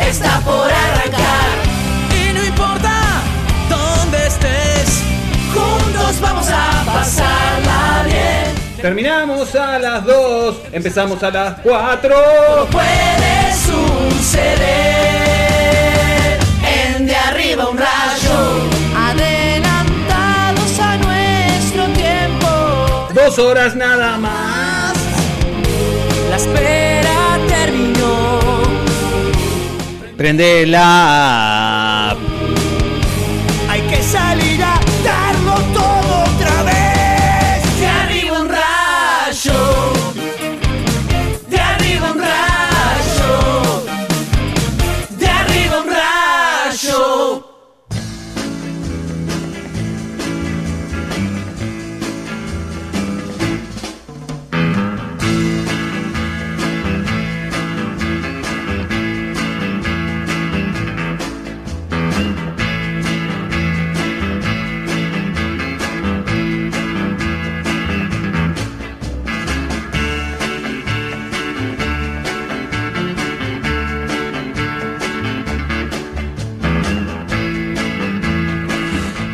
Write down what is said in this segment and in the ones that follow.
está por arrancar. Y no importa dónde estés, juntos vamos a pasarla bien. Terminamos a las 2, empezamos a las 4. Puede suceder en de arriba un rayo. Adelantados a nuestro tiempo. Dos horas nada más. La Prende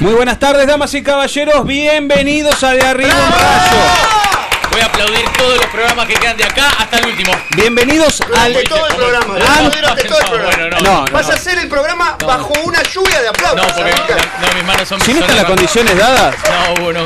Muy buenas tardes, damas y caballeros. Bienvenidos a De Arriba un Rayo. Voy a aplaudir todos los programas que quedan de acá hasta el último. Bienvenidos al. Durante todo el programa. Ah, Durante todo el no, programa. bueno, no. No, no, Vas a hacer el programa bajo una lluvia de aplausos. No, porque la- no, mis manos son Si son no están las condiciones dadas. No, Hugo, no.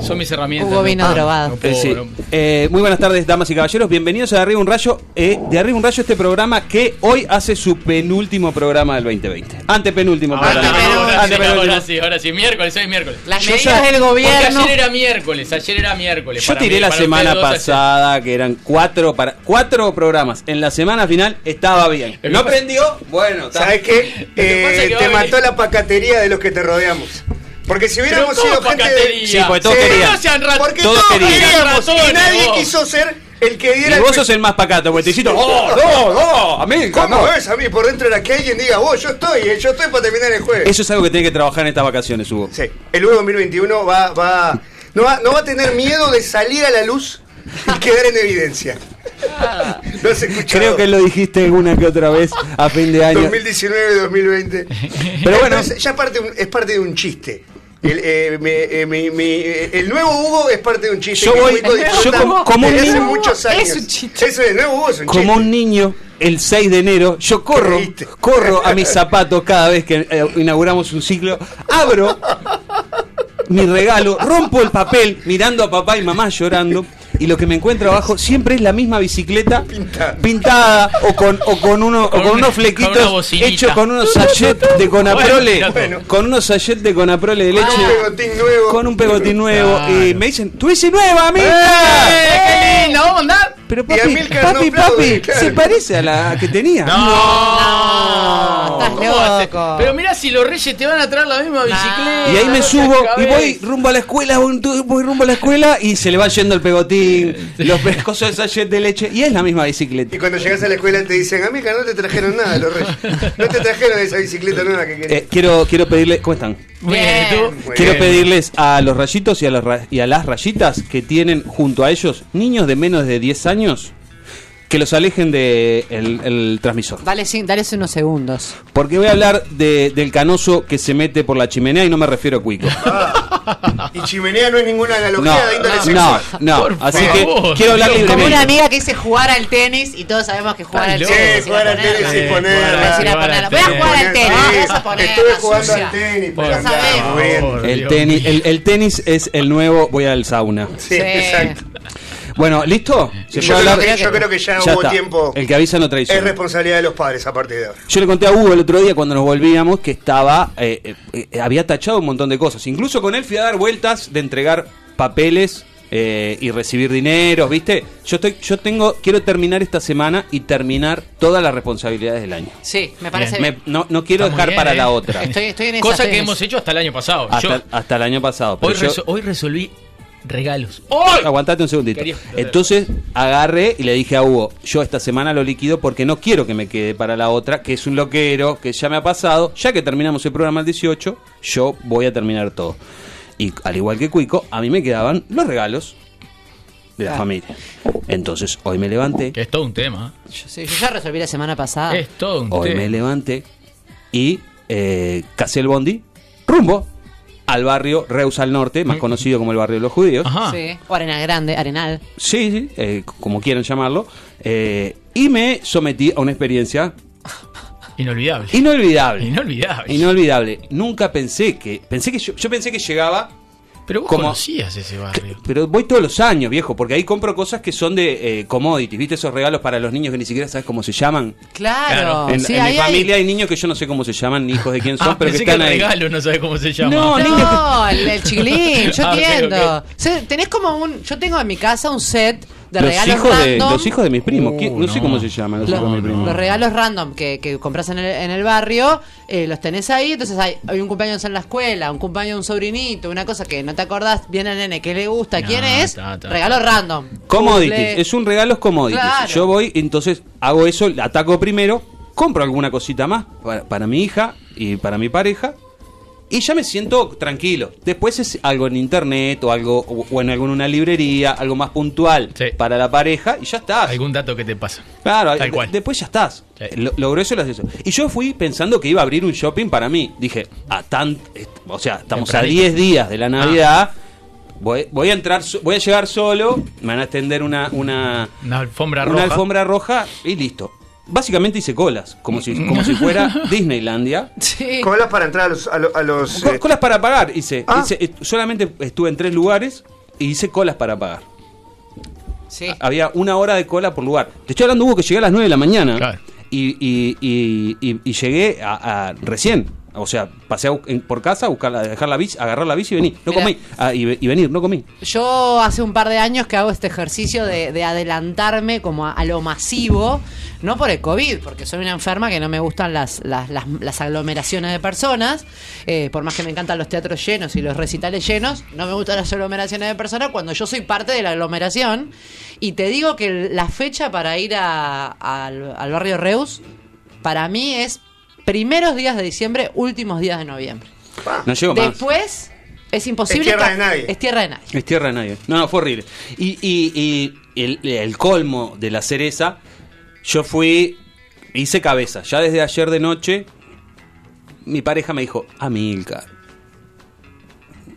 Son, ¡Eh! mis herramientas. Hugo no. vino Ah, drogado. Eh, sí. Eh, muy buenas tardes, damas y caballeros. Bienvenidos a De Arriba un Rayo. Eh, de Arriba un Rayo, este programa que hoy hace su penúltimo programa del 2020. Antepenúltimo Ahora, programa. ahora, sí, Antepenúltimo. ahora sí, sí. Miércoles, hoy es miércoles. Las medidas del Porque gobierno. ayer era miércoles, ayer era miércoles. Yo para tiré mí, la para semana ustedes pasada que eran cuatro para cuatro programas. En la semana final estaba bien. ¿No prendió? Bueno, está. ¿Sabes qué? Eh, te a mató la pacatería de los que te rodeamos. Porque si hubiéramos ¿cómo sido gente pacatería? de... Sí, porque todos Sí, querían. no Porque Todos todos, querían. queríamos y nadie vos. quiso ser el que diera Y el vos pe- sos el más pacato, porque te hiciste. ¡Oh, no, no! Amigo, ¿Cómo no. ves a mí? Por dentro era que alguien diga, vos, yo estoy, eh, yo estoy para terminar el jueves. Eso es algo que tiene que trabajar en estas vacaciones, Hugo. Sí, el Hugo 2021 va, va, no va, no va a tener miedo de salir a la luz y quedar en evidencia. No se escuchado. Creo que lo dijiste una que otra vez a fin de año. 2019, 2020. Pero bueno. Es- ya parte, es parte de un chiste. El, eh, mi- eh, mi- mi- el nuevo Hugo es parte de un chiste. Yo que voy- yo como- como un desde hace niño- muchos años. Es un chiste. Eso es, el nuevo Hugo es un Como chiste. un niño, el 6 de enero, yo corro, corro a mis zapatos cada vez que eh, inauguramos un ciclo, abro mi regalo, rompo el papel mirando a papá y mamá llorando. Y lo que me encuentro abajo siempre es la misma bicicleta Pintada. pintada o con, o con, uno, o Con con unos con flequitos bocinita. hechos con unos sachets de Conaprole. Bueno, bueno. Con unos sachets de Conaprole de leche. Con un pegotín nuevo. Con un pegotín nuevo. Claro. Y me dicen, ¡tú ese nueva, amiga! ¡Eh, qué lindo! ¿Vamos a andar? Pero papi, Amilcar papi, no aplaude, papi, claro. se parece a la que tenía. No, loco. Pero mirá si los reyes te van a traer la misma bicicleta. Y ahí me no subo y voy rumbo a la escuela, voy, voy rumbo a la escuela y se le va yendo el pegotín, los pescosos de sachet de leche y es la misma bicicleta. Y cuando llegas a la escuela te dicen, amiga, no te trajeron nada los reyes. No te trajeron esa bicicleta nueva que querías. Eh, quiero, quiero pedirle, ¿cómo están? Muy bien, ¿y tú? Muy Quiero bien. pedirles a los rayitos y a, los ra- y a las rayitas que tienen junto a ellos niños de menos de 10 años que los alejen del de el transmisor. Dale, sí, dale unos segundos. Porque voy a hablar de- del canoso que se mete por la chimenea y no me refiero a Cuico. Y chimenea no es ninguna analogía No, de índole no, sexual. no. Por Así favor. que quiero hablar Como Como libremente. una amiga que dice jugar al tenis y todos sabemos que jugar al tenis. a jugar al tenis y ponerla. jugar Es ir a al ponerla. tenis. Voy a jugar al tenis. Sí, Estuve jugando al tenis, Lo sabemos. El tenis, el, el tenis es el nuevo, voy al sauna. Sí, Sí. exacto. Bueno, ¿listo? ¿Se Yo creo, que, yo creo que ya, Ya hubo está. tiempo. El que avisa no Es traiciona. responsabilidad de los padres a partir de ahora. Yo le conté a Hugo el otro día cuando nos volvíamos que estaba, eh, eh, eh, había tachado un montón de cosas. Incluso con él fui a dar vueltas de entregar papeles eh, y recibir dinero, ¿viste? Yo estoy, yo tengo, quiero terminar esta semana y terminar todas las responsabilidades del año. Sí, me parece Me- bien. no, no quiero Está dejar bien, para ¿eh? la otra. Estoy, estoy en esa. Cosa que hemos hecho hasta el año pasado. Hasta, Yo hasta el año pasado. pero hoy, yo- reso- hoy resolví regalos. Aguantate un segundito. Quería- Entonces agarré y le dije a Hugo, yo esta semana lo liquido porque no quiero que me quede para la otra, que es un loquero, que ya me ha pasado. Ya que terminamos el programa el 18, yo voy a terminar todo. Y al igual que Cuico, a mí me quedaban los regalos de la Ah. familia. Entonces hoy me levanté, Que es todo un tema. Yo, sí, yo ya resolví la semana pasada. Es todo un hoy tema. me levanté y eh, casé el bondi rumbo al barrio Reus al Norte, más conocido como el barrio de los judíos. Ajá. Sí. O Arena Grande, Arenal. Sí, sí, eh, como quieran llamarlo. eh, y me sometí a una experiencia Inolvidable. inolvidable. Inolvidable. Inolvidable. Nunca pensé que. Pensé que yo, yo pensé que llegaba. Pero vos Como- conocías ese barrio. Pero voy todos los años, viejo, porque ahí compro cosas que son de eh, commodities. ¿Viste esos regalos para los niños que ni siquiera sabes cómo se llaman? Claro. En, sí, en mi ahí familia hay niños que yo no sé cómo se llaman, ni hijos de quién son, Ah, pero que pensé que están el ahí. regalo no sabes cómo se llama. No, No, el, el chiquilín, yo Ah, entiendo. O sea, tenés como un. Yo tengo en mi casa un set de los, regalos hijos de, random. los hijos de mis primos. Uh, no, sé cómo se llaman los Los, hijos de mis primos. los regalos random que, que compras en el, en el barrio, eh, los tenés ahí, entonces hay, hay un cumpleaños en la escuela, un cumpleaños de un sobrinito, una cosa que no te acordás bien al nene, qué le gusta, quién es, ta, ta, regalo random. Commodities, Cumple- es un regalo commodities. Claro. Yo voy, entonces hago eso, ataco primero, compro alguna cosita más para, para mi hija y para mi pareja y ya me siento tranquilo. Después es algo en internet o algo o, o en alguna librería, algo más puntual Sí. para la pareja y ya estás. Algún dato que te pasa. Claro, Tal cual. después ya estás. Sí. Lo, lo grueso lo haces eso. Y yo fui pensando que iba a abrir un shopping para mí. Dije, a tan, o sea, estamos a Tempranito. 10 días de la Navidad. Voy, voy a entrar, voy a llegar solo, me van a extender una, una, Una alfombra una alfombra roja y listo. Básicamente hice colas, como si, como si fuera Disneylandia. Sí. Colas para entrar a los. A, lo- a los, Co- eh, colas para pagar hice. Ah. Hice- eh, solamente estuve en tres lugares y hice colas para pagar. Sí. Había una hora de cola por lugar. Te estoy hablando, Hugo, que llegué a las 9 de la mañana. Claro. Y, y, y, y- y llegué a, a- recién. O sea, pasé por casa a buscar la- a dejar la bici, agarrar la bici y vení. No Mirá. comí. Ah, y, ve- y venir, no comí. Yo hace un par de años que hago este ejercicio de, de adelantarme como a, a lo masivo, no por el COVID, porque soy una enferma que no me gustan las, las, las- las aglomeraciones de personas, eh, por más que me encantan los teatros llenos y los recitales llenos, no me gustan las aglomeraciones de personas cuando yo soy parte de la aglomeración. Y te digo que la fecha para ir a- al, al barrio Reus, para mí es primeros días de diciembre, últimos días de noviembre. No llego más. Después es imposible. Es tierra de nadie. Es tierra de nadie. Es tierra de nadie. No, no, fue horrible. Y, y- y el, el colmo de la cereza, yo fui, hice cabeza. Ya desde ayer de noche, mi pareja me dijo, Amilcar,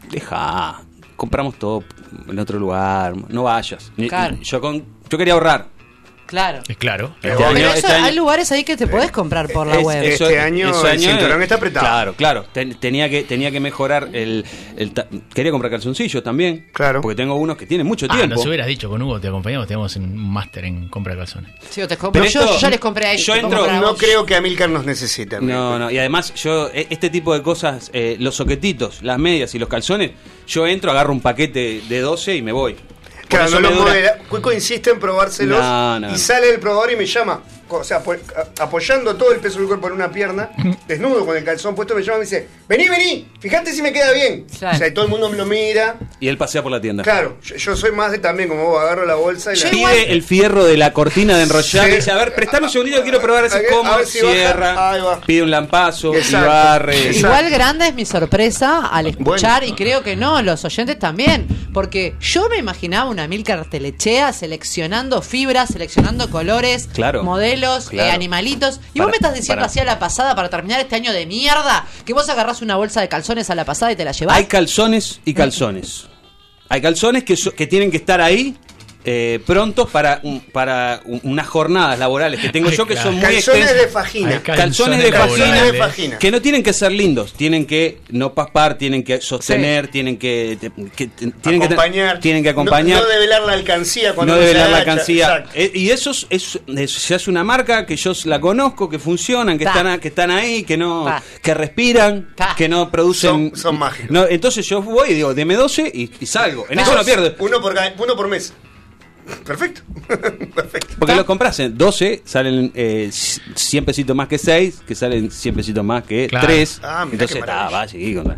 deja, compramos todo en otro lugar, no vayas. Claro. Yo, con, yo quería ahorrar. Claro. Es claro. Pero Este año- eso, este año- hay lugares ahí que te podés comprar por la Es- web. es- Este año el cinturón está apretado. Claro, claro. Ten- tenía, que, tenía que mejorar el, el ta- Quería comprar calzoncillos también. Claro. Porque tengo unos que tienen mucho Ah, tiempo. nos hubieras dicho con Hugo, te acompañamos, tenemos un máster en compra de calzones. Sí, o te compro. Pero yo, esto- yo ya les compré a ellos. yo entro- No creo que Amilcar nos necesite. No, no, y además yo, e- este tipo de cosas, eh, los soquetitos, las medias y los calzones, yo entro, agarro un paquete de 12 y me voy. Claro, no lo modela. Cuico insiste en probárselos No, no. y sale del probador y me llama. O sea, apoyando todo el peso del cuerpo en una pierna, desnudo con el calzón puesto, me llama y me dice: Vení, vení, fíjate si me queda bien. Claro. O sea, y todo el mundo me lo mira. Y él pasea por la tienda. Claro, yo, yo soy más de también, como vos, agarro la bolsa y Yo la. Pide el fierro de la cortina de enrollar Sí. y dice, a ver, prestame un segundito, quiero probar ese cómo, a ver si cierra, Ahí va. pide un lampazo, y Exacto. barre. Exacto. Igual grande es mi sorpresa al escuchar, Bueno. y creo que no, los oyentes también, porque yo me imaginaba una Milcar Telechea seleccionando fibras, seleccionando colores, Claro, modelos, claro. eh, animalitos, y Para- vos me estás diciendo para- así a la pasada para terminar este año de mierda, que vos agarrás una bolsa de calzones a la pasada y te la llevás. Hay calzones y calzones. Hay calzones que, so- que tienen que estar ahí eh, prontos para, un- para un- unas jornadas laborales que tengo Ay, yo que claro. son muy Calzones de. Ay, Calzones de vagina. de vagina. Que no tienen que ser lindos, tienen que no paspar, tienen que sostener, tienen que, te- que- tienen acompañar. que tienen que acompañar. No, no develar la alcancía cuando no develar la alcancía. Eh, y eso es, es- es- se hace una marca que yo la conozco, que funcionan, que Ta. están, que están ahí, que no, Ta. que respiran, Ta. que no producen. Son- son mágicos. No, entonces yo voy y digo, deme 12 y, y salgo. En Ta. eso no pierdo. Uno por, ca- uno por mes. Perfecto. Perfecto. Porque los compras en 12, salen eh, 100 pesitos más que 6, que salen 100 pesitos más que Claro. 3. Ah, mirá entonces, está, va, seguí con la-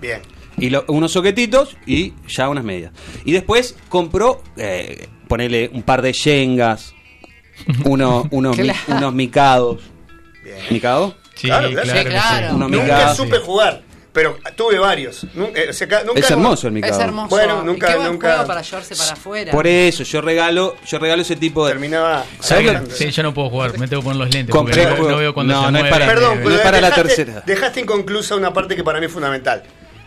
Bien. Y lo- unos soquetitos y ya unas medias. Y después compró, eh, ponele un par de yengas, uno, unos, mi- Claro. unos micados. Bien. ¿Micado? Sí, Claro, claro, que claro. sí. Uno Nunca micado. supe jugar, pero tuve varios. Eh, o sea, ca- nunca- Es hermoso el micado. Es hermoso. Bueno, Y nunca- qué nunca- juego para llevarse para afuera. Por eso yo regalo, yo regalo ese tipo de. Terminaba. ¿Sabes. Sí, yo no puedo jugar, me tengo que poner los lentes. Compré porque no, veo cuando No, se no es mueve. para- Perdón, no pero es para la dejaste, tercera. dejaste inconclusa una parte que para mí es fundamental.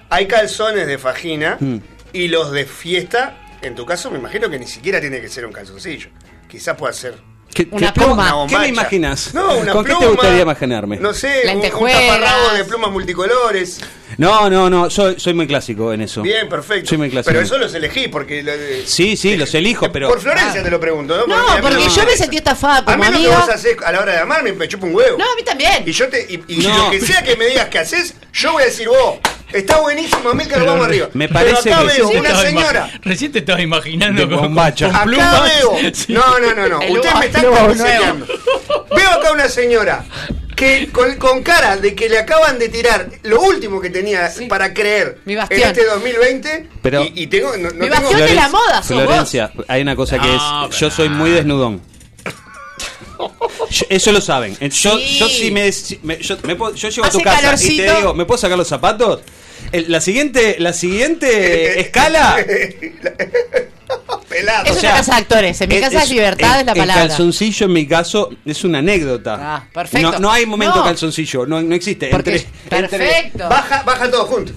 Hay calzones de fajina Hmm. y los de fiesta, en tu caso me imagino que ni siquiera tiene que ser un calzoncillo. Quizás pueda ser ¿Qué, Una qué- pluma. ¿Qué me imaginas? No, una ¿Con qué te pluma, gustaría imaginarme? No sé, un, un taparrabo de plumas multicolores. No, no, no, soy, soy muy clásico en eso. Bien, perfecto. Soy muy clásico. Pero eso los elegí porque... lo Sí, sí, los elijo, Eh, pero. Por Florencia te lo pregunto, ¿no? No, porque yo me sentí estafada A como mí lo que vos haces a la hora de amarme me chupa un huevo. No, a mí también. Y yo te y, y No. lo que sea que me digas que haces, yo voy a decir vos, está buenísimo, Amilcar, Pero vamos arriba. me Pero parece acá que veo sí. una Estaba ima- señora. Recién te estaba imaginando De con, con, bombacha. con Acá plumas. veo. Sí. No, no, no, no. El Usted nuevo- me está nuevo, enseñando. Veo acá una señora que con, con cara de que le acaban de tirar lo último que tenía Sí. para creer Mi en este 2020 Pero- y, y tengo no, no Mi tengo bastión de la moda, sos Florencia, hay una cosa que No, es. Yo soy muy desnudón. Yo- eso lo saben. Eh, Yo, Sí. yo sí me, si- me- yo, me puedo- yo llego a tu casa y te digo, ¿me puedo sacar los zapatos? El- la siguiente, la siguiente escala. pelado. Es o una sea, casa de actores. En mi es- casa es- libertad, el- es la El palabra. calzoncillo en mi caso es una anécdota. Ah, perfecto. No, no hay momento No. calzoncillo, no, no existe. Porque Entre- entre- perfecto. Baja, baja todo junto.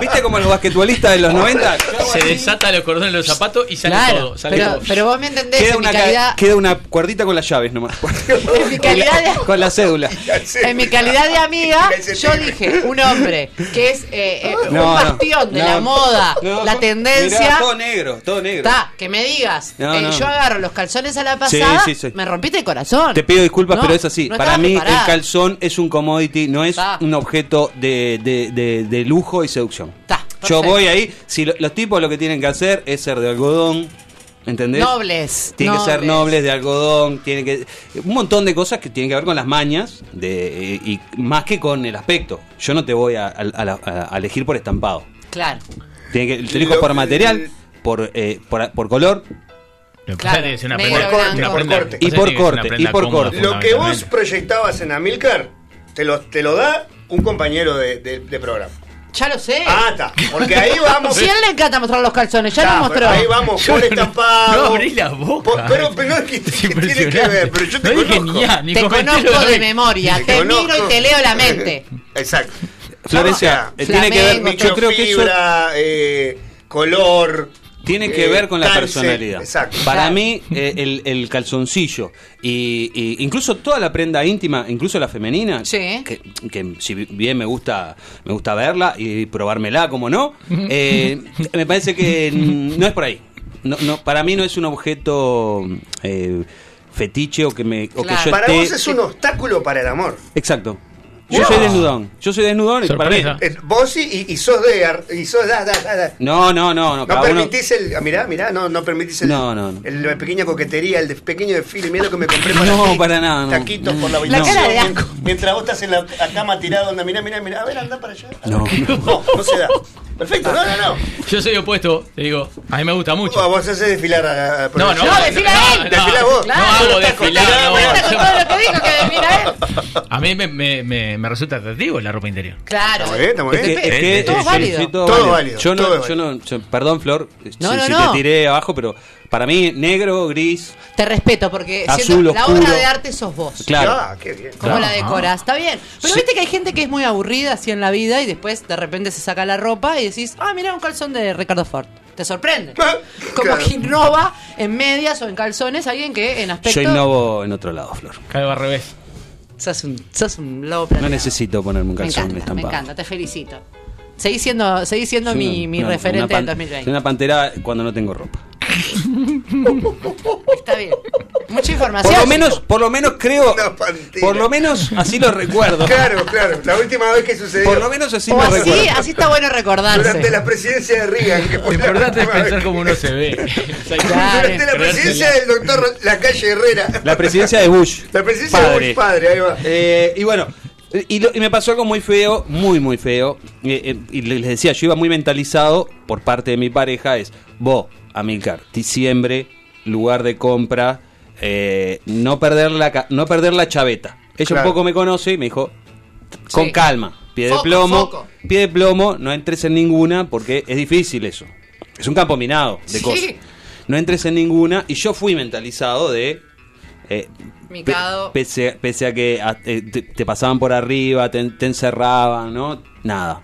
¿Viste como los basquetbolistas de los 90? Yo hago Se desata los cordones de los zapatos y sale Claro, todo. Sale pero, todo. pero vos me entendés, Queda en una, ca- calidad, queda una cuerdita con las llaves nomás. en mi calidad de... con la cédula. En mi calidad de amiga, yo dije, un hombre que es eh, eh, No, un no, bastión de no, la moda, no, la mirá, tendencia, todo negro, todo negro. está, que me digas, No, eh, yo agarro los calzones a la pasada, sí, sí. me rompiste el corazón. Te pido disculpas, No, pero es así. no Para mí preparada. el calzón es un commodity, no es Ta. un objeto de, de- de- de lujo y seducción. Ta, Yo voy ahí, si lo- los tipos lo que tienen que hacer es ser de algodón, ¿entendés? Nobles. Tienen que ser nobles de algodón, tienen que un montón de cosas que tienen que ver con las mañas de, y más que con el aspecto. Yo no te voy a, a- a- a elegir por estampado. Claro. Tiene que, te elijo Lo- por material, por, eh, por, por color Lo que Claro, pasa es que es una negro, prenda- blanco. una Por prenda- corte. Y pasa por que es una corte, prenda y por cómoda, corte. Lo que vos fundamentalmente. proyectabas en Amilcar, te lo, te lo da un compañero de, de- de programa. Ya lo sé. Ah, está. Porque ahí vamos. Si a él le encanta mostrar los calzones, ya Está, lo pero mostró. Ahí vamos, por no- estampado. no abrí la boca. Por- pero, pero no es que, Es que tiene que ver, pero yo te No conozco. ni a, ni te conozco no de memoria, Te te miro y te leo la mente. Exacto. Florencia, sea, eh, tiene que ver, yo creo que eso microfibra, eh, color. Tiene que eh, ver con la calce. personalidad. Exacto. Para Claro. mí, eh, el, el calzoncillo y, y incluso toda la prenda íntima, incluso la femenina, Sí. que, que si bien me gusta, me gusta verla y probármela, como no, eh, me parece que no es por ahí. No, no, para mí no es un objeto eh, fetiche o que me o Claro. que yo Para esté- vos es un obstáculo para el amor. Exacto. Yo soy desnudón. Yo soy desnudón y para mí. Sorpresa. Vos y, y sos de. ar- Y sos da, da, da, da. No, no, no, no. No cada uno- permitís el. ah, Mirá, mirá, no, no permitís el. No, no, no. el- la pequeña coquetería, el de- pequeño desfile. Mira lo que me compré para No, ti. para nada, no. Taquitos por la La habitación. cara de asco. mientras, vos estás en la cama tirado, anda, mirá, mirá, mirá. A ver, anda para allá. No. No, no se da. Perfecto, no, no, no. Yo soy opuesto, te digo, a mí me gusta mucho. Vos, vos haces desfilar a, a- No, no, No, desfila él. Desfila vos. No Claro, hago estás desfilar, no. Con todo lo que dijo que mira él. A mí me, me, me, me resulta atractivo la ropa interior. Claro. Está muy bien, está muy Es bien. que, es que- Todo sí, válido. sí, todo, Todo válido. válido, Yo no, todo yo no, yo- perdón, Flor, No, si, no, si no. te tiré abajo, pero para mí negro, gris, Te respeto porque Azul siento la oscuro. obra de arte sos vos. claro. Ah, qué bien. ¿Cómo Claro. la decoras? Está bien. Pero Sí. viste que hay gente que es muy aburrida así en la vida y después de repente se saca la ropa y decís, ah, mira un calzón de Ricardo Ford. te sorprende. Como que innova en medias o en calzones alguien que en aspecto. Yo innovo en otro lado, Flor. Caigo al revés. Sos un, sos un lobo No necesito ponerme un Me calzón encanta, me estampado. encanta, te felicito. Seguís siendo, seguís siendo mi, mi una- referente una pan- del 2020. Soy una pantera cuando no tengo ropa. Está bien. Mucha información. Por lo menos, por lo menos creo. Por lo menos así lo recuerdo. Claro, claro. La última vez que sucedió. Por lo menos así O me así, recuerdo. así está bueno recordarse. Durante la presidencia de Reagan. Que Lo fue la importante es pensar vez. cómo uno se ve. Claro. Durante la presidencia del doctor Lacalle Herrera. La presidencia de Bush. La presidencia de. Bush padre, ahí va. Eh, y bueno, y, lo- y me pasó algo muy feo, muy, muy feo. Eh, eh, y les decía, yo iba muy mentalizado por parte de mi pareja: es vos, Amilcar, diciembre, lugar de compra, eh, no, perder la, ca- no perder la chaveta. Ella Claro. un poco me conoce y me dijo: con Sí. calma, pie de Foco, plomo, foco. pie de plomo, no entres en ninguna porque es difícil eso. Es un campo minado de Sí. cosas. No entres en ninguna. Y yo fui mentalizado de. eh, Micado. Pe- Pese, a- pese a que a- eh, te, te pasaban por arriba, te, te encerraban, ¿no? Nada.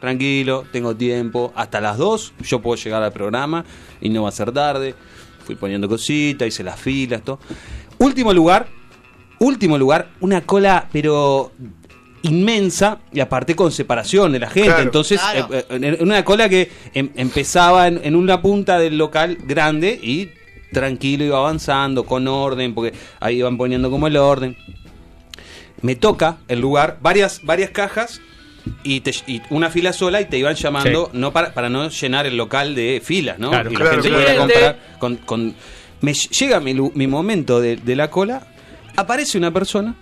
Tranquilo, tengo tiempo. Hasta las 2 yo puedo llegar al programa y no va a ser tarde. Fui poniendo cositas, hice las filas, todo. Último lugar, último lugar, una cola, pero inmensa y aparte con separación de la gente. Claro. Entonces, Claro. eh, eh, una cola que em- empezaba en, en una punta del local grande y tranquilo iba avanzando, con orden, porque ahí iban poniendo como el orden. Me toca el lugar, varias, varias cajas y, te- y una fila sola y te iban llamando, Sí. no para, para no llenar el local de filas, ¿no? Claro, y la claro, gente claro. pudiera comprar con, con- Me ll- llega mi, momento de, de la cola, aparece una persona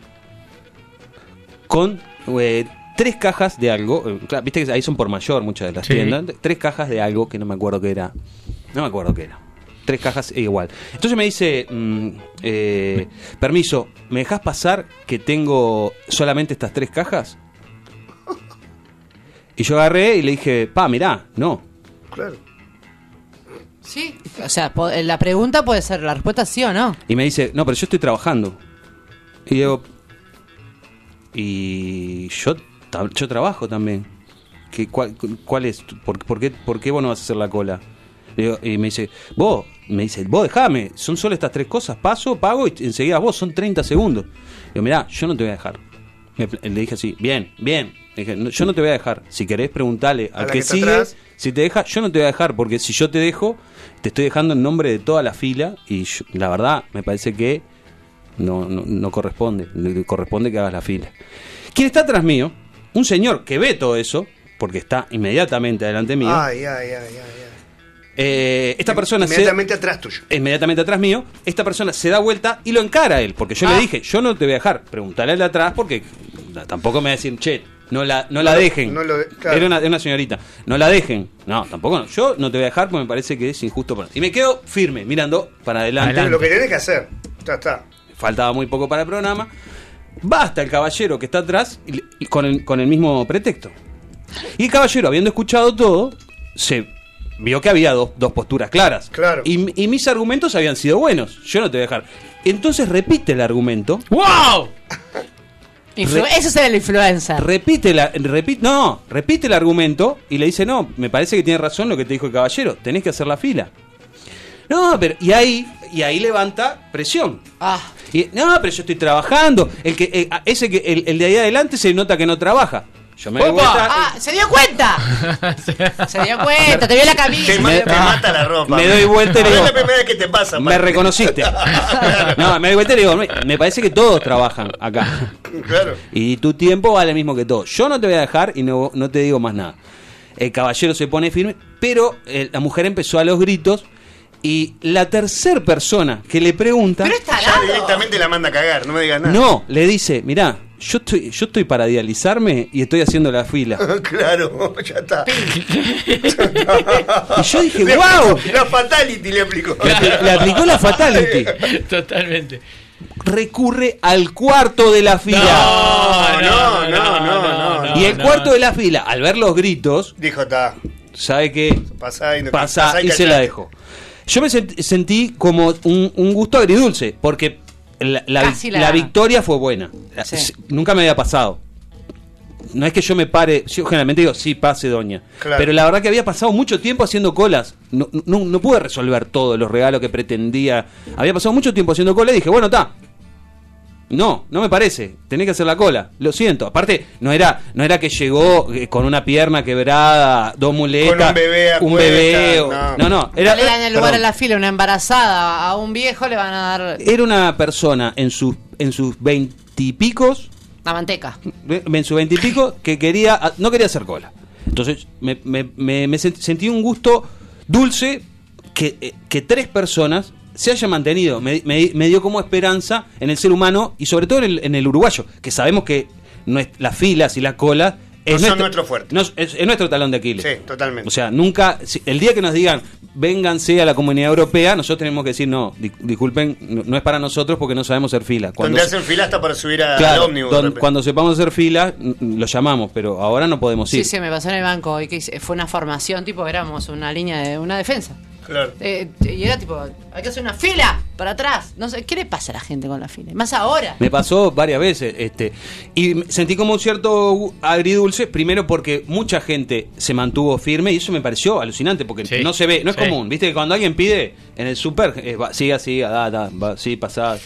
con eh, tres cajas de algo. eh, claro, Viste que ahí son por mayor muchas de las Sí. tiendas. Tres cajas de algo que no me acuerdo qué era. No me acuerdo qué era. Tres cajas e igual. Entonces me dice, mm, eh, permiso, ¿me dejas pasar que tengo solamente estas tres cajas? Y yo agarré y le dije, pa, mirá, no. Claro. Sí. O sea, po- la pregunta puede ser, la respuesta es sí o no. Y me dice, no, pero yo estoy trabajando. Y digo, y yo, yo trabajo también. ¿Qué, cuál, cuál es? ¿Por, por qué, ¿Por qué vos no vas a hacer la cola? Le digo- y me dice, vos, me dice, vos dejame, son solo estas tres cosas, paso, pago y enseguida vos, son 30 segundos. Digo, mirá, yo no te voy a dejar. Le dije así, bien, bien. Le dije, "No, yo no te voy a dejar. Si querés, preguntale A al la que, que sigue. atrás. Si te deja, yo no te voy a dejar, porque si yo te dejo, te estoy dejando en nombre de toda la fila y yo- la verdad me parece que no, no, no corresponde, le corresponde que hagas la fila. ¿Quién está atrás mío? Un señor que ve todo eso, porque está inmediatamente delante mío. Ay, ay, ay. Eh, esta persona se, Inmediatamente atrás tuyo. inmediatamente atrás mío, esta persona se da vuelta y lo encara a él, porque yo Ah. le dije, yo no te voy a dejar, preguntale al de atrás porque tampoco me va a decir, che, no la, no la No dejen. no lo de- claro. Era una, era una señorita, no la dejen. No, tampoco no. Yo no te voy a dejar porque me parece que es injusto. para- Y me quedo firme, mirando para adelante. Adelante. Lo que tenés que hacer. Ya está. Faltaba muy poco para el programa. Basta el caballero que está atrás y le- y con, el, con el mismo pretexto. Y el caballero, habiendo escuchado todo, se vio que había dos, dos posturas claras. Claro. Y, y mis argumentos habían sido buenos. Yo no te voy a dejar. Entonces repite el argumento. ¡Wow! Influ- Re- Eso es el influencer. Repite la, repite, no, repite el argumento y le dice, no, me parece que tiene razón lo que te dijo el caballero, tenés que hacer la fila. No, pero, y ahí, y ahí levanta presión. Ah, Y, no, pero yo estoy trabajando. El que, eh, ese que, el, el de ahí adelante se nota que no trabaja. Yo me ah, se dio cuenta. Se dio cuenta, te vio la Te, camisa. ma- Me- te mata la ropa. me doy vuelta y le digo- es la primera vez que te pasa. me reconociste. No, me doy vuelta y le digo, me, me parece que todos trabajan acá. Claro. Y tu tiempo vale el mismo que todo. Yo no te voy a dejar y no, no te digo más nada. El caballero se pone firme, pero eh, la mujer empezó a los gritos y la tercer persona que le pregunta... Pero está Ya directamente la manda a cagar, no me digas nada. No, le dice, mirá, yo estoy, yo estoy para dializarme y estoy haciendo la fila. claro, ya está. Y yo dije, Le wow, La fatality le aplicó. le, le aplicó la fatality. Totalmente. Recurre al cuarto de la fila. No, no, no, no, no. y el cuarto de la fila, al ver los gritos, Dijo, está. sabe que Pasá y no pasa y se la dejó. Yo me sent- sentí como un, un gusto agridulce, porque la, la- Casi la- la victoria fue buena. Sí. Nunca me había pasado. no es que yo me pare, yo generalmente digo, sí, pase doña. Claro. Pero la verdad que había pasado mucho tiempo haciendo colas. No, no, no pude resolver todos los regalos que pretendía. Había pasado mucho tiempo haciendo cola y dije, bueno, está. No, no me parece. Tenés que hacer la cola. Lo siento. Aparte, no era, no era que llegó eh, con una pierna quebrada, dos muletas, Con un bebé a un bebé. o- no. No, no. Era, le dan el lugar perdón. en la fila, una embarazada, a un viejo le van a dar Era una persona en sus en sus veintipicos, la manteca. en sus veintipico, que quería no quería hacer cola. Entonces me, me- me- me sent- sentí un gusto dulce que, eh, que tres personas se hayan mantenido. Me, me- me dio como esperanza en el ser humano y sobre todo en el, en el uruguayo, que sabemos que nues- las filas y la cola No son nuestro fuerte. no, es, es nuestro talón de Aquiles. Sí, totalmente. O sea, nunca, si- el día que nos digan, vénganse a la comunidad europea, nosotros tenemos que decir, no, di- disculpen, no, no es para nosotros porque no sabemos hacer fila. Donde hacen fila hasta para subir a- Claro, al ómnibus. don- cuando sepamos hacer fila, lo llamamos, pero ahora no podemos Sí, ir. sí, me pasó en el banco hoy que fue una formación, tipo, éramos una línea de una defensa. Claro. Eh, y era tipo, hay que hacer una fila para atrás. No sé, ¿qué le pasa a la gente con la fila? Más ahora. Me pasó varias veces, este, y sentí como un cierto agridulce, primero porque mucha gente se mantuvo firme y eso me pareció alucinante, porque Sí, no se ve, no es sí. común, viste que cuando alguien pide en el súper, eh, va, siga, siga, da, da, va, sí, pasá.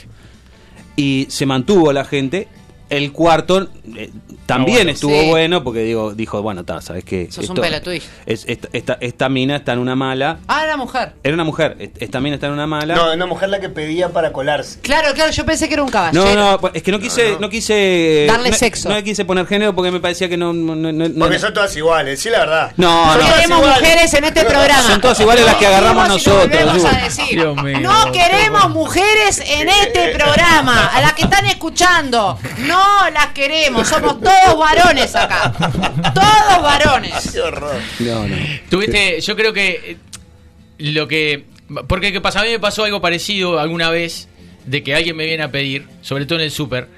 Y se mantuvo la gente. El cuarto eh, también bueno. estuvo Sí. bueno porque digo, dijo, bueno, está, sabes que Sos un pelotudí. es, esta, esta, esta mina está en una mala. Ah, era mujer. Era una mujer, est- esta mina está en una mala. No, una mujer la que pedía para colarse. Claro, claro, yo pensé que era un caballero. No, no, es que no quise, no, quise Darle no- sexo. No, quise poner género porque me parecía que no, no, no, no- Porque no- son todas iguales, sí, la verdad. No, No no. queremos iguales. mujeres en este programa. Son todas iguales las que agarramos nosotros, volvemos a Lu. decir. Dios mío. No queremos mujeres en este programa. A las que están escuchando, no las queremos. Somos todos varones acá. Todos varones. Qué horror. No, no. Tuviste, yo creo que eh, lo que. Porque ¿qué pasa? A mí me pasó algo parecido alguna vez de que alguien me viene a pedir, sobre todo en el súper,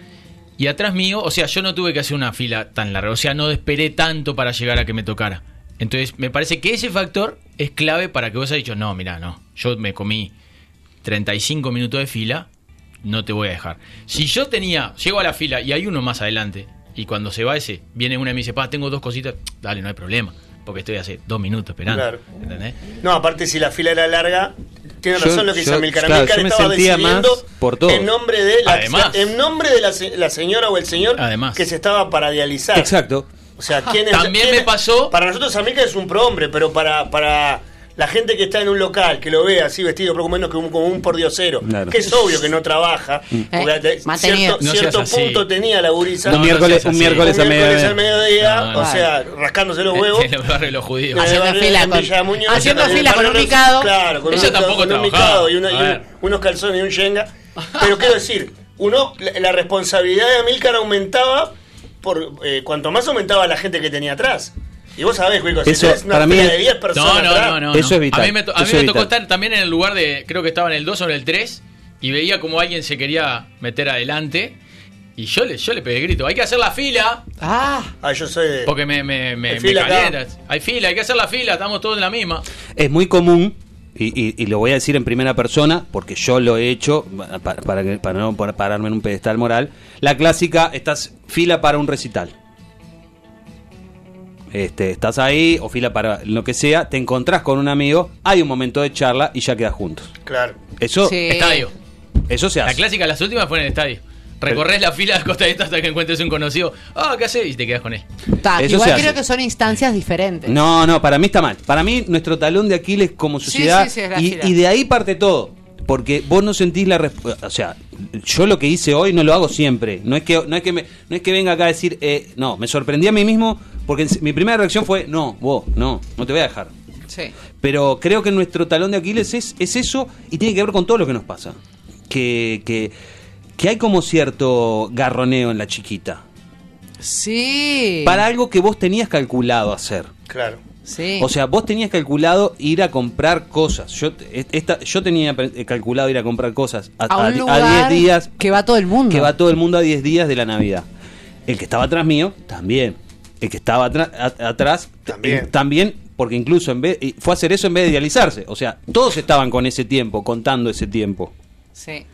y atrás mío, o sea, yo no tuve que hacer una fila tan larga, o sea, no esperé tanto para llegar a que me tocara. Entonces, me parece que ese factor es clave para que vos hayas dicho, no, mira, no, yo me comí 35 minutos de fila, no te voy a dejar. Si yo tenía, llego a la fila y hay uno más adelante, y cuando se va ese, viene una y me dice, pa, tengo dos cositas, dale, no hay problema, porque estoy hace dos minutos esperando. Claro. ¿Entendés? No, aparte si la fila era larga, tiene Yo- razón lo que dice yo- Amilcar. claro, Amilcar yo me estaba sentía decidiendo más por todo. en nombre de la, Además. en nombre de la, se- la señora o el señor Además. que se estaba para dializar. Exacto. O sea, ¿quién es, También quién me pasó- Para nosotros Amilcar es un prohombre, pero para, para la gente que está en un local, que lo ve así vestido, poco menos que un, como un pordiosero, Claro. que es obvio que no trabaja, porque Eh, cierto, No cierto seas así. punto tenía la gurisa. un no miércoles, seas un miércoles, un a miércoles mediodía. al mediodía, No, no. o sea, rascándose los huevos. En el barrio de los judíos. Eh, Haciendo en fila con- Muñoz, haciendo fila con un micado. Claro, con, Ella un, tampoco con un micado y, una- y A un- ver. unos calzones y un yenga. Pero quiero decir, uno la, la responsabilidad de Amilcar aumentaba por eh, cuanto más aumentaba la gente que tenía atrás. Y vos sabés, Cuico, si Eso, una para mí de 10 personas No, no, no, no. Eso es vital, A mí me, to- a mí eso me es tocó vital. estar también en el lugar de, creo que estaba en el 2 o en el 3, y veía como alguien se quería meter adelante. Y yo le, yo le pegué grito, hay que hacer la fila, Ah, Ah, yo soy de... porque me, me, me, Hay me fila calientas. Hay fila, hay que hacer la fila, estamos todos en la misma. Es muy común, y, y- y lo voy a decir en primera persona, porque yo lo he hecho, pa- para, que- para no para pararme en un pedestal moral, la clásica, estás fila para un recital. Este, estás ahí, o fila para lo que sea, te encontrás con un amigo, hay un momento de charla y ya quedas juntos. Claro. Eso, Sí. Estadio. eso se La hace. clásica, las últimas fue en el estadio. Recorres la fila de costa hasta que encuentres un conocido. Ah, ¿qué haces? Y te quedas con él. ta, Eso igual se creo hace. que son instancias diferentes. No, no, para mí está mal. Para mí, nuestro talón de Aquiles como sociedad. sí, sí, es la y, de ahí parte todo. Porque vos no sentís la resp- O sea, yo lo que hice hoy no lo hago siempre. No es que, no es que, me, no es que venga acá a decir, eh, no, me sorprendí a mí mismo. Porque mi primera reacción fue, no, vos, no, no te voy a dejar. Sí. Pero creo que nuestro talón de Aquiles es, es eso y tiene que ver con todo lo que nos pasa. Que, que, que hay como cierto garroneo en la chiquita. Sí. Para algo que vos tenías calculado hacer. Claro. Sí. O sea, vos tenías calculado ir a comprar cosas. Yo, esta, yo tenía pre- calculado ir a comprar cosas a, a un a- a lugar 10 días, que va todo el mundo. que va todo el mundo a 10 días de la Navidad. El que estaba atrás mío, también. El que estaba atrás, También. eh, también, porque incluso en vez, y fue a hacer eso en vez de idealizarse. O sea, todos estaban con ese tiempo, contando ese tiempo. Sí.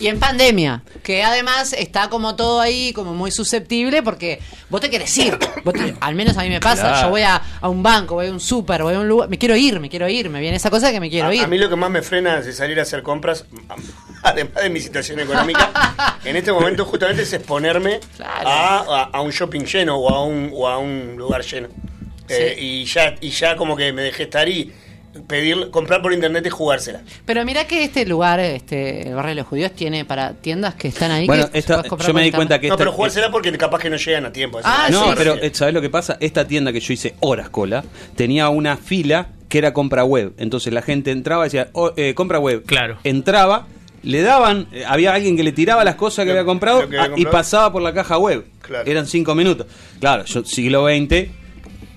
Y en pandemia, que además está como todo ahí, como muy susceptible, porque vos te querés ir. Vos te- al menos a mí me pasa. Claro. Yo voy a, a un banco, voy a un súper, voy a un lugar. Me quiero ir, me quiero ir. Me viene esa cosa que me quiero A, ir. a mí lo que más me frena de salir a hacer compras, además de mi situación económica, en este momento justamente es exponerme Claro. a, a- a un shopping lleno o a un, o a un lugar lleno. Eh, y, ya, y ya como que me dejé estar y pedir, comprar por internet y jugársela. Pero mira que este lugar, este, el barrio de los judíos, tiene para tiendas que están ahí. Bueno, que esta- yo me di cuenta que no, esta- pero jugársela porque capaz que no llegan a tiempo. Ah, no, sí, pero refiero. eh, ¿sabes lo que pasa? Esta tienda que yo hice horas cola tenía una fila que era compra web. Entonces la gente entraba y decía, "Oh, eh, compra web. Claro. Entraba, le daban, eh, había alguien que le tiraba las cosas que Lo- había comprado lo que había ah, y pasaba por la caja web. Claro. Eran cinco minutos. Claro, yo siglo XX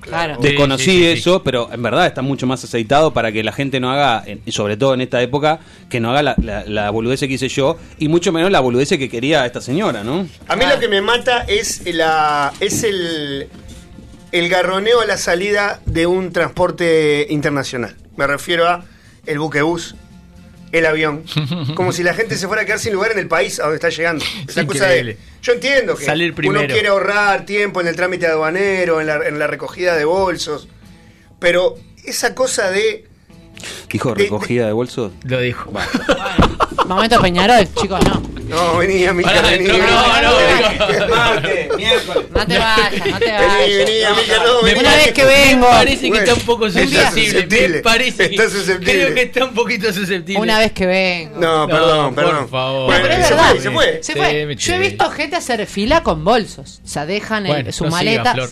Claro. Desconocí sí, sí, sí. eso, pero en verdad está mucho más aceitado para que la gente no haga, sobre todo en esta época, que no haga la, la, la boludez que hice yo y mucho menos la boludez que quería esta señora, ¿no? A mí lo que me mata es la es el el garroneo a la salida de un transporte internacional. Me refiero a el buquebús, el avión, como si la gente se fuera a quedar sin lugar en el país a donde está llegando. Esa cosa de yo entiendo que Salir uno quiere ahorrar tiempo en el trámite aduanero, en la, en la recogida de bolsos, pero esa cosa de Dijo De- recogida de bolsos. Lo dijo. Momento Peñarol, chicos, no. No venía mi Pará, vení, no, vení, no, vení. no. Martes, miércoles. No te vayas, no te Vení, vayas. vení, amiga, no, vení. Una vez que vengo. Me parece que está un poco susceptible. Me parece que- está susceptible. Creo que está un poquito susceptible. Una vez que vengo. No, No, perdón, por perdón. favor. Bueno, Pero es se verdad. fue, se fue. Se fue. Yo he visto gente hacer fila con bolsos. O sea, dejan Bueno, su no maleta. No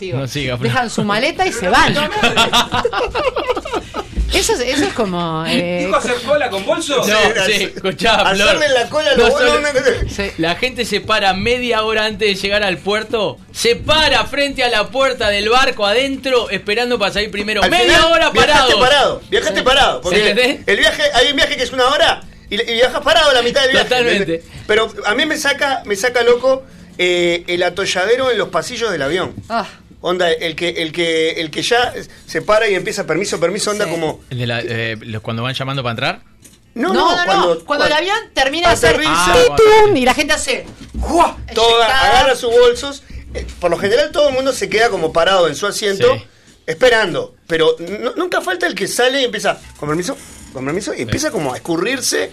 dejan su maleta y se van. eso, es, eso es como. eh, ¿Dijo hacer cola con bolsos? No, Sí, Flor. hacerle la cola a No los solo- boludos. sí. La gente se para media hora antes de llegar al puerto, se para frente a la puerta del barco adentro esperando para salir primero. Al media final, hora viajaste parado. parado. Viajaste Sí. parado. Porque ¿Entendés? el viaje, hay un viaje que es una hora y, y viajas parado a la mitad del viaje. Totalmente. Pero a mí me saca, me saca loco eh, el atolladero en los pasillos del avión. Ah, Onda, el que, el que, el que ya se para y empieza permiso, permiso, onda Sí. como. El de la- eh, los- cuando van llamando para entrar. No, no, no, no, no. cuando, Cuando, el avión termina de hacer. Ah, ¡titum! y la gente hace. ¡juá! toda, eyectada. agarra sus bolsos. Eh, Por lo general todo el mundo se queda como parado en su asiento, Sí. esperando. Pero nu- nunca falta el que sale y empieza, con permiso, con permiso, y empieza como a escurrirse.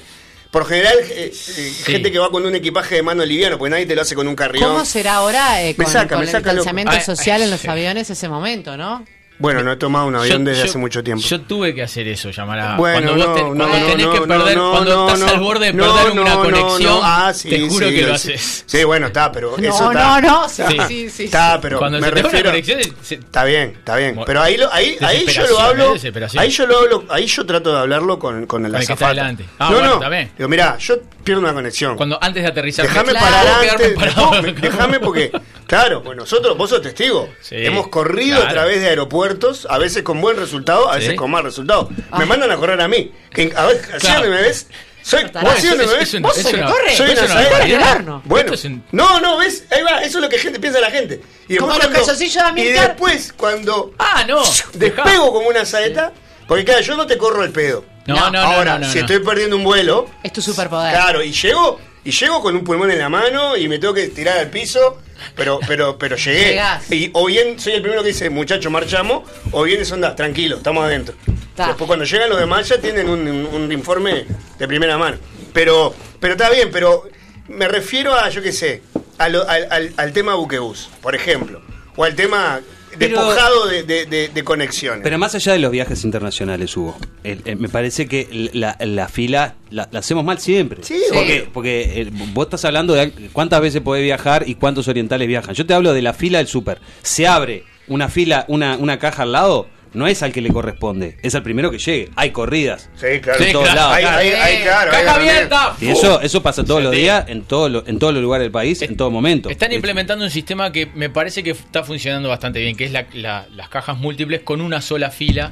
Por lo general, eh, eh, gente que va con un equipaje de mano liviano, porque nadie te lo hace con un carrión. ¿Cómo será ahora eh, con, saca, con me el saca distanciamiento Ay, social ay, en los sí. aviones ese momento, no? Bueno, no he tomado un avión Yo- desde yo- hace mucho tiempo. Yo tuve que hacer eso, llamar a. Bueno, cuando vos, no, te- no, cuando no, tenés no, que no, perder, no, cuando no, estás no. al borde de No, perder no, una no, conexión, no. Ah, sí, te juro sí, que lo sí. haces. Sí, bueno, está, pero No, eso no, está. no, sí, Sí. sí, sí. Está, pero cuando me se refiero. conexión, se- Está bien, está bien. Pero ahí, lo, ahí, ahí yo lo hablo. Ahí yo lo hablo, ahí yo trato de hablarlo con, con el azafata. adelante. Ah, no, bueno, no. está bien. Digo, mira, yo pierdo una conexión. cuando antes de aterrizar. Déjame parar antes. no, Déjame porque, claro, pues nosotros, vos sos testigo. Sí, Hemos corrido claro. a través de aeropuertos, a veces con buen resultado, a veces Sí. con mal resultado. Ah. Me mandan a correr a mí. Que, a ver, así Claro. donde me ves. Soy, Tará, vos así me ves. un- Vos se una- corre. Soy una una. Bueno, Esto es un- no, no, ves, ahí va, eso es lo que gente piensa la gente. Y Como los cuando- calzoncillos de Y después, cuando Ah, no. despego como una saeta, porque claro, yo no te corro el pedo. No, no, no. Ahora, no, no, si no. estoy perdiendo un vuelo, Es tu superpoder. claro, y llego, y llego con un pulmón en la mano y me tengo que tirar al piso, pero, pero, pero llegué. Llegás. Y o bien soy el primero que dice, muchacho, marchamos, o bien es onda, tranquilo, estamos adentro. Ta. Después cuando llegan los demás ya tienen un, un- un informe de primera mano. Pero, pero está bien, pero me refiero a, yo qué sé, a lo- al, al- al tema buquebús, por ejemplo. O al tema Pero- despojado de, de- de- de conexiones. Pero más allá de los viajes internacionales, Hugo, el- el- me parece que la, la fila la, la hacemos mal siempre. Sí, porque, obvio. porque eh, vos estás hablando de cuántas veces podés viajar y cuántos orientales viajan. Yo te hablo de la fila del súper. Se abre una fila, una, una caja al lado, no es al que le corresponde, es al primero que llegue. Hay corridas. sí, claro. en todos lados. Claro, ¡Caja abierta! Y eso, eso pasa todos los días en, todo lo- en todos los lugares del país, en todo momento. Están Es- implementando un sistema que me parece que está funcionando bastante bien, que es la- la- las cajas múltiples con una sola fila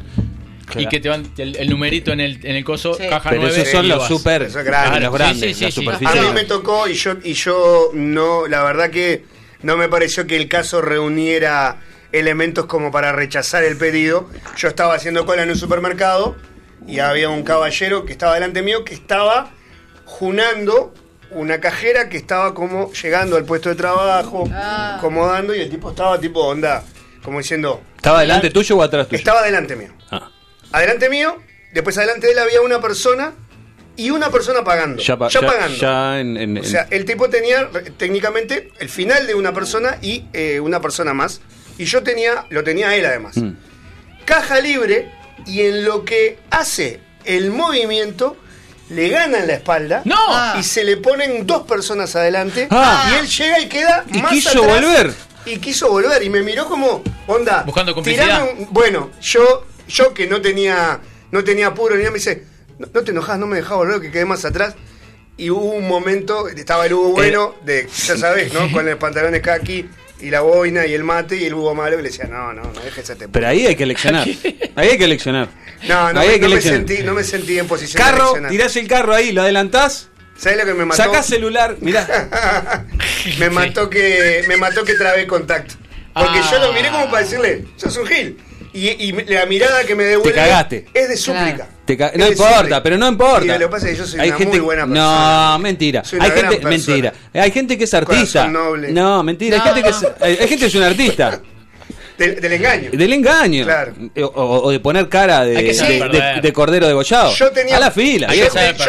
y que te van el, el numerito en el, en el coso, Sí. caja Pero 9. esos son los super, Eso es grande. los grandes, sí, sí, las sí. A mí me tocó y yo, y yo no, la verdad que no me pareció que el caso reuniera elementos como para rechazar el pedido. Yo estaba haciendo cola en un supermercado y había un caballero que estaba delante mío que estaba junando una cajera que estaba como llegando al puesto de trabajo, Ah. acomodando, y el tipo estaba tipo onda, como diciendo, ¿Estaba delante tuyo o atrás tuyo? estaba delante mío. Ah, Adelante mío, después adelante de él había una persona y una persona pagando. ya, pa- ya ya- pagando. ya en, en- O sea, el tipo tenía técnicamente el final de una persona y eh, una persona más. Y yo tenía, lo tenía él además. Mm. Caja libre y en lo que hace el movimiento le gana en la espalda ¡No! y se le ponen dos personas adelante Ah. y él llega y queda Y más quiso atrás volver. y quiso volver y me miró como onda Buscando complicidad. un- bueno yo yo que no tenía no tenía apuro ni nada me dice no, no te enojas no me dejás volver que quedé más atrás y hubo un momento estaba el Hugo bueno de ya sabes no con los pantalones kaki y la boina y el mate y el Hugo malo que le decía no no no dejes ese Pero ahí hay que eleccionar. Ahí hay que eleccionar. no no, ahí me- hay que no me sentí no me sentí en posición de Carro, eleccionar. tirás el carro ahí, lo adelantás, ¿sabes lo que me mató? sacás celular, mirá. me mató que me mató que trabé contacto. Porque Ah. yo lo miré como para decirle, sos un gil. Y, y la mirada que me devuelve cagaste. es de súplica. Claro. Te ca- Es no importa, pero no importa. Y lo que pasa es que yo soy Hay una gente, muy buena persona. No, mentira. Soy una Hay gente, persona. mentira. Hay gente que es artista. Noble. No, mentira. No, hay, gente que es, hay, gente que es un artista. Del, del engaño. Del engaño. Claro. O, o- de poner cara de, de- de- de cordero degollado. Yo tenía, A la fila. Yo,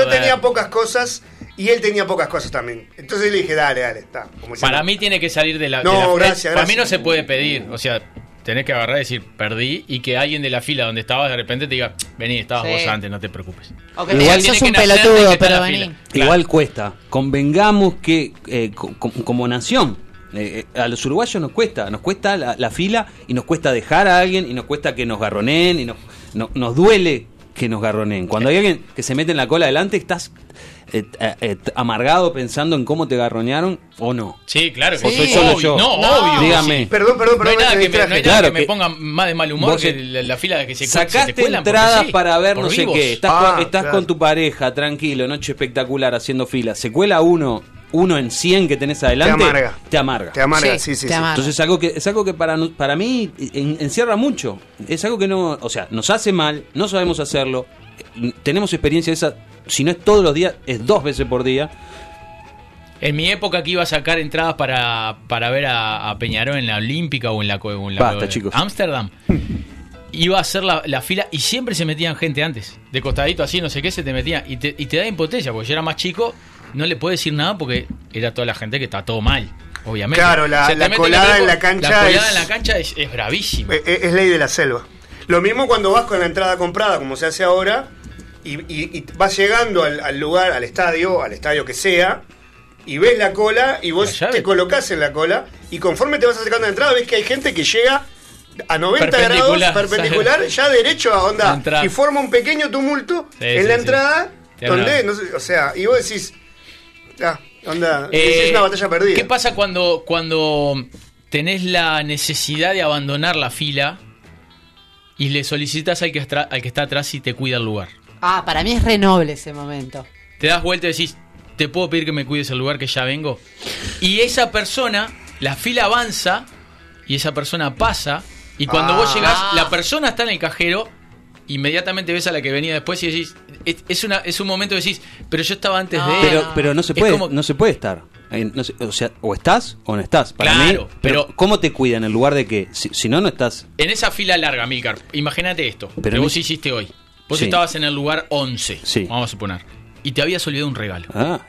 tenía pocas cosas y él tenía pocas cosas también. Entonces le dije, dale, dale, está. Como Para mí tiene que salir de la. No, de la- gracias, Para mí no gracias. se puede pedir. O sea, tenés que agarrar y decir, perdí. Y que alguien de la fila donde estabas de repente te diga, vení, estabas Sí. vos antes, no te preocupes. Igual sos un pelotudo, pero vení. Igual cuesta. Convengamos que eh, co- co- como nación, eh, eh, a los uruguayos nos cuesta, nos cuesta la, la fila y nos cuesta dejar a alguien y nos cuesta que nos garroneen y nos, no- nos duele que nos garroneen. Cuando hay alguien que se mete en la cola adelante, estás eh, eh, eh, amargado pensando en cómo te garronearon o no. Sí, claro. Sí. que ¿O soy solo obvio, yo? No, No. obvio. Dígame. sí. Perdón, perdón, No perdón. hay nada que me, no hay distraje. nada Claro que me ponga más de mal humor que la, la fila de que se, se Sacaste te cuelan entradas sí, para ver no sé vivos. qué. Estás, Ah, con, estás claro. con tu pareja, tranquilo, noche espectacular, haciendo fila. Se cuela uno, uno en 100 que tenés adelante. amarga. Te amarga. Te amarga, Sí, sí, sí. te sí. amarga. Entonces es algo que es algo que para para mí en- encierra mucho. Es algo que no, o sea, nos hace mal, no sabemos hacerlo. Tenemos experiencia de esa, si no es todos los días, es dos veces por día. En mi época que iba a sacar entradas para, para ver a, a Peñarol en la Olímpica o en la, o en la Basta, co- chicos. Ámsterdam, iba a hacer la, la fila y siempre se metían gente antes. De costadito así, no sé qué, se te metía. Y te, y te da impotencia, porque yo era más chico, no le puedes decir nada porque era toda la gente que está todo mal, obviamente. Claro, la- colada en la cancha La colada es- en la cancha es, es bravísima. Eh, eh, Es ley de la selva. Lo mismo cuando vas con la entrada comprada, como se hace ahora, y, y- y vas llegando al, al lugar, al estadio, al estadio que sea, y ves la cola, y vos te colocás en la cola, y conforme te vas acercando a la entrada, ves que hay gente que llega a 90 grados Perpendicular, ya derecho a onda, y forma un pequeño tumulto Sí, en sí, la sí. entrada, Te donde, hablaba. no sé, o sea, y vos decís, ah, onda, Eh, es una batalla perdida. ¿Qué pasa cuando, cuando tenés la necesidad de abandonar la fila y le solicitas al que, al que está atrás si te cuida el lugar? Ah, para mí es re noble ese momento. Te das vuelta y decís, ¿te puedo pedir que me cuides el lugar que ya vengo? Y esa persona, la fila avanza y esa persona pasa y cuando vos Ah. llegás, la persona está en el cajero, inmediatamente ves a la que venía después y decís, es, es una, es un momento que decís, pero yo estaba antes de él. Pero, pero no se puede, como- no se puede estar. Eh, no se- o sea, o estás o no estás. Para Claro, mí, pero, pero- ¿cómo te cuidan en lugar de que si, si no no estás? En esa fila larga, Milcar, imagínate esto, Pero que vos hiciste hoy. Vos Sí. estabas en el lugar 11, Sí. vamos a suponer, y te habías olvidado un regalo. Ah,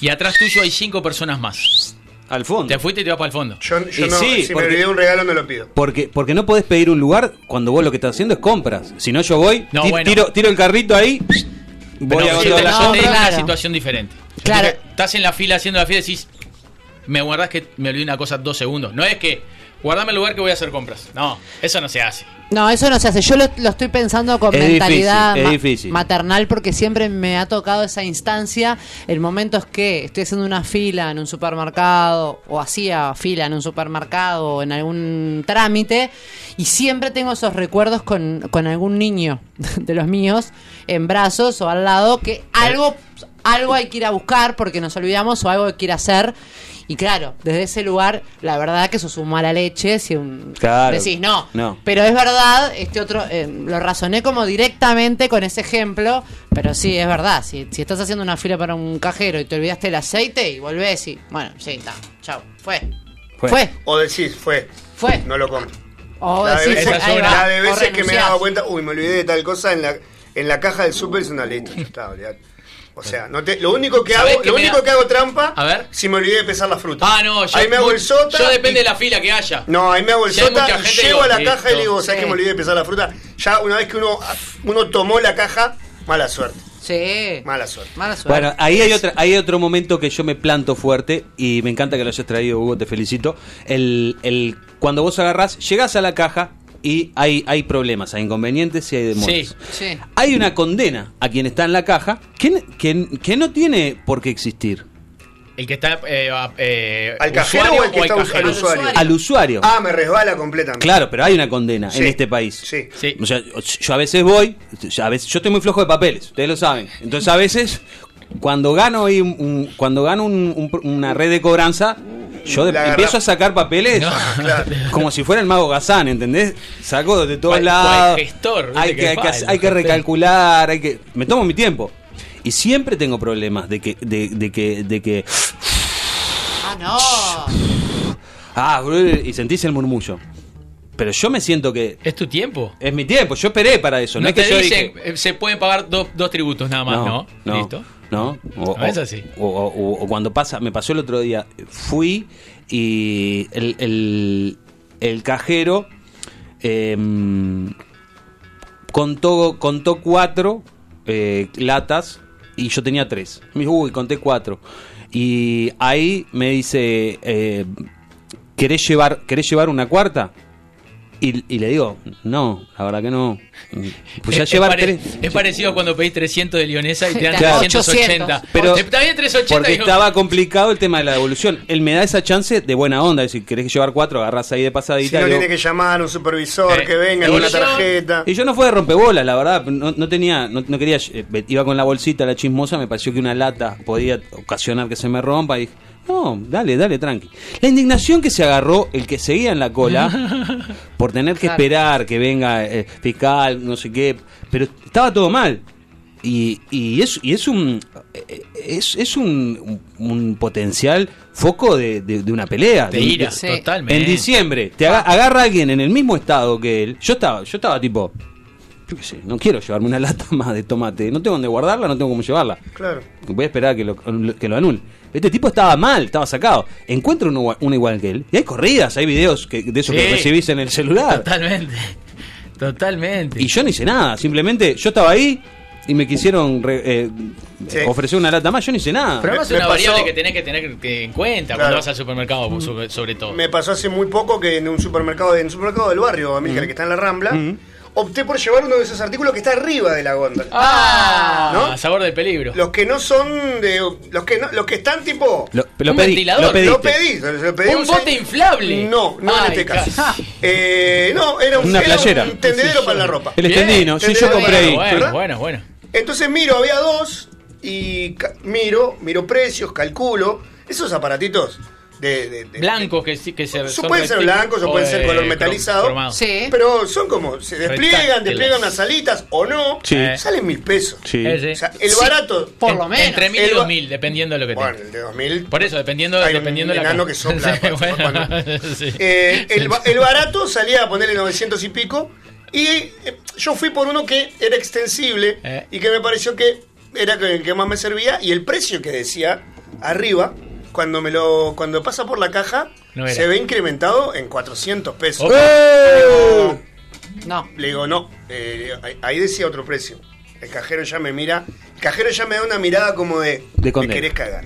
Y atrás tuyo hay cinco personas más. al fondo. Te fuiste y te vas para el fondo. Yo, yo Y no, sí, si porque- me olvidé un regalo no lo pido. Porque, porque no podés pedir un lugar cuando vos lo que estás haciendo es compras. Si no, yo voy, No, ti- bueno. tiro, tiro el carrito ahí, voy Pero a te, la no, compra. una claro. situación diferente. Claro. Estás en la fila haciendo la fila y decís, me guardás que me olvidé una cosa dos segundos. No es que, guardame el lugar que voy a hacer compras. No, eso no se hace. No, eso no se hace. Yo lo, lo estoy pensando con Es mentalidad difícil, es ma- difícil. maternal porque siempre me ha tocado esa instancia en momentos que estoy haciendo una fila en un supermercado o hacía fila en un supermercado o en algún trámite y siempre tengo esos recuerdos con, con algún niño de los míos en brazos o al lado que algo, algo hay que ir a buscar porque nos olvidamos o algo hay que ir a hacer. Y claro, desde ese lugar, la verdad que sos un mala leche leche, si un Claro. decís no. No. Pero es verdad, este otro eh, lo razoné como directamente con ese ejemplo, pero sí, es verdad. Si, si estás haciendo una fila para un cajero y te olvidaste el aceite y volvés y bueno, sí, está, chao, fue. Fue. Fue, O decís, fue, fue. no lo compro. O La de decís, veces, la de veces que me dado cuenta, uy, me olvidé de tal cosa en la, en la caja del súper, es una listo, ya está, olvidate. O sea, no te, lo único que ¿Sabés hago, lo único da? que hago trampa, A ver. si me olvidé de pesar la fruta. Ah, no, yo, ahí me hago el sota. yo depende y- de la fila que haya. No, ahí me hago el Si sota llego a la caja y le digo. ¿sabes que me olvidé de pesar la fruta? Ya una vez que uno, uno tomó la caja, mala suerte. Sí. Mala suerte. Mala suerte. Bueno, ahí hay, otra, hay otro momento que yo me planto fuerte y me encanta que lo hayas traído, Hugo, te felicito. El, el, cuando vos agarrás, llegás a la caja y hay, hay problemas, hay inconvenientes y hay demoras. Sí. Sí. Hay una condena a quien está en la caja que, que, que no tiene por qué existir. El que está. Eh, eh, ¿Al cajero usuario o al que está cajero? al usuario? Al usuario. Ah, me resbala completamente. Claro, pero hay una condena Sí. en este país. Sí. Sí. O sea, yo a veces voy, a veces, yo estoy muy flojo de papeles, ustedes lo saben. Entonces a veces, cuando gano ahí un- un- cuando gano un- un- una red de cobranza, yo de- empiezo a sacar papeles Claro. como si fuera el mago Gazán, ¿entendés? Saco de todos lados. gestor, hay que que, hay, que, hay recalcular, hay que. Me tomo mi tiempo. Y siempre tengo problemas de que, de, de que, de que. Ah, no. Ah, y sentís el murmullo. Pero yo me siento que. ¿Es tu tiempo? Es mi tiempo, yo esperé para eso. No, No, es que yo dije- eh, se pueden pagar dos, dos tributos nada más, ¿no? no, Listo. No, o, No es o- así. O, o- o cuando pasa, me pasó el otro día, fui y el, el, el cajero em, contó, contó cuatro eh, latas y yo tenía tres. Me dijo, uy, conté cuatro. Y ahí me dice, eh, ¿querés, llevar, ¿querés llevar una cuarta? Y, y le digo, no, la verdad que no. Pues ya es, llevar es pare- tres. es parecido a cuando pedís 300 de lionesa y te dan Claro. 380. 800. Pero- bien 380. Porque digo, estaba complicado el tema de la devolución. Él me da esa chance de buena onda. Es decir, querés llevar cuatro, agarrás ahí de Si pasadita. no digo- tiene que llamar a un supervisor, Eh, que venga con una evolución. tarjeta. Y yo no fue de rompebolas, la verdad. No, no tenía, no, no quería. eh, iba con la bolsita, la chismosa. Me pareció que una lata podía ocasionar que se me rompa. Y dije, no, dale, dale, tranqui. La indignación que se agarró el que seguía en la cola por tener que Claro. esperar que venga eh, fiscal, no sé qué. Pero estaba todo mal. Y, y es, y es un eh, es, es un, potencial foco de, de- de una pelea. De de- ira, Sí. totalmente. en diciembre te aga- agarra alguien en el mismo estado que él. Yo estaba, yo estaba tipo, yo qué sé, no quiero llevarme una lata más de tomate. No tengo dónde guardarla, no tengo cómo llevarla. Claro. Voy a esperar a que lo, que lo anule. Este tipo estaba mal, estaba sacado. Encuentro uno, igual- uno igual que él. Y hay corridas, hay videos que, de eso que Sí. recibís en el celular. Totalmente. Totalmente. Y yo no hice nada. Simplemente yo estaba ahí y me quisieron re- eh, Sí. ofrecer una lata más. Yo no hice nada. Pero además es una pasó- variable que tenés que tener que- en cuenta Claro. cuando vas al supermercado, sobre, sobre todo. Me pasó hace muy poco que en un supermercado, en un supermercado del barrio, Amílcar, que está en la Rambla, opté por llevar uno de esos artículos que está arriba de la góndola. ¡Ah! ¿No? A sabor del peligro. Los que no son de. Los que no, los que están tipo. Lo, lo Un pedí, ventilador. lo pediste. Lo pedí, lo pedí Un bote inflable. No, no Ay, en este caso. ca- Eh, no, era un, Una era playera. un tendedero para la ropa. El extendino. Sí, yo compré ahí. Bueno, bueno, bueno. Entonces miro, había dos y miro, miro precios, calculo. Esos aparatitos de. de- de- Blancos que sí que se Son- pueden ser blancos o pueden ser color metalizado. Sí. Pero son como, se despliegan, despliegan unas alitas o no. Sí. Salen mil pesos. Sí. Ese. O sea, el Sí. barato. Por lo menos. Entre mil y dos mil, dependiendo de lo que Bueno, el de 2000. Por eso, dependiendo, Hay un dependiendo de la enano que sopla bueno, cuando- sí. Eh, el, ba- el barato salía a ponerle 900 y pico. Y eh, yo fui por uno que era extensible Eh. y que me pareció que era el que más me servía. Y el precio que decía arriba, cuando me lo cuando pasa por la caja, No se ve incrementado en 400 pesos. Opa. Le digo, No. le digo, no, eh, ahí- decía otro precio. El cajero ya me mira, el cajero ya me da una mirada como de, De me querés cagar.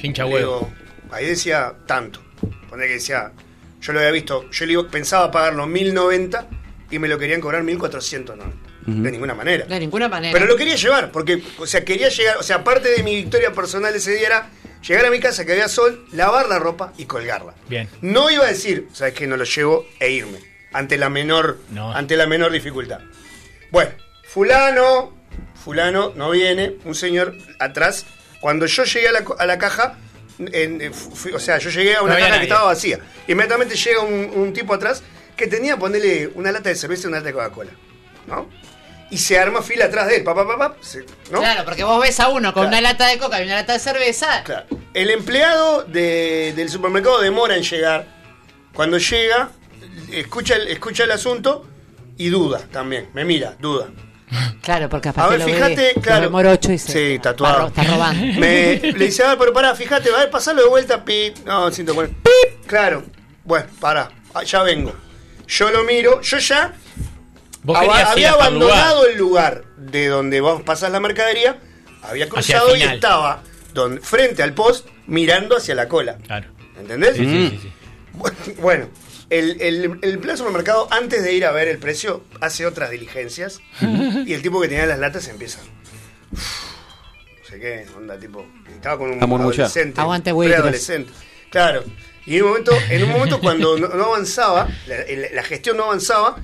Le huevo. digo, ahí decía tanto. Pone que decía, yo lo había visto, yo le digo, pensaba pagarlo 1090 y me lo querían cobrar 1490. De ninguna manera. De ninguna manera. Pero lo quería llevar, porque, o sea, quería llegar, o sea, parte de mi victoria personal ese día era llegar a mi casa que había sol, lavar la ropa y colgarla. Bien. No iba a decir, sabes que no lo llevo e irme ante la menor, No. ante la menor dificultad. Bueno, fulano, fulano no viene, un señor atrás. Cuando yo llegué a la, co- a la caja, en- eh, fui- o sea, yo llegué a una No caja que estaba vacía. Inmediatamente llega un, un tipo atrás que tenía, ponerle una lata de cerveza y una lata de Coca-Cola. ¿No? Y se arma fila atrás de él. Pa, pa, pa, pa, se- ¿no? Claro, porque vos ves a uno con Claro. una lata de coca y una lata de cerveza. Claro. El empleado de- del supermercado demora en llegar. Cuando llega, escucha el, escucha el asunto y duda también. Me mira, duda. Claro, porque A aparte ver, lo fíjate, claro. morocho y se Sí, tatuado. Está, ro- está robando. Me, le dice, a ver, pero pará, fíjate, a ver, pasalo de vuelta, pip. No, 140. Pip. Claro. Bueno, pará, ah, ya vengo. Yo lo miro, yo ya Vos aba- querías ir había lugar. abandonado el lugar de donde vos pasas la mercadería, había cruzado y estaba donde, frente al post mirando hacia la cola. Claro. ¿Entendés? Sí, sí, sí, sí. Bueno, el, el, el plazo supermercado, antes de ir a ver el precio, hace otras diligencias. y el tipo que tenía las latas empieza. No sé qué, onda, tipo. Estaba con un adolescente. Aguante, Waitress. adolescente. Claro. Y en un momento, en un momento cuando no, no avanzaba, la gestión no avanzaba,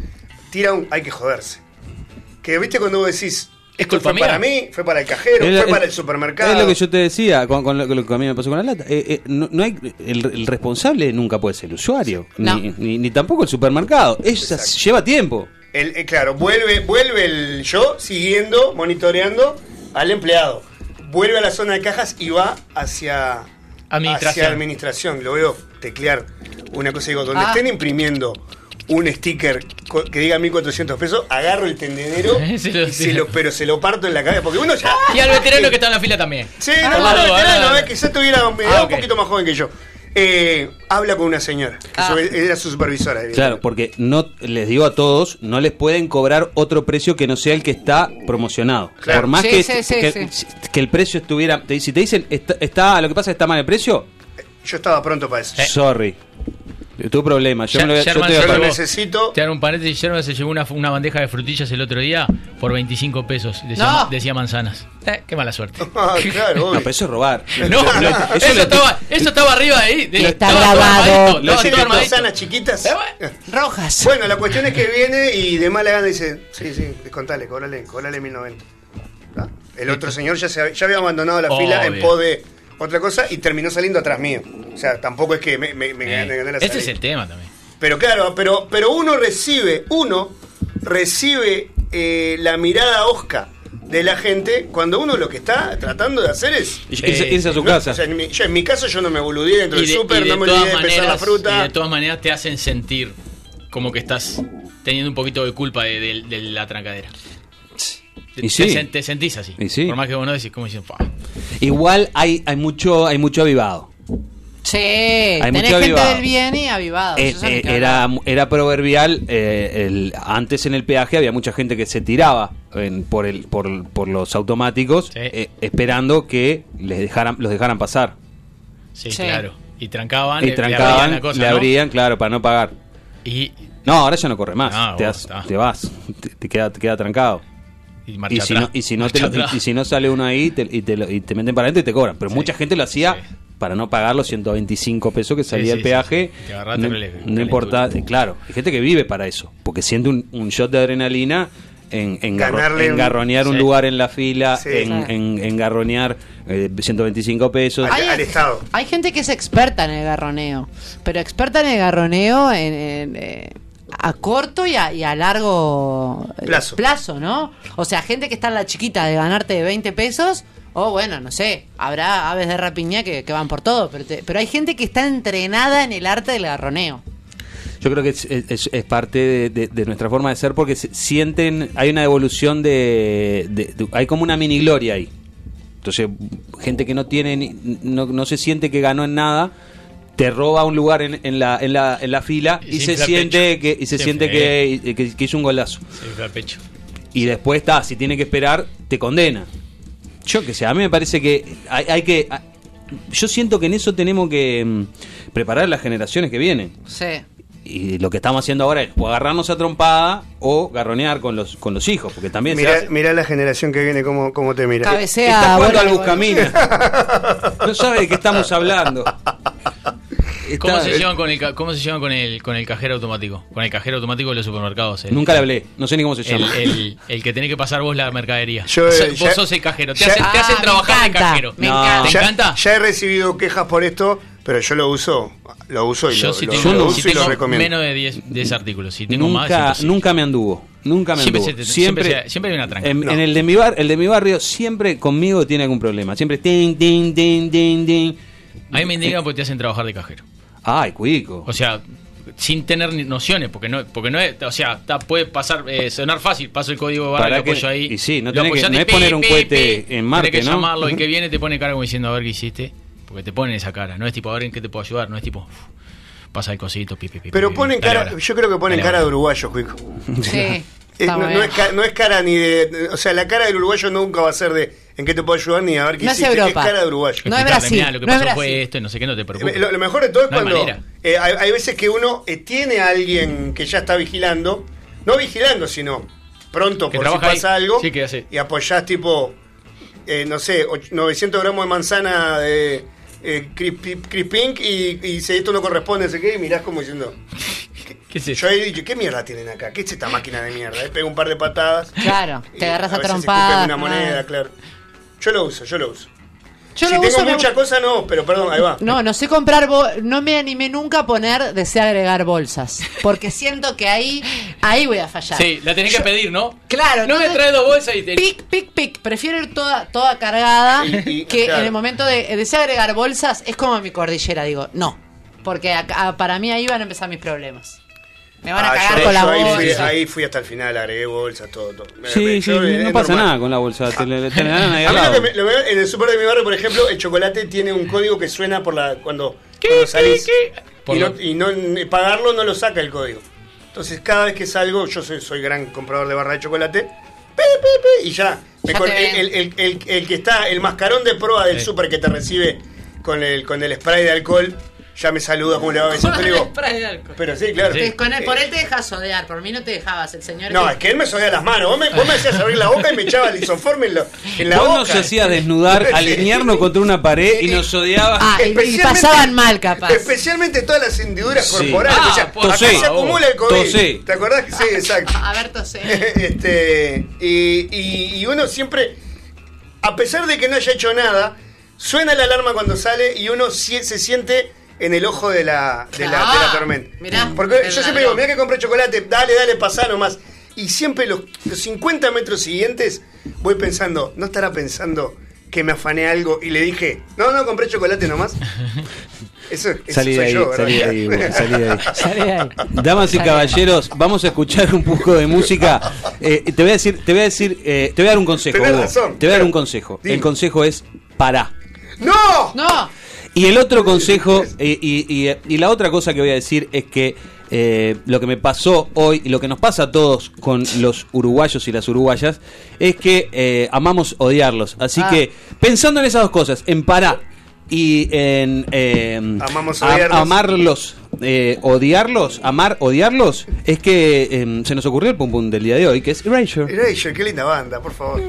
tira un. Hay que joderse. Que viste cuando vos decís. Es Esto culpa fue para mía. mí, fue para el cajero, Es fue para el supermercado. Es lo que yo te decía con, con lo, con lo que a mí me pasó con la lata. Eh, eh, no, no hay el, el responsable nunca puede ser el usuario, No. ni, ni, ni tampoco el supermercado. Es, Exacto. lleva tiempo. El, eh, claro, vuelve, vuelve el yo siguiendo, monitoreando al empleado. Vuelve a la zona de cajas y va hacia Administración. Hacia administración. Lo veo teclear una cosa. Digo, donde Ah. estén imprimiendo un sticker que diga 1400 pesos, agarro el tendedero, Se lo y se lo, pero se lo parto en la cabeza. Porque uno ya. Y al veterano que está en la fila también. Sí, Ah, no, no, claro, veterano, ah, eh, quizás tuviera eh, Ah, un ok. poquito más joven que yo. Eh, habla con una señora, que Ah. era su supervisora. Claro, porque no les digo a todos, no les pueden cobrar otro precio que no sea el que está promocionado. Claro. Por más Sí, que, sí, sí, que, sí. que el precio estuviera, te- si te dicen está, está- lo que pasa es que está mal el precio, Yo estaba pronto para eso. sorry, tu problema. Yo, me lo voy a- yo te voy a Yo lo necesito. Te hago un paréntesis, Sherman se llevó una, una bandeja de frutillas el otro día por 25 pesos. Decía, No. decía manzanas. Eh, qué mala suerte. Ah, claro, No, pero eso es robar. No, no, eso, lo- estaba, eso estaba arriba de ahí. de- Está estaba grabado. Lo armadito. manzanas chiquitas. Eh, bueno. Rojas. Bueno, la cuestión es que viene y de mala gana dice, sí, sí, descontale, cobrale, cobrale 1090. ¿Ah? El otro señor ya, se, había- ya había abandonado la fila en pos de otra cosa y terminó saliendo atrás mío. O sea, tampoco es que me, me, me gané, gané la Ese salida. es el tema también. Pero claro, pero, pero uno recibe, uno recibe eh, la mirada osca de la gente cuando uno lo que está tratando de hacer es... Irse, Eh, a su no, casa. o sea, en, mi, yo en mi caso yo no me boludeé dentro Y del de, súper, no me todas olvidé de pesar la maneras, y fruta. de todas maneras te hacen sentir como que estás teniendo un poquito de culpa de, de- de la trancadera. Te, Y sí. te sen- te sentís así. Y sí. Por más que vos no decís, como dicen, "Fua". Igual hay, hay mucho, hay mucho avivado. Sí, tenés mucho gente del bien y avivado. Eh, eh, era, era proverbial, eh, el, antes en el peaje había mucha gente que se tiraba en- por, el, por, por los automáticos Sí. eh, esperando que les dejaran, los dejaran pasar. Sí, Sí. claro. Y trancaban, y le- le abrían trancaban, la cosa, le ¿no? abrían, claro, para no pagar. Y, No, ahora ya no corre más, No, te, vas, te, te queda, te queda trancado. Y marcha Y si, atrás, no, y, si no te marcha lo- atrás. y si no sale uno ahí te- y, te, lo- y te meten para adentro y te cobran. Pero Sí. mucha gente lo hacía Sí. para no pagar los 125 pesos que salía sí, el peaje. sí. Te agarraste no, importa, claro, hay gente que vive para eso, porque siente un, un shot de adrenalina en, en, garro- garronear un sí. lugar en la fila, Sí. en, Claro. en, en garronear eh, 125 pesos. Al- al Estado. Hay gente que es experta en el garroneo, pero experta en el garroneo en, en, eh, a corto y a, y a largo Plazo. ¿no? O sea, gente que está en la chiquita de ganarte de 20 pesos, o bueno, no sé, habrá aves de rapiña que, que van por todo, pero, te- pero hay gente que está entrenada en el arte del garroneo. Yo creo que es, es- es parte de, de- de nuestra forma de ser porque se- sienten, hay una evolución de, de- de- hay como una mini gloria ahí. Entonces, gente que no tiene, ni- no, no se siente que ganó en nada, te roba un lugar en, en la, en, la, en la fila Y y, se siente pecho. que y se Se siente que, que- que hizo un golazo. Se infla el pecho. Y después está, si tiene que esperar, te condena. Yo que sé, a mí me parece que hay, hay que... Yo siento que en eso tenemos que mm, preparar las generaciones que vienen. Sí. Y lo que estamos haciendo ahora es o agarrarnos a trompada o garronear con los con los hijos, porque también se Mirá, hace. mirá la generación que viene, cómo, cómo te mira. Cabecea. Está jugando bueno, al bueno. buscamina. No sabe de qué estamos hablando. Está- ¿Cómo se llevan con el ca- cómo se llevan con el con el cajero automático? Con el cajero automático de los supermercados. el- Nunca le hablé, no sé ni cómo se llama. el, el que tenés que pasar vos la mercadería. Yo, eh, ya- vos sos el cajero. Te ya- hacen, te Ah, hacen me trabajar de encanta, cajero. me No. encanta. ¿Te ya, encanta? ya he recibido quejas por esto, pero yo lo uso, lo uso y Yo lo, si lo- tengo, lo si uso y lo tengo recomiendo. menos de 10, 10 artículos, si tengo más, es nunca, nunca me anduvo. Nunca me Siempre anduvo. se siempre, siempre hay una tranca. En, No. en el de mi bar, el de mi barrio siempre conmigo tiene algún problema. Siempre ting, ting, ting, ting, ting. A mí me indican porque te hacen trabajar de cajero. Ay, cuico. O sea, sin tener ni nociones, porque no, porque no es, o sea, puede pasar, eh, sonar fácil, paso el código de barra, lo apoyo ahí. y sí, no tenés que- no es poner un pi, cohete pi, en Marte, Tenés que ¿no? llamarlo, el que viene te pone cara como diciendo, a ver qué hiciste, porque te ponen esa cara, no es tipo, a ver en qué te puedo ayudar, no es tipo, uf, pasa el cosito, pi, pi, pi, Pero pi, ponen cara, ahora. yo creo que ponen Dale cara de uruguayo, Cuico. Sí. No, no es no es cara ni de. O sea, la cara del uruguayo nunca va a ser de en qué te puedo ayudar ni a ver qué No es hiciste. Europa. Es cara de uruguayo. No es Brasil, mirá, lo que no es pasó Brasil. fue esto, y no sé qué, no te preocupes. Lo, lo mejor de todo es No cuando eh, hay, hay veces que uno eh, tiene a alguien que ya está vigilando, no vigilando, sino pronto Que por si pasa ahí. algo Sí, que hace. y apoyás tipo, eh, no sé, och- 900 gramos de manzana de eh, crisp- crisp pink y, y si esto no corresponde, no sé qué, y mirás como diciendo, ¿Qué es yo he dicho, ¿qué mierda tienen acá? ¿Qué es esta máquina de mierda? Eh, pego un par de patadas. Claro, te agarras a, trompadas. escupen una moneda, claro. claro. Yo lo uso, yo lo uso. Yo si lo tengo uso, me- mucha cosa, no, pero perdón, ahí va. No, no sé comprar, bo- no me animé nunca a poner, desea agregar bolsas, porque siento que ahí, ahí voy a fallar. Sí, la tenés que pedir, ¿no? Claro, No me entonces- traes dos bolsas y te... Pic, pic, pic. Prefiero ir toda, toda cargada. Y- y- que claro. en el momento de desea agregar bolsas es como mi cordillera. Digo, no. Porque acá- para mí ahí van a empezar mis problemas. Me van a Ah, cagar yo- con la ahí, bolsa. fui, ahí fui hasta el final, agregué bolsas, todo. todo. Sí, me- sí, yo, eh, no es pasa normal. nada con la bolsa. Te, le- te la dan ahí A mí lo que me- lo que- en el super de mi barrio, por ejemplo, el chocolate tiene un código que suena por la cuando, ¿Qué, cuando qué, salís. qué? Y, no, y no- pagarlo no lo saca el código. Entonces, cada vez que salgo, yo soy, soy gran comprador de barra de chocolate. pi, pi, pi, y ya. Con- el, el- el- el- el que está, el mascarón de prueba del Sí. super que te recibe con el, con el spray de alcohol, ya me saluda como le va a decir. Pero digo, pero sí, claro. Él- por Eh, él te dejas odiar, por mí no te dejabas, el señor. No, que- es que él me sodea las manos. Vos me, vos me hacías abrir la boca y me echaba el isoforme en, lo- en la Vos boca. nos hacías desnudar, alinearnos contra una pared y nos odiabas. Ah, y- pasaban mal, capaz. Especialmente todas las hendiduras Sí. corporales. Ah, o sea, acá tosé. se acumula el COVID. Tosé. ¿Te acordás? que Sí, exacto. A ver, tosé. este, y, y- y uno siempre, a pesar de que no haya hecho nada, suena la alarma cuando sale y uno si- se siente en el ojo de la, de la, de la Ah, tormenta. mirá, Porque yo siempre digo, mira que compré chocolate, dale, dale, pasá nomás. Y siempre los, los 50 metros siguientes voy pensando, ¿no estará pensando que me afané algo y le dije, no, no, compré chocolate nomás? Eso, eso Salí de soy ahí, yo, salí de ahí, salí de ahí. Salí de ahí. Damas y Salí. caballeros, vamos a escuchar un poco de música. Eh, te voy a decir, te voy a decir, eh, te voy a dar un consejo. Razón. Te voy a dar un consejo. Dime. El consejo es pará. ¡No! No, Y el otro consejo, y, y- y- y la otra cosa que voy a decir es que eh, lo que me pasó hoy y lo que nos pasa a todos con los uruguayos y las uruguayas es que eh, amamos odiarlos. Así Ah. que pensando en esas dos cosas, en pará y en eh, Amamos a- odiarlos. amarlos, eh, odiarlos, amar, odiarlos, es que eh, se nos ocurrió el pum pum del día de hoy, que es Erasure. Erasure, qué linda banda, por favor.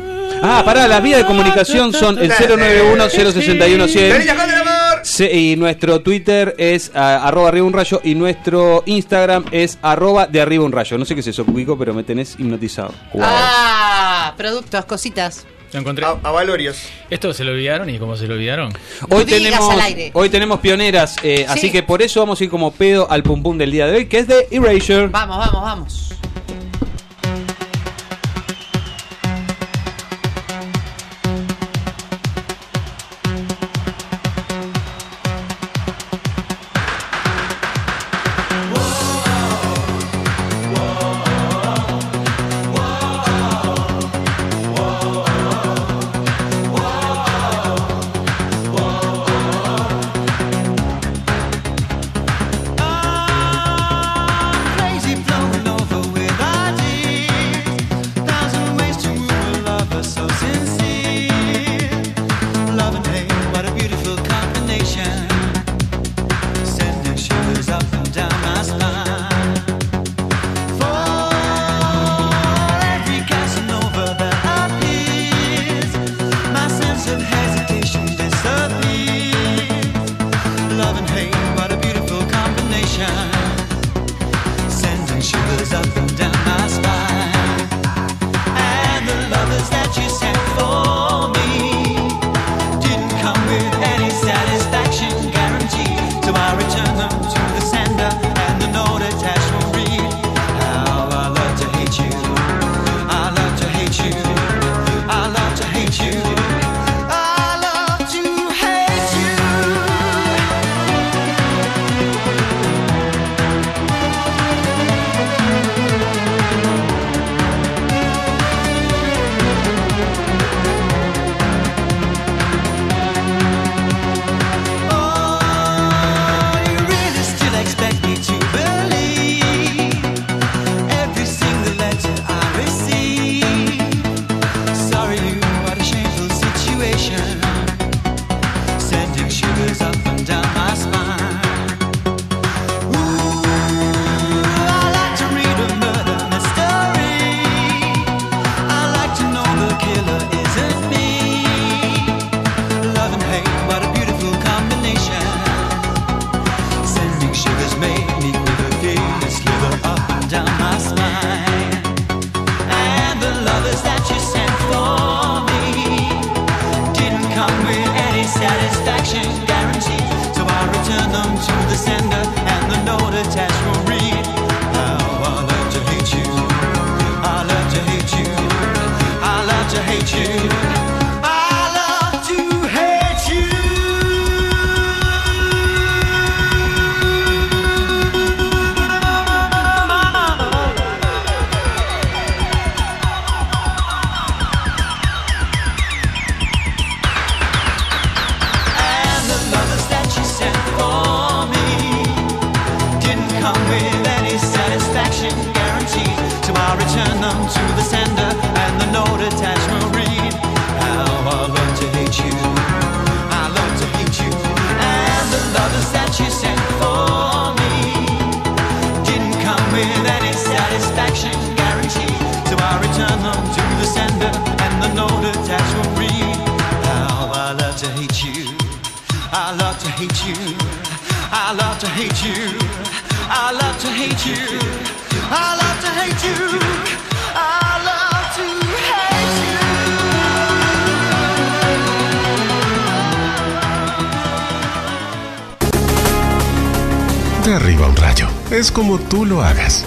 Ah, pará, las vías de comunicación son el 091-061-100. ¡Feliz con el amor! Sí, y nuestro Twitter es arroba arriba un rayo y nuestro Instagram es arroba de arriba un rayo. No sé qué es eso, pero me tenés hipnotizado. Wow. Ah, productos, cositas. Lo encontré. A, a Valorios. Esto se lo olvidaron y cómo se lo olvidaron. Hoy tenemos, al aire. hoy tenemos pioneras, eh, así Sí. que por eso vamos a ir como pedo al pum pum del día de hoy, que es de Erasure. Vamos, vamos, vamos.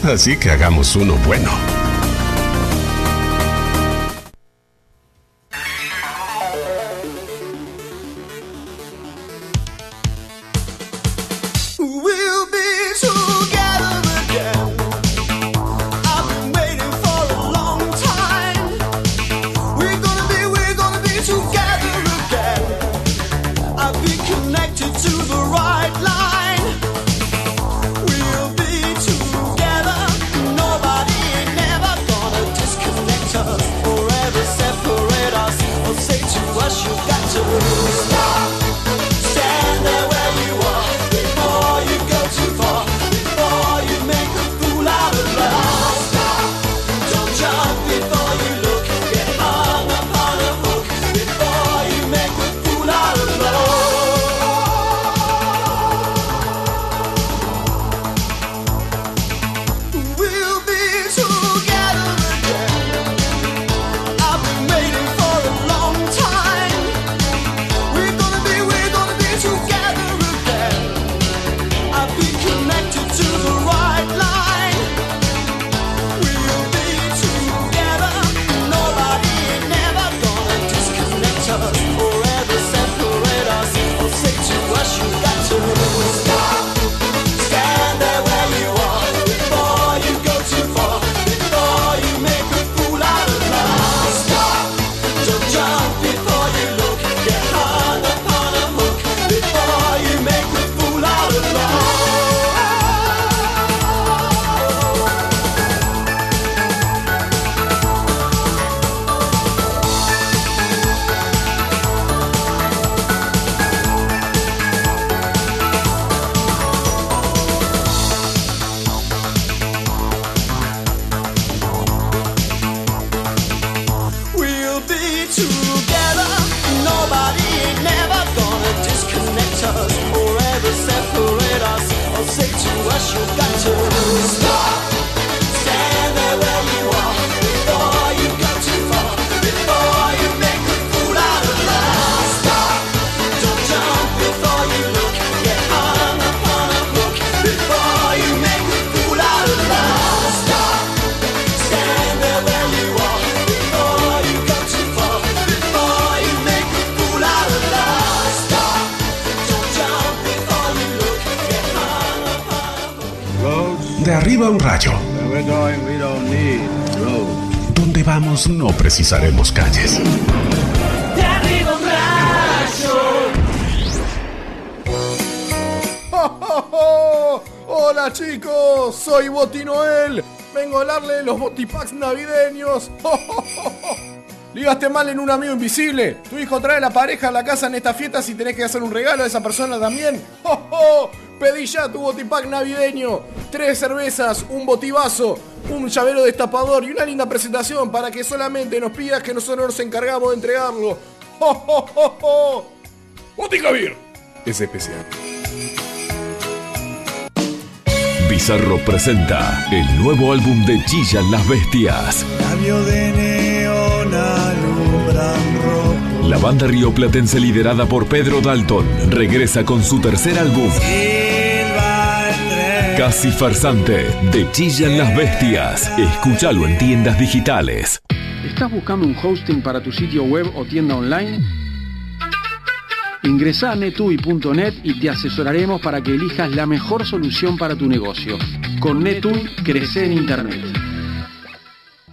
Así que hagamos uno bueno. cruzaremos calles. ¡Te rayo! ¡Hola chicos! Soy Botinoel. Vengo a hablarle de los botipacks navideños. Ligaste mal en un amigo invisible. Tu hijo trae la pareja a la casa en estas fiestas y tenés que hacer un regalo a esa persona también. Pedí ya tu botipack navideño. Tres cervezas, un botivazo un llavero destapador y una linda presentación para que solamente nos pidas que nosotros nos encargamos de entregarlo. ¡Oh, oh, oh, oh! ¡Botica Beer! Es especial. Bizarro presenta el nuevo álbum de Chillan las Bestias. De neón. La banda rioplatense liderada por Pedro Dalton regresa con su tercer álbum. Sí. Casi farsante, de Chillan las Bestias. Escúchalo en tiendas digitales. ¿Estás buscando un hosting para tu sitio web o tienda online? Ingresa a netui.net y te asesoraremos para que elijas la mejor solución para tu negocio. Con Netui, crece en Internet.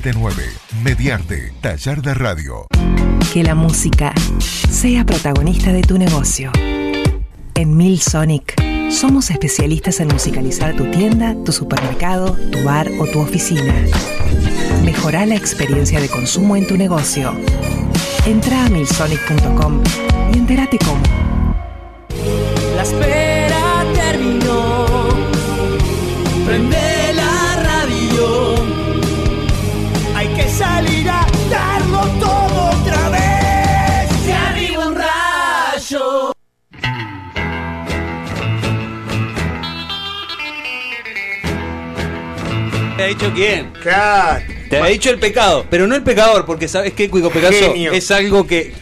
479 Mediarte, taller de radio. Que la música sea protagonista de tu negocio. En Mil Sonic somos especialistas en musicalizar tu tienda, tu supermercado, tu bar o tu oficina. Mejora la experiencia de consumo en tu negocio. Entra a milsonic.com y entérate cómo. La espera terminó. Prende ¿Te ha dicho quién? Claro. Te ha dicho el pecado, pero no el pecador, porque ¿sabes qué, Cuico Pegaso? Genio. Es algo que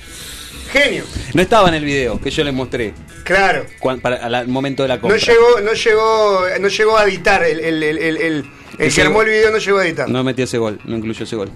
Genio. no estaba en el video que yo les mostré. Claro. cuan- para, al al momento de la No compra. llegó, no llegó, no llegó a editar el, el, el, el, el- el Ese que armó el video no llegó a editar. No metió ese gol, no incluyó ese gol.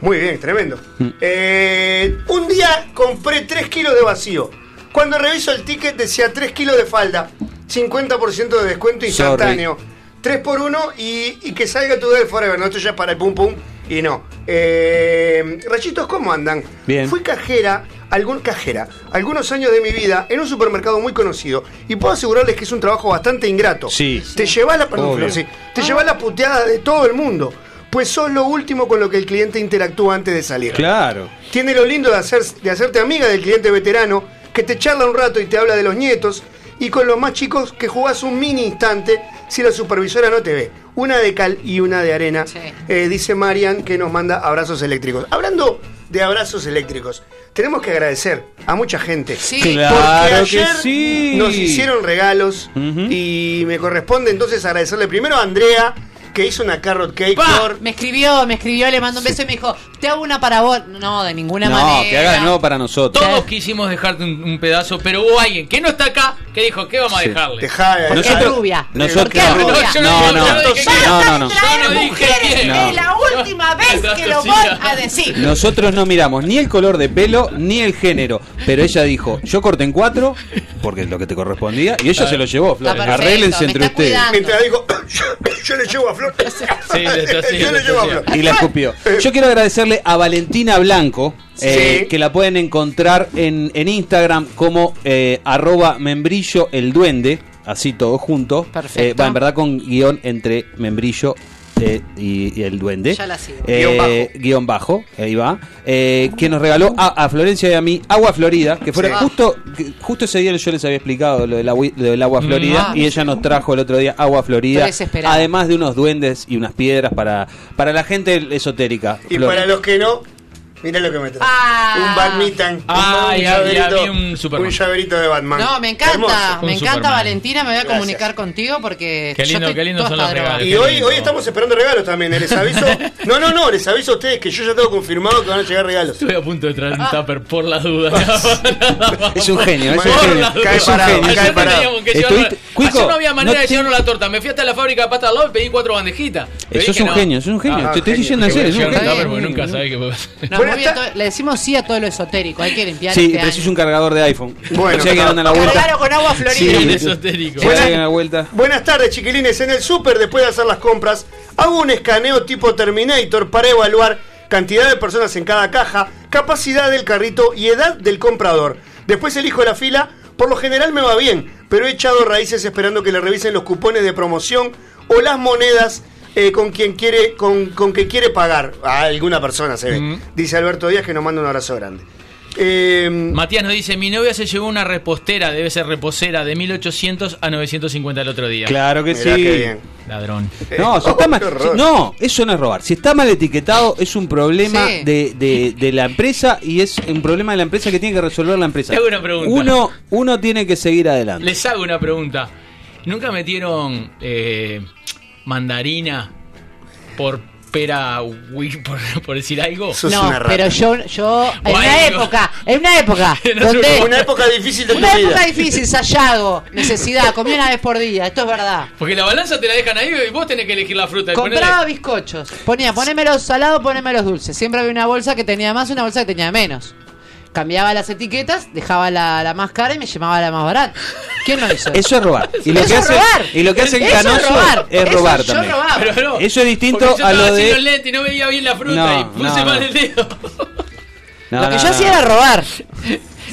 Muy bien, tremendo. Mm. Eh, un día compré 3 kilos de vacío. Cuando reviso el ticket decía 3 kilos de falda, 50% de descuento instantáneo. 3 por 1 y, y que salga tu del forever. No, esto ya es para el pum pum y no. Eh, rayitos, ¿cómo andan? Bien. Fui cajera, algún cajera, algunos años de mi vida en un supermercado muy conocido y puedo asegurarles que es un trabajo bastante ingrato. Sí. Te lleva la, perdón, sí. te lleva la puteada de todo el mundo. Pues sos lo último con lo que el cliente interactúa antes de salir. Claro. Tiene lo lindo de, hacer, de hacerte amiga del cliente veterano, que te charla un rato y te habla de los nietos, y con los más chicos que jugás un mini instante si la supervisora no te ve. Una de cal y una de arena, eh, dice Marian, que nos manda abrazos eléctricos. Hablando de abrazos eléctricos, tenemos que agradecer a mucha gente. Sí. Claro Porque que ayer sí. nos hicieron regalos y me corresponde entonces agradecerle primero a Andrea, que hizo una carrot cake. Pa, Flor. Me escribió, me escribió, le mandó un beso y me dijo, te hago una para vos. No, de ninguna No, manera. que haga de nuevo para nosotros. Todos quisimos dejarte un, un pedazo, pero hubo alguien que no está acá que dijo, ¿qué vamos Sí. a dejarle? Dejá, es rubia. Nosotros es no, rubia. yo no, no, no, no no, no, no. No quién. es la última vez que lo voy a decir. Nosotros no miramos ni el color de pelo ni el género, pero ella dijo, yo corté en cuatro, porque es lo que te correspondía, y ella se lo llevó, Flores. Arréglense entre ustedes. Mientras digo, yo, le llevo a Sí, le le. Y la escupió. Yo quiero agradecerle a Valentina Blanco, eh, Sí. que la pueden encontrar en, en Instagram como eh, arroba membrillo el duende, así todo junto. Perfecto. Eh, va, en verdad con guion entre membrillo eh, y, y el duende. Ya la sigo. Eh, guion bajo, ahí va. Eh, que nos regaló a, a Florencia y a mí agua florida, que fuera Sí. justo justo ese día yo les había explicado lo del, agua, lo del agua florida Ah. y ella nos trajo el otro día agua florida, además de unos duendes y unas piedras para, para la gente esotérica. Y Flor. para los que no, Mirá lo que me trae. Ah. Un Batmitan. un- Ah, llaverito, un Superman. un llaverito de Batman. No, me encanta, Hermoso. me encanta Superman. Valentina, me voy a Gracias. comunicar contigo porque Qué lindo, estoy qué lindo son los regalos. Y hoy, hoy estamos esperando regalos también. ¿eh? Les aviso. No, no, no, les aviso a ustedes que yo ya tengo confirmado que van a llegar regalos. Estuve a punto de traer un tupper por la duda. Es un genio, es un genio. Cae Es un parado, cae Cuico, no había manera no de llevarnos la torta. Me fui hasta la fábrica de pata al lado y pedí cuatro bandejitas. Eso es un no. genio, eso es un genio. Ah, Te estoy diciendo en serio, es un genio. nunca sabés qué puede Buenas le decimos sí a todo lo esotérico, hay que limpiar Sí, este preciso año. un cargador de iPhone. Bueno, la vuelta. Cargalo con agua florida. Sí, esotérico. A la vuelta. Buenas tardes, chiquilines. En el súper, después de hacer las compras, hago un escaneo tipo Terminator para evaluar cantidad de personas en cada caja, capacidad del carrito y edad del comprador. Después elijo la fila. Por lo general me va bien, pero he echado raíces esperando que le revisen los cupones de promoción o las monedas eh, con quien quiere, con, con que quiere pagar. A alguna persona se ve. Mm. Dice Alberto Díaz que nos manda un abrazo grande. Eh, Matías nos dice, mi novia se llevó una repostera, debe ser reposera, de 1800 a 950 el otro día. Claro que Mirá sí. qué bien. Ladrón. No, si está mal, qué horror. si- no, eso no es robar. Si está mal etiquetado, es un problema Sí. de, de- de la empresa y es un problema de la empresa que tiene que resolver la empresa. Te hago una pregunta. Uno, uno tiene que seguir adelante. Les hago una pregunta. ¿Nunca metieron eh, mandarina por pera, por, por decir algo? Sos No, una pero yo, yo en Bueno. una época, en una época, donde. Una época difícil de tu una vida. época difícil, sayago, necesidad, comí una vez por día, esto es verdad. Porque la balanza te la dejan ahí y vos tenés que elegir la fruta. Compraba ponerle- bizcochos, ponía, ponémelos salados, ponémelos dulces. Siempre había una bolsa que tenía más y una bolsa que tenía menos. Cambiaba las etiquetas, dejaba la, la más cara y me llevaba la más barata. ¿Quién no hizo Eso es robar. Y lo Eso que es hace, robar. y lo que hace el Eso es robar. es Eso robar yo también. robaba. Pero no, Eso es distinto yo a lo de- y no veía bien la fruta No, y puse no, mal no. el dedo. No, Lo que no, yo no. hacía era robar.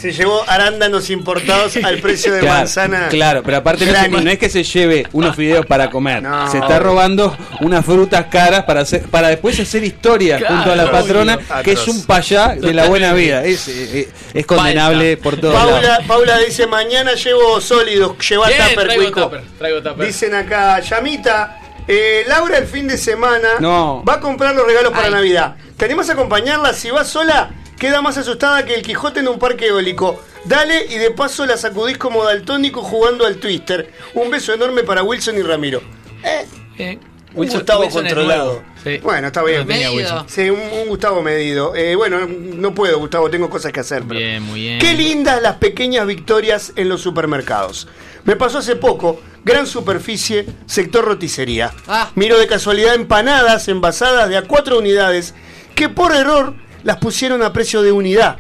Se llevó arándanos importados al precio de Claro, manzana. claro, pero aparte no, es que se lleve unos fideos para comer, No. se está robando unas frutas caras para hacer, para después hacer historia Claro, junto a la patrona, obvio. que es un payá de la buena vida, es, eh, es condenable por todos lados. Paula, dice, mañana llevo sólidos, lleva Bien, tupper, traigo cuico. tupper, traigo tupper. Dicen acá, Yamita, eh, Laura el fin de semana No. va a comprar los regalos para Ay. Navidad. ¿Te animas a acompañarla? Si va sola, queda más asustada que el Quijote en un parque eólico. Dale y de paso la sacudís como daltónico jugando al Twister. Un beso enorme para Wilson y Ramiro. Eh, Eh, un Gustavo Wilson es controlado. Sí. Bueno, está bien. Medido. Sí, un, un Gustavo medido. Eh, bueno, no puedo, Gustavo, tengo cosas que hacer. pero- Bien, muy bien. Qué lindas las pequeñas victorias en los supermercados. Me pasó hace poco, gran superficie, sector roticería. Ah. Miro de casualidad empanadas envasadas de a cuatro unidades que por error las pusieron a precio de unidad.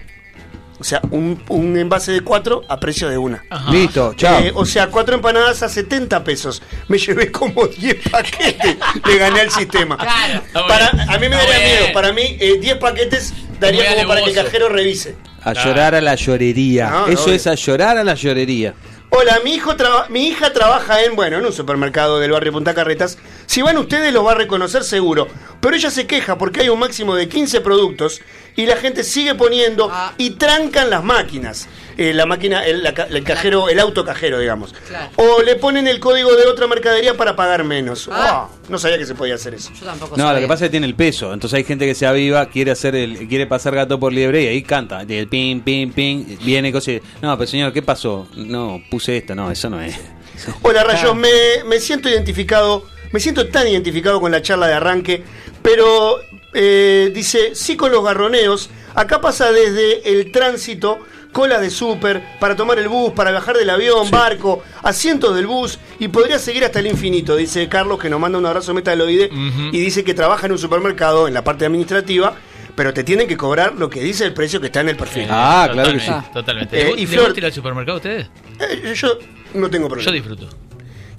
O sea, un, un envase de cuatro a precio de una. Ajá. Listo, chao. Eh, o sea, cuatro empanadas a 70 pesos. Me llevé como 10 paquetes. Le gané al sistema. Claro. Para, a mí me daría miedo. Para mí, eh, 10 paquetes daría como para que el cajero revise. A llorar a la llorería. No, Eso es a llorar a la llorería. Hola, mi, hijo mi hija trabaja en, bueno, en un supermercado del barrio Punta Carretas. Si van ustedes los va a reconocer seguro. Pero ella se queja porque hay un máximo de 15 productos y la gente sigue poniendo Ah. y trancan las máquinas. Eh, la máquina, el, la ca- el cajero, el autocajero, digamos. Claro. O le ponen el código de otra mercadería para pagar menos. Ah. Wow, no sabía que se podía hacer eso. Yo tampoco No, sabía. lo que pasa es que tiene el peso. Entonces hay gente que se aviva, quiere hacer el, quiere pasar gato por liebre y ahí canta. El pim, pim, pim, viene cosa y- No, pero señor, ¿qué pasó? No, puse esto. No, eso no es. Hola Rayos, me, me siento identificado, me siento tan identificado con la charla de arranque, pero eh, dice, sí con los garroneos, acá pasa desde el tránsito, cola de súper, para tomar el bus, para bajar del avión, barco, asientos del bus, y podría seguir hasta el infinito, dice Carlos, que nos manda un abrazo metaloide, y dice que trabaja en un supermercado, en la parte administrativa, pero te tienen que cobrar lo que dice el precio que está en el perfil. Ah, claro que sí. Totalmente. Eh, ¿Le, y Flor- gusta ir al supermercado ustedes? Eh, yo no tengo problema. Yo disfruto.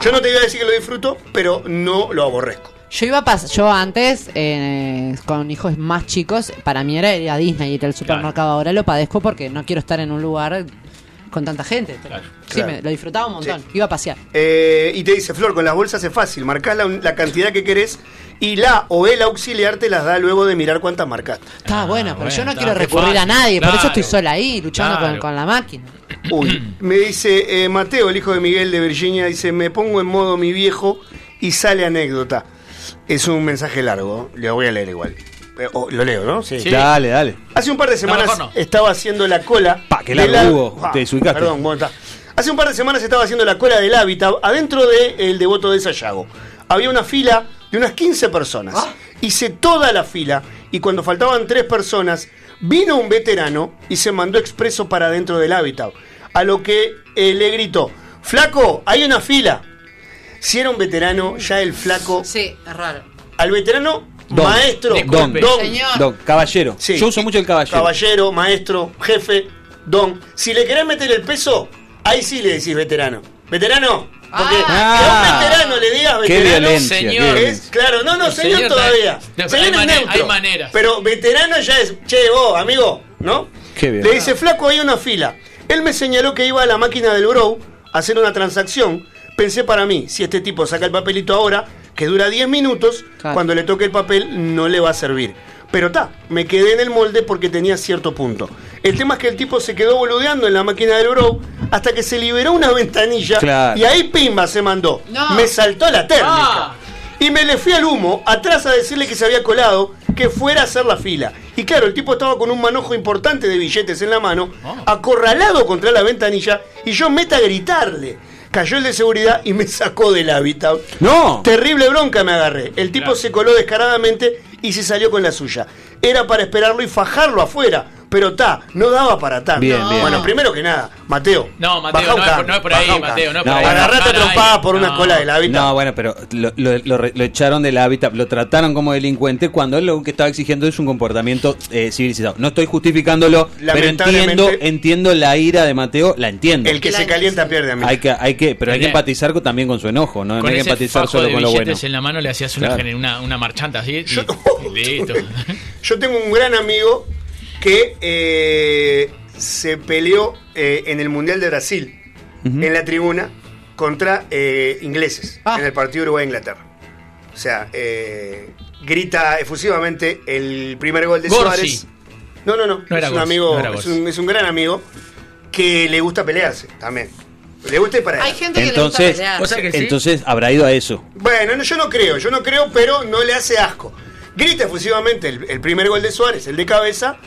Yo no te voy a decir que lo disfruto, pero no lo aborrezco. Yo iba a yo antes, eh, con hijos más chicos, para mí era ir a Disney, ir al supermercado. Ahora lo padezco porque no quiero estar en un lugar con tanta gente. Sí, Claro. me- lo disfrutaba un montón. Iba a pasear. Eh, y te dice, Flor, con las bolsas es fácil, marcás la, la cantidad que querés y la o el auxiliar te las da luego de mirar cuántas marcaste. Está bueno, pero yo no quiero recurrir a nadie. Por eso estoy sola ahí, luchando con, con la máquina. Uy, me dice eh, Mateo, el hijo de Miguel de Virginia, dice, me pongo en modo mi viejo y sale anécdota. Es un mensaje largo, lo voy a leer igual. Eh, oh, lo leo, ¿no? Sí. Sí. Dale, dale. Hace un par de semanas no. estaba haciendo la cola. Pa, largo hab- hubo. Ah, Te desubicaste. Perdón, bueno, está. Hace un par de semanas estaba haciendo la cola del hábitat adentro del devoto de Sayago. Había una fila de unas 15 personas. Ah. Hice toda la fila y cuando faltaban tres personas, vino un veterano y se mandó expreso para adentro del hábitat. A lo que eh, le gritó, flaco, hay una fila. Si era un veterano, ya el flaco... Sí, es raro. Al veterano, Don. maestro, Don. don, Señor. Don, caballero. Sí. Yo uso mucho el caballero. Caballero, maestro, jefe, don. Si le querés meter el peso, ahí sí le decís veterano. Veterano. Porque Ah. que a un veterano le digas Qué veterano. violencia, señor. qué Es, claro, no, no, señor, señor todavía. Señor hay es mane- neutro. hay maneras. Pero veterano ya es, che, vos, amigo, ¿no? Qué bien. Le dice, flaco, hay una fila. Él me señaló que iba a la máquina del Bro a hacer una transacción. Pensé para mí, si este tipo saca el papelito ahora, que dura 10 minutos, Claro. cuando le toque el papel no le va a servir. Pero ta, me quedé en el molde porque tenía cierto punto. El tema es que el tipo se quedó boludeando en la máquina del Bro hasta que se liberó una ventanilla Claro. y ahí pimba se mandó. No. Me saltó la térmica. Ah. Y me le fui al humo, atrás a decirle que se había colado, que fuera a hacer la fila. Y claro, el tipo estaba con un manojo importante de billetes en la mano, acorralado contra la ventanilla, y yo meta a gritarle. Cayó el de seguridad y me sacó del hábitat. ¡No! Terrible bronca me agarré. El tipo se coló descaradamente y se salió con la suya. Era para esperarlo y fajarlo afuera. Pero ta, no daba para tanto. Bien, bien. Bueno, primero que nada, Mateo. No, Mateo, baja un no es por- no es ahí, Mateo, no es por ahí. Agarrate trompada por una No. cola del hábitat. No, bueno, pero lo, lo- lo re- lo echaron del hábitat, lo trataron como delincuente cuando él lo que estaba exigiendo es un comportamiento eh, civilizado. No estoy justificándolo, pero entiendo, entiendo la ira de Mateo, la entiendo. El que se calienta pierde, amigo. hay que, hay que, pero hay que empatizar con- también con su enojo, no, no Con hay que empatizar solo de con lo bueno. en la mano le hacías una, Claro. gener- una, una marchanta así y, Yo- y listo. Yo tengo un gran amigo que eh, se peleó eh, en el Mundial de Brasil, en la tribuna, contra eh, ingleses, Ah. en el partido Uruguay-Inglaterra. O sea, eh, grita efusivamente el primer gol de Gorsi. Suárez. No, no, no. Es un Gorsi, amigo, no es, un, es un gran amigo que le gusta pelearse también. Le gusta ir para Hay gente que Entonces, le gusta pelear. O sea que sí. entonces habrá ido a eso. Bueno, no, yo no creo, yo no creo, pero no le hace asco. Grita efusivamente el, el primer gol de Suárez, el de cabeza,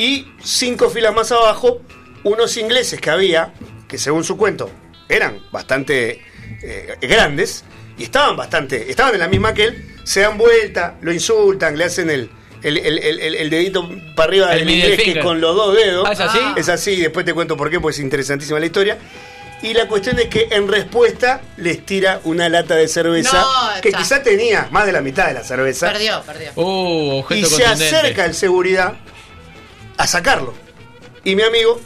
y cinco filas más abajo, unos ingleses que había, que según su cuento eran bastante eh, grandes, y estaban bastante, estaban en la misma que él, se dan vuelta, lo insultan, le hacen el, el, el- el- dedito para arriba El del inglés, que con los dos dedos. Ah, ¿es así? Es así, después te cuento por qué, porque es interesantísima la historia. Y la cuestión es que en respuesta les tira una lata de cerveza No, que quizá tenía más de la mitad de la cerveza. Perdió, perdió. Uh, y se acerca el seguridad a sacarlo. Y mi amigo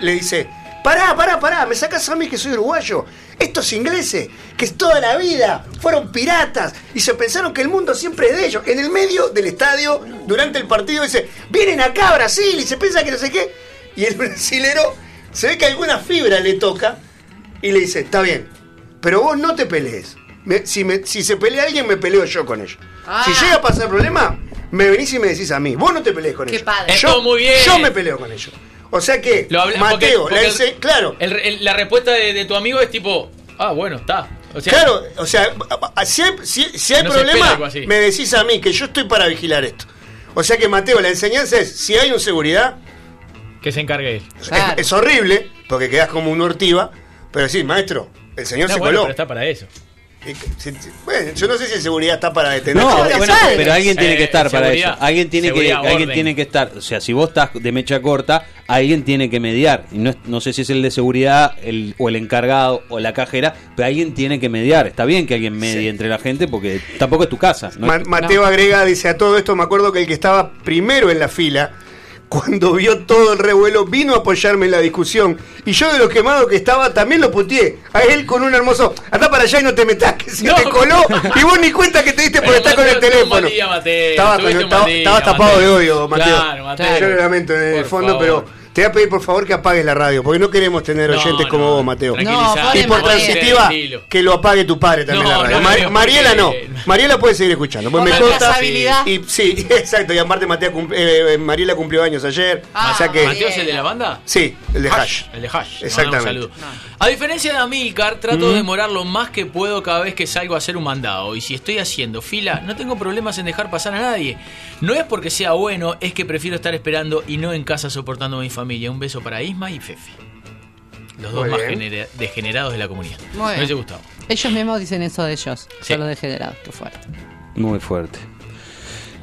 le dice, pará, pará, pará, me sacas a mí que soy uruguayo. Estos ingleses, que toda la vida fueron piratas y se pensaron que el mundo siempre es de ellos. En el medio del estadio, durante el partido, dice, vienen acá a Brasil y se piensa que no sé qué. Y el brasilero se ve que alguna fibra le toca y le dice, está bien, pero vos no te pelees. Me- si, me- si se pelea alguien, me peleo yo con ellos. Ah. Si llega a pasar problema, me venís y me decís a mí. Vos no te pelees con Qué ellos. padre. Estuvo Yo, muy bien. yo me peleo con ellos. O sea que, Lo habla- Mateo, porque- porque dice, claro, el- el- la respuesta de, de tu amigo es tipo, ah, bueno, está. O sea, claro, o sea, si hay, si- si hay No problema, me decís a mí que yo estoy para vigilar esto. O sea que, Mateo, la enseñanza es, si hay un seguridad, que se encargue él. es- Claro. es, horrible, porque quedás como un ortiva, pero sí, maestro, el señor No, se bueno, coló. pero está para eso. Bueno, yo no sé si seguridad está para detener. No, bueno, pero alguien tiene que estar para eso. Alguien tiene que, alguien tiene que estar. O sea, si vos estás de mecha corta, alguien tiene que mediar. Y no, es- no sé si es el de seguridad, el, o el encargado, o la cajera, pero alguien tiene que mediar. Está bien que alguien medie entre la gente porque tampoco es tu casa. ¿no? Ma- Mateo agrega, dice, a todo esto me acuerdo que el que estaba primero en la fila, cuando vio todo el revuelo, vino a apoyarme en la discusión. Y yo de lo quemado que estaba, también lo puteé. A él con un hermoso, anda para allá y no te metas, que se No. te coló. Y vos ni cuenta que te diste por Pero estar con el teléfono. estabas tapado Mateo. de odio, Mateo. Claro, Mateo. Yo lo lamento en el Por fondo, favor. pero te voy a pedir por favor que apagues la radio, porque no queremos tener No, oyentes como no, vos, Mateo. Y por transitiva, que lo apague tu padre también No, la radio. no, Mar- no, Mariela no. Mariela puede seguir escuchando. Pues me la consta. Y, sí, exacto. Y aparte Matea cum- eh, eh, Mariela cumplió años ayer. Ah, o sea que. ¿Mateo es el de la banda? Sí, el de Hash. El de Hash. Exactamente. Un saludo. A diferencia de Amilcar, trato de demorar lo más que puedo cada vez que salgo a hacer un mandado. Y si estoy haciendo fila, no tengo problemas en dejar pasar a nadie. No es porque sea bueno, es que prefiero estar esperando y no en casa soportando a mi familia. Un beso para Isma y Fefi. Los dos Muy más bien. genera- degenerados de la comunidad. Muy Me bien. hubiese gustado. Ellos mismos dicen eso de ellos. Sí. Solo degenerados, que fuera. Muy fuerte.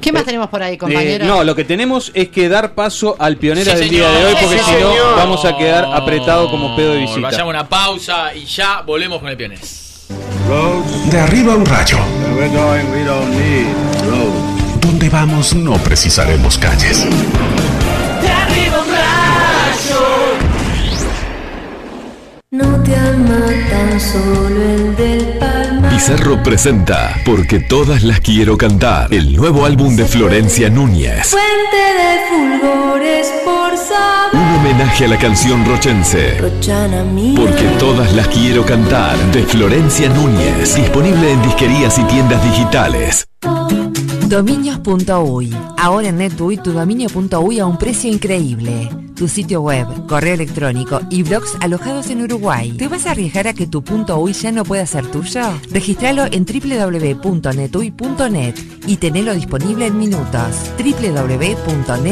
¿Qué más tenemos por ahí, compañero? Eh, no, lo que tenemos es que dar paso al pionera Sí, del señor. día de hoy, porque Sí, si no señor. vamos a quedar apretado como pedo de visita. Vayamos a una pausa y ya volvemos con el pionés. De arriba un rayo. Donde vamos no precisaremos calles. No te ama tan solo el del palmar. Pizarro presenta Porque todas las quiero cantar, el nuevo álbum de Florencia Núñez. Fuente de fulgores por saber. Un homenaje a la canción rochense. Rochana mía. Porque todas las quiero cantar, de Florencia Núñez. Disponible en disquerías y tiendas digitales. Dominios.uy. Ahora en NetUI tu dominio.uy a un precio increíble. Tu sitio web, correo electrónico y blogs alojados en Uruguay. ¿Te vas a arriesgar a que tu .uy ya no pueda ser tuyo? Registralo en www.netui.net y tenelo disponible en minutos. www.netui.net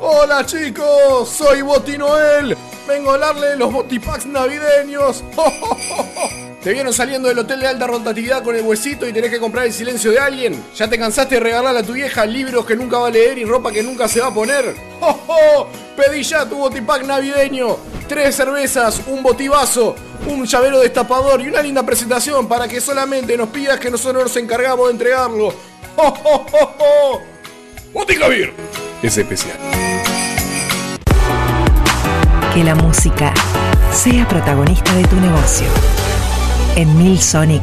Hola chicos, soy Boti Noel. Vengo a hablarle los Botipacks navideños. ¿Te vieron saliendo del hotel de alta rotatividad con el huesito y tenés que comprar el silencio de alguien? ¿Ya te cansaste de regalarle a tu vieja libros que nunca va a leer y ropa que nunca se va a poner? Pedí ya tu Botipack navideño. Tres cervezas, un botivazo, un llavero destapador y una linda presentación para que solamente nos pidas que nosotros nos encargamos de entregarlo. Boticlavir es especial. Que la música sea protagonista de tu negocio. En Mil Sonic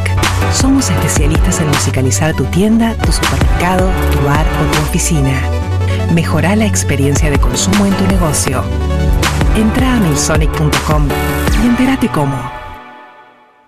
somos especialistas en musicalizar tu tienda, tu supermercado, tu bar o tu oficina. Mejora la experiencia de consumo en tu negocio. Entra a milsonic.com y entérate cómo.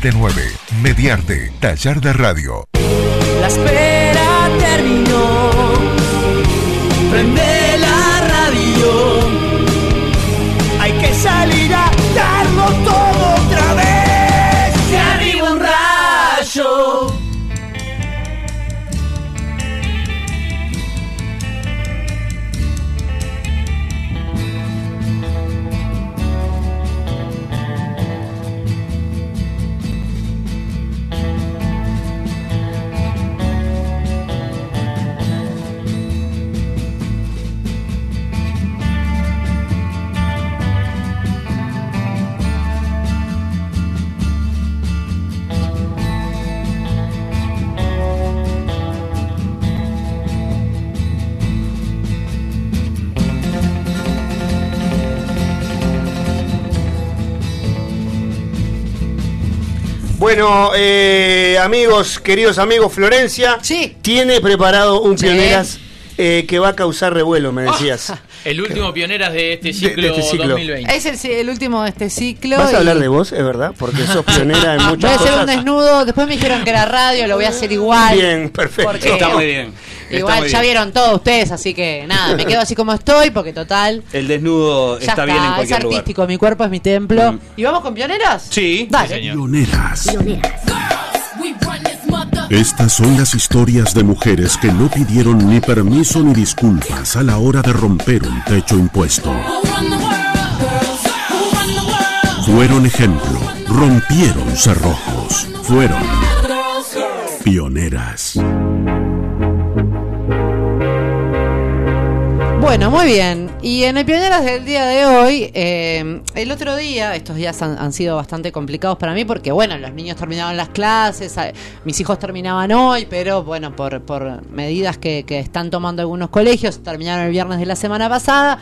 479 Mediarte, taller de radio. La espera terminó. Bueno, eh, amigos, queridos amigos, Florencia tiene preparado un Sí. pioneras eh, que va a causar revuelo, me decías. El último pioneras de este ciclo, de este ciclo. 2020. Es el, el último de este ciclo. ¿Vas y- a hablar de vos, es verdad? Porque sos pionera en Voy muchas a hacer un cosas. desnudo. Después me dijeron que era radio, lo voy a hacer igual. Bien, perfecto. Porque- Está muy bien. Igual ya vieron todos ustedes, así que nada, me quedo así como estoy, porque total. El desnudo Ya está, bien en es cualquier lugar. artístico, mi cuerpo es mi templo. ¿Y vamos con pioneras? Sí. Dale. Pioneras. Estas son las historias de mujeres que no pidieron ni permiso ni disculpas a la hora de romper un techo impuesto. Fueron ejemplo, rompieron cerrojos, fueron pioneras. Bueno, muy bien. Y en el Pioneras del día de hoy, eh, el otro día, estos días han, sido bastante complicados para mí porque, bueno, los niños terminaban las clases, mis hijos terminaban hoy, pero bueno, por, por medidas que, que están tomando algunos colegios, terminaron el viernes de la semana pasada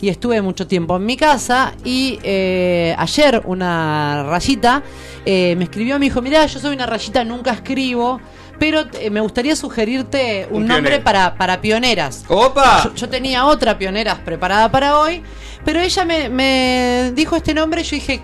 y estuve mucho tiempo en mi casa y eh, ayer una rayita eh, me escribió, me dijo, mirá, yo soy una rayita, nunca escribo. Pero eh, me gustaría sugerirte un, Un nombre para, para pioneras. ¡Opa! Yo, yo tenía otra pioneras preparada para hoy, pero ella me, me dijo este nombre y yo dije,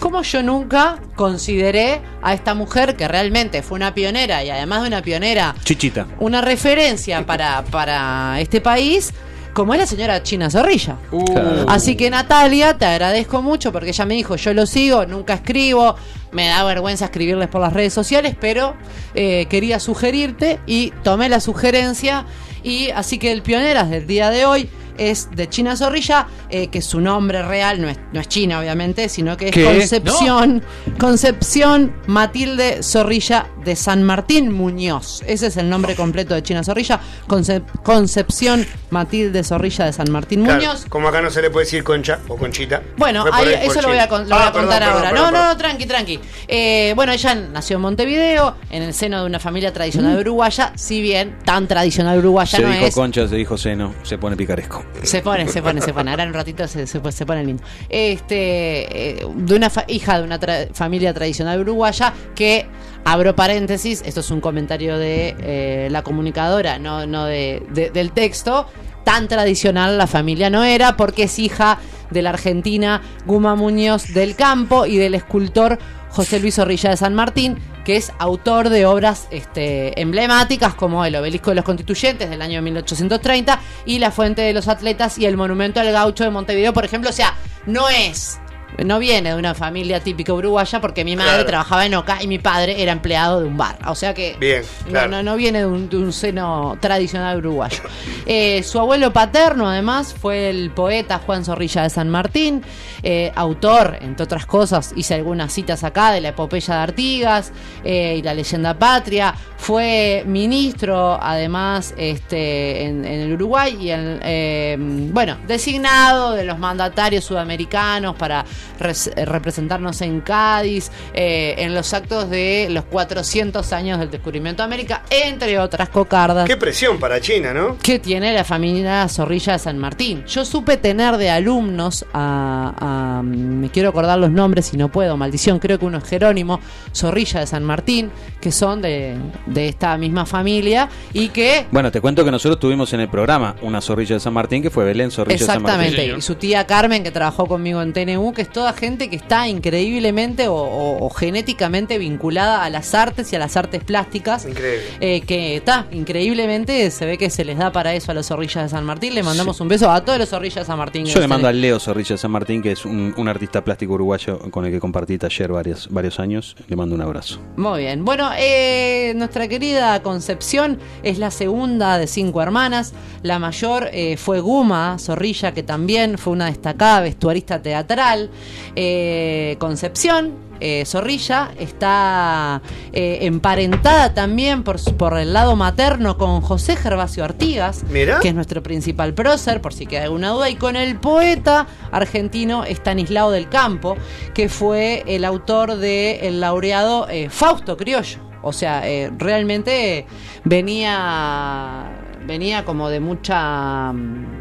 ¿cómo yo nunca consideré a esta mujer que realmente fue una pionera y además de una pionera, Chichita. una referencia para, para este país? Como es la señora China Zorrilla. Claro. Así que Natalia, te agradezco mucho porque ella me dijo, yo lo sigo, nunca escribo, me da vergüenza escribirles por las redes sociales, pero eh, quería sugerirte y tomé la sugerencia y así que el Pioneras del día de hoy es de China Zorrilla, eh, que su nombre real no es, no es China, obviamente, sino que es ¿Qué? Concepción, Concepción Matilde Zorrilla de San Martín Muñoz. Ese es el nombre completo de China Zorrilla, Concep- Concepción Matilde Zorrilla de San Martín Claro, Muñoz. como acá no se le puede decir concha o conchita. Bueno, ahí- eso lo voy a, con- lo Ah, voy a perdón, contar perdón, ahora. perdón, no, no, perdón. no, tranqui, tranqui. Eh, bueno, ella nació en Montevideo, en el seno de una familia tradicional uruguaya, si bien tan tradicional uruguaya Se no dijo es. concha, se dijo seno, se pone picaresco. Se pone, se pone, se pone. Ahora en un ratito se, se, se lindo. Este, eh, de una hija de una tra- familia tradicional uruguaya que, abro paréntesis, esto es un comentario de eh, la comunicadora, no, no de- del texto. Tan tradicional la familia no era porque es hija de la argentina Guma Muñoz del Campo y del escultor José Luis Zorrilla de San Martín, que es autor de obras este, emblemáticas como el Obelisco de los Constituyentes del año 1830 y la Fuente de los Atletas y el Monumento al Gaucho de Montevideo, por ejemplo. O sea, no es, no viene de una familia típica uruguaya porque mi madre Claro. trabajaba en Oca y mi padre era empleado de un bar. O sea que Bien, no, claro. no, no viene de un, de un seno tradicional uruguayo. Eh, su abuelo paterno, además, fue el poeta Juan Zorrilla de San Martín, eh, autor, entre otras cosas, hice algunas citas acá de la epopeya de Artigas eh, y la leyenda patria. Fue ministro, además, este, en, en el Uruguay y, en, bueno, designado de los mandatarios sudamericanos para representarnos en Cádiz, eh, en los actos de los 400 años del descubrimiento de América, entre otras cocardas. Qué presión para China, ¿no? que tiene la familia Zorrilla de San Martín. Yo supe tener de alumnos a, a- me quiero acordar los nombres si no puedo, maldición, creo que uno es Jerónimo Zorrilla de San Martín, que son de, de esta misma familia y que Bueno, te cuento que nosotros tuvimos en el programa una zorrilla de San Martín que fue Belén Zorrilla de San Martín. Exactamente, y su tía Carmen que trabajó conmigo en TNU, que es toda gente que está increíblemente o, o- o genéticamente vinculada a las artes y a las artes plásticas. Increíble. Eh, que está increíblemente, se ve que se les da para eso a los zorrillas de San Martín. Le mandamos un beso a todos los zorrillas de San Martín. Yo le se mando a les- Leo Zorrilla de San Martín, que es un, un artista plástico uruguayo con el que compartí taller varios, varios años. Le mando un abrazo. Muy bien. Bueno, eh, nuestra querida Concepción es la segunda de cinco hermanas. La mayor eh, fue Guma Zorrilla, que también fue una destacada vestuarista teatral. Eh, Concepción. eh, Zorrilla está eh, emparentada también por, el lado materno con José Gervasio Artigas, Mirá. que es nuestro principal prócer, por si queda alguna duda, y con el poeta argentino Estanislao del Campo, que fue el autor del laureado eh, Fausto Criollo. O sea, realmente venía, venía como de mucha mm,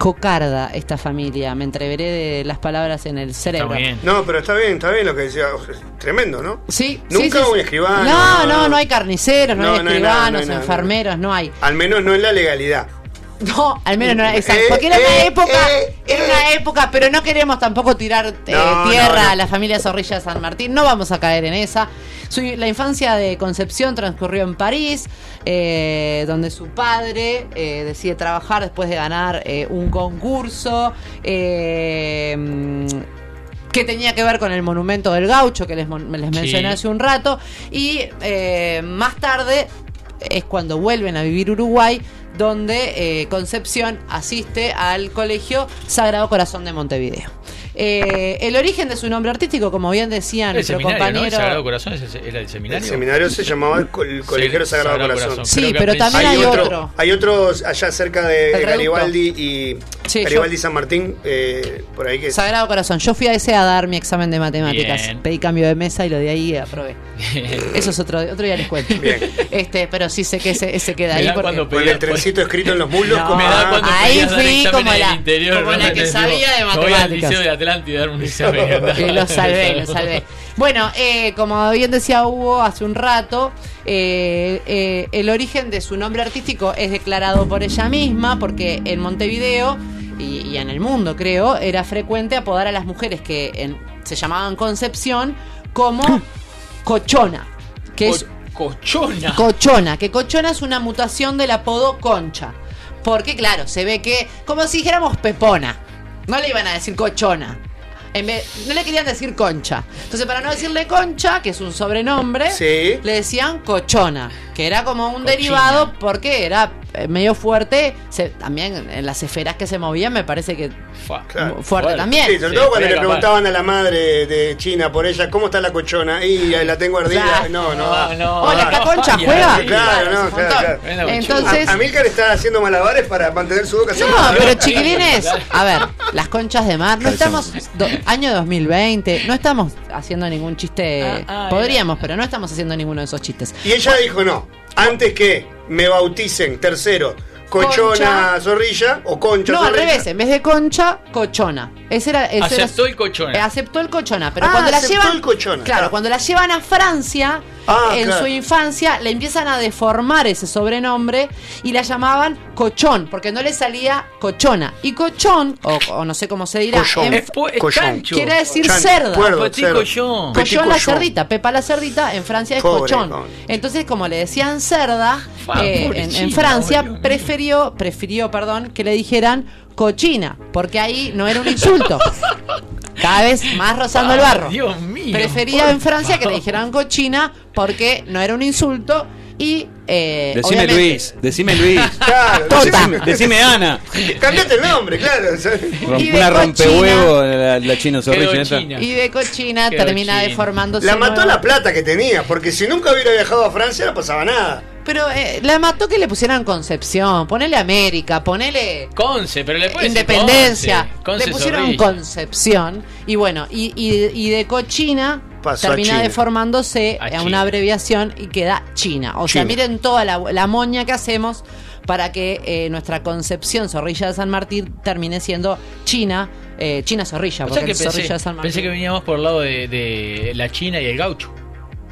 cocarda esta familia. Me entreveré de las palabras en el cerebro. No, pero está bien, está bien lo que decía. Tremendo, ¿no? Sí, Nunca sí, sí, un escribano. No, no, no hay carniceros, no, No, hay no hay nada, escribanos, no hay nada, enfermeros, no hay. Al menos no en la legalidad. No, al menos no era exacto. Eh, Porque era una eh, época, eh, era una época, pero no queremos tampoco tirar eh, No, tierra no. a la familia Zorrilla de San Martín. No vamos a caer en esa. Su- la infancia de Concepción transcurrió en París, eh, donde su padre eh, decide trabajar después de ganar eh, un concurso. eh, que tenía que ver con el monumento del gaucho que les, mencioné Sí. hace un rato y eh, más tarde es cuando vuelven a vivir Uruguay donde eh, Concepción asiste al colegio Sagrado Corazón de Montevideo. Eh, el origen de su nombre artístico, como bien decía El nuestro seminario, ¿no? El compañero. Sagrado Corazón era el seminario. El seminario se llamaba el, co- el Colegio Sí, Sagrado, Sagrado Corazón. Corazón. Sí, pero también hay otro. Hay otros allá cerca de. Garibaldi y Sí, Garibaldi yo- San Martín, eh, por ahí que Sagrado Corazón. Yo fui a ese a dar mi examen de matemáticas. Bien. Pedí cambio de mesa y lo de ahí aprobé. Eso es otro, otro día les cuento. Este, pero sí sé que ese, ese queda Me ahí. porque- cuando con el trencito escrito en los muslos. No, como- Me da cuando ahí fui como la- interior, como ¿no? la que sabía de matemáticas. Y dar un examen. Lo salvé, lo salvé. Bueno, eh, como bien decía Hugo hace un rato, eh, eh, el origen de su nombre artístico es declarado por ella misma, porque en Montevideo y, y en el mundo, creo, era frecuente apodar a las mujeres que en- se llamaban Concepción como cochona. Que es Cochona. Cochona, que cochona es una mutación del apodo concha. Porque, claro, se ve que, como si dijéramos pepona, no le iban a decir cochona. En vez- no le querían decir concha. Entonces, para no decirle concha, que es un sobrenombre, Sí. le decían cochona, que era como un derivado porque era medio fuerte, se- también en las esferas que se movían me parece que fuerte también. Sí, sobre todo cuando le preguntaban a la madre de China por ella, ¿cómo está la cochona? Y eh, la tengo ardida. Claro. No, no va. no. Hola, ¿esta concha Ay, juega? Claro, Claro, no, claro, claro. Entonces- A- Amílcar está haciendo malabares para mantener su boca No, cerrada. pero chiquilines, a ver, las conchas de mar, no estamos, do- año 2020, no estamos haciendo ningún chiste, Ah, ah, podríamos, pero no estamos haciendo ninguno de esos chistes. Y ella dijo no. Antes que me bauticen, tercero, cochona Concha. zorrilla o concha No, al zorrilla. revés, en vez de concha, cochona. Ese era, ese era- Aceptó el cochona. Eh, aceptó el cochona, pero Ah, cuando la aceptó llevan. el cochona, Claro, claro. cuando la llevan a Francia, Ah, en claro. su infancia, le empiezan a deformar ese sobrenombre y la llamaban cochón, porque no le salía cochona. Y cochón, o, o no sé cómo se dirá, Cochón. en- Es pu- es Cochón. chancho. quiere decir cerda. Cuerdo, Petit cerdo. cochón. Petit Cochón la cerdita, Pepa la cerdita, en Francia es Pobre cochón. con- Entonces, como le decían cerda, eh, en, en Francia prefirió, prefirió, perdón, que le dijeran cochina, porque ahí no era un insulto. Cada vez más rozando el barro. Dios mío. Prefería en Francia que le dijeran cochina porque no era un insulto y eh, Decime obviamente- Luis, decime Luis. Claro, Decime, decime Ana. Cambiate el nombre, claro. Y de una cochina. rompehuevo la, la chino zorrilla. Y de cochina Quedó termina deformándose. La mató nueva- la plata que tenía, porque si nunca hubiera viajado a Francia no pasaba nada. Pero eh, la mató que le pusieran Concepción, ponele América, ponele Conce, pero le Independencia. Conce. Conce le pusieron Zorrilla. Concepción. Y bueno, y, y- y de cochina Pasó termina China. deformándose A una abreviación y queda China. O sea, China. miren toda la, la moña que hacemos para que eh, nuestra Concepción Zorrilla de San Martín termine siendo China. eh, China Zorrilla, O porque sea que el Zorrilla pensé, de San Martín. pensé que venía más por el lado de, de la China y el gaucho.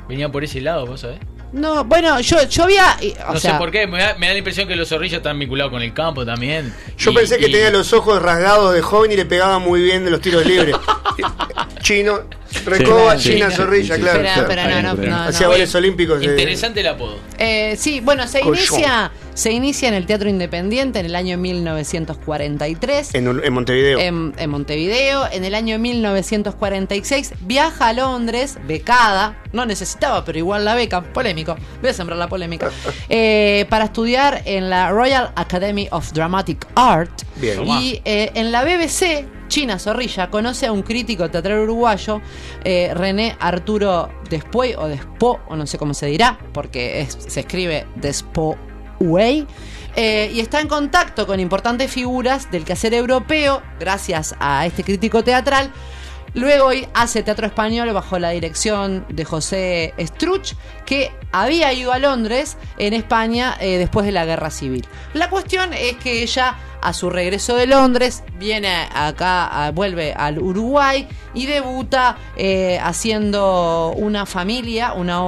Venía por ese lado, vos sabés. No, bueno, yo, yo había. y- O no sea, sé por qué, me da, me da la impresión que los zorrillos están vinculados con el campo también. Yo Y- pensé que y- tenía los ojos rasgados de joven y le pegaba muy bien de los tiros libres. Chino, recoba, Sí, China, sí, zorrilla, sí, claro. Pero- claro. pero no, no, no, Hacía no. goles olímpicos. Interesante el apodo. Eh, sí, bueno, se inicia, se inicia en el Teatro Independiente en el año 1943. En, Montevideo. En, en Montevideo, en el año 1946, viaja a Londres, becada, no necesitaba, pero igual la beca, polémico, voy a sembrar la polémica, eh, para estudiar en la Royal Academy of Dramatic Art. Bien. Y eh, en la BBC, China Zorrilla conoce a un crítico teatral uruguayo, eh, René Arturo Despuey, o Despo, o no sé cómo se dirá, porque es- se escribe Eh, y está en contacto con importantes figuras del quehacer europeo, gracias a este crítico teatral. Luego hace teatro español bajo la dirección de José Struch, que había ido a Londres, en España, eh, después de la guerra civil. La cuestión es que ella, a su regreso de Londres, viene acá, a- vuelve al Uruguay y debuta eh, haciendo una familia, una,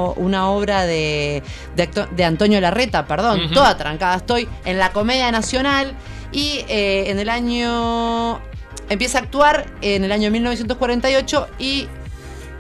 obra de, de, acto- de Antonio Larreta, perdón, toda trancada estoy, en la Comedia Nacional y eh, en el año empieza a actuar en el año 1948 y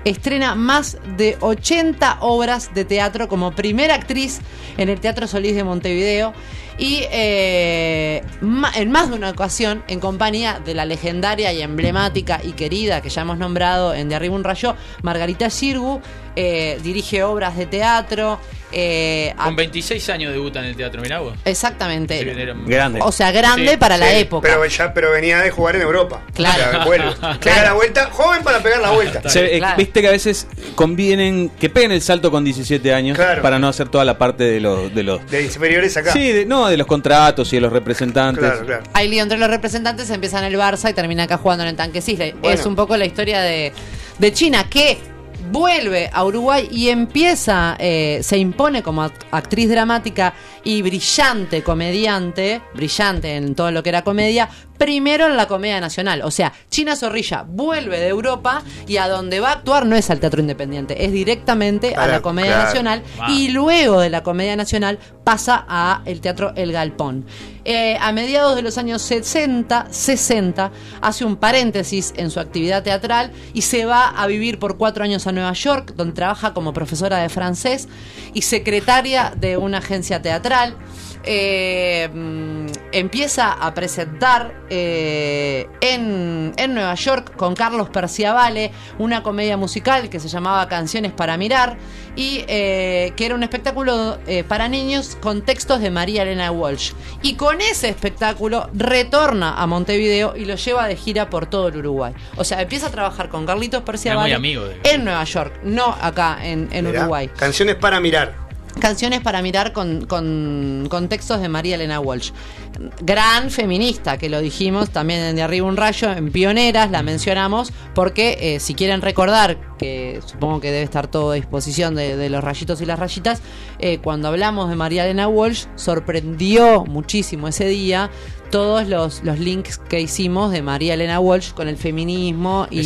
estrena más de 80 obras de teatro como primera actriz en el Teatro Solís de Montevideo y eh, ma- en más de una ocasión en compañía de la legendaria y emblemática y querida que ya hemos nombrado en De Arriba un Rayo, Margarita Sirgu, eh, dirige obras de teatro. eh, Con 26 años debuta en el teatro, mirá vos. exactamente. Sí, era- Grande. O sea, grande Sí, para la época. Pero, ya, pero venía de jugar en Europa. Claro. O sea, vuelve. Pega la vuelta, joven para pegar la vuelta. Se- eh, Viste que a veces convienen que peguen el salto con 17 años Claro. para no hacer toda la parte de los. De los De inferiores acá. sí, de- no, de los contratos y de los representantes. Claro, claro. Hay lío entre los representantes, empieza en el Barça y termina acá jugando en el Tanque Cisle. Bueno. Es un poco la historia de, de China que vuelve a Uruguay y empieza, eh, se impone como act- actriz dramática y brillante comediante, brillante en todo lo que era comedia, primero en la Comedia Nacional. O sea, China Zorrilla vuelve de Europa y a donde va a actuar no es al Teatro Independiente, es directamente a A la la- Comedia claro. Nacional Wow. y luego de la Comedia Nacional pasa a el Teatro El Galpón. Eh, a mediados de los años 60, 60, hace un paréntesis en su actividad teatral y se va a vivir por cuatro años a Nueva York, donde trabaja como profesora de francés y secretaria de una agencia teatral. Eh, empieza a presentar eh, en, en Nueva York con Carlos Perciavale una comedia musical que se llamaba Canciones para Mirar y eh, que era un espectáculo eh, para niños con textos de María Elena Walsh. Y con ese espectáculo retorna a Montevideo y lo lleva de gira por todo el Uruguay. O sea, empieza a trabajar con Carlitos Perciavale amigo de- en Nueva York, no acá en, en Uruguay. Canciones para mirar. Canciones para mirar con, con, con textos de María Elena Walsh. Gran feminista, que lo dijimos también en De Arriba un Rayo, en Pioneras, la mencionamos, porque eh, si quieren recordar, que supongo que debe estar todo a disposición de, de los rayitos y las rayitas, eh, cuando hablamos de María Elena Walsh, sorprendió muchísimo ese día todos los, los links que hicimos de María Elena Walsh con el feminismo y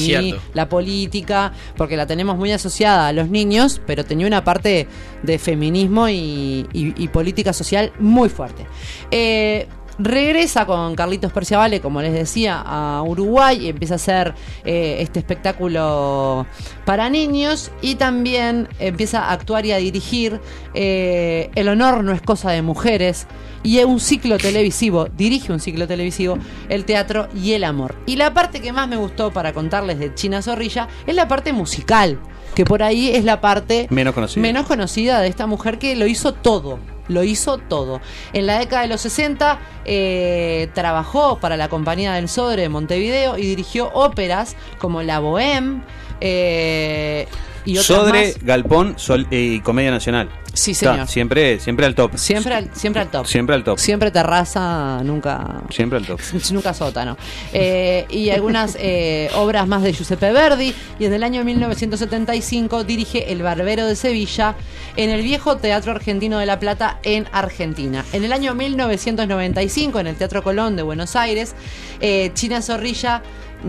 la política, porque la tenemos muy asociada a los niños, pero tenía una parte de feminismo y, y- y política social muy fuerte. Eh, Regresa con Carlitos Perciavale, como les decía, a Uruguay y empieza a hacer eh, este espectáculo para niños y también empieza a actuar y a dirigir eh, El honor no es cosa de mujeres y un ciclo televisivo, dirige un ciclo televisivo, El teatro y el amor. Y la parte que más me gustó para contarles de China Zorrilla es la parte musical, que por ahí es la parte menos conocida de esta mujer que lo hizo todo. Lo hizo todo. En la década de los 60 eh, trabajó para la Compañía del Sodre de Montevideo y dirigió óperas como La Bohème eh, y otras Sodre, más. Galpón Sol- y Comedia Nacional. Sí, Está, señor. siempre, siempre al top. Siempre al, siempre al top. Siempre al top. Siempre terraza, nunca Siempre al top. nunca sótano. Eh, y algunas eh, obras más de Giuseppe Verdi. Y en el año 1975 dirige El Barbero de Sevilla en el viejo Teatro Argentino de La Plata en Argentina. En el año 1995, en el Teatro Colón de Buenos Aires, eh, China Zorrilla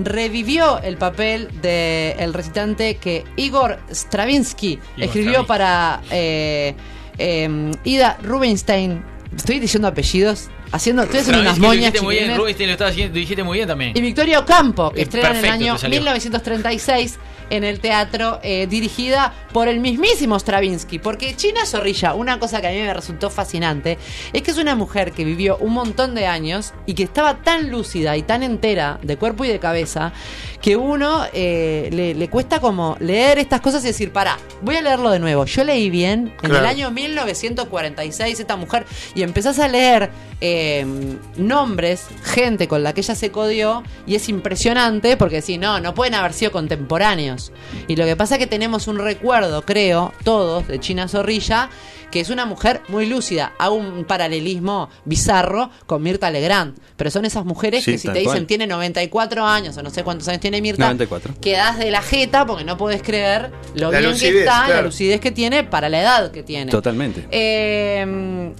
revivió el papel del recitante que Igor Stravinsky Igor escribió Stravinsky. para eh, eh, Ida Rubinstein. Estoy diciendo apellidos, haciendo, estoy haciendo unas lo moñas muy bien. Rubinstein lo estaba lo dijiste muy bien también. Y Victorio Campo, que Eh, estrena en el año te salió. 1936 en el teatro, eh, dirigida por el mismísimo Stravinsky. Porque China Zorrilla, una cosa que a mí me resultó fascinante, es que es una mujer que vivió un montón de años y que estaba tan lúcida y tan entera de cuerpo y de cabeza que uno eh, le, le cuesta como leer estas cosas y decir, para, voy a leerlo de nuevo. Yo leí bien en Claro. el año 1946 esta mujer y empezás a leer eh, nombres, gente con la que ella se codió y es impresionante porque si no, no pueden haber sido contemporáneos. Y lo que pasa es que tenemos un recuerdo, creo, todos, de China Zorrilla, que es una mujer muy lúcida. Hago un paralelismo bizarro con Mirta Legrand. Pero son esas mujeres Sí, que si te dicen cual. tiene 94 años o no sé cuántos años tiene Mirta, 94. quedás de la jeta porque no puedes creer lo La bien lucidez, que está, la claro. lucidez que tiene para la edad que tiene. Totalmente. Eh,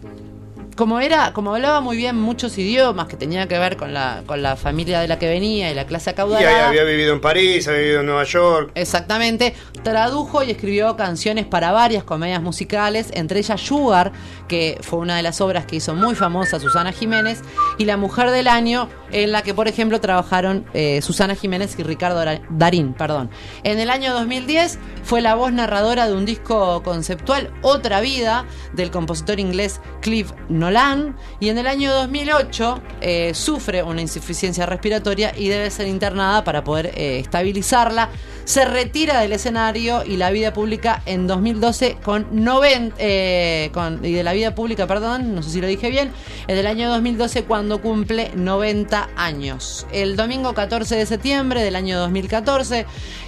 como era, como hablaba muy bien muchos idiomas que tenía que ver con la, con la familia de la que venía y la clase Y acaudalada. había vivido en París, había vivido en Nueva York. Exactamente, tradujo y escribió canciones para varias comedias musicales, entre ellas Sugar, que fue una de las obras que hizo muy famosa Susana Jiménez, y La Mujer del Año, en la que, por ejemplo, trabajaron eh, Susana Jiménez y Ricardo Darín. Perdón. En el año 2010 fue la voz narradora de un disco conceptual, Otra Vida, del compositor inglés Clive Nolan, y en el año 2008 eh, sufre una insuficiencia respiratoria y debe ser internada para poder eh, estabilizarla. Se retira del escenario y la vida pública en 2012 con 90 eh, con, y de la vida pública, perdón, no sé si lo dije bien, en el año 2012 cuando cumple 90 años. El domingo 14 de septiembre del año 2014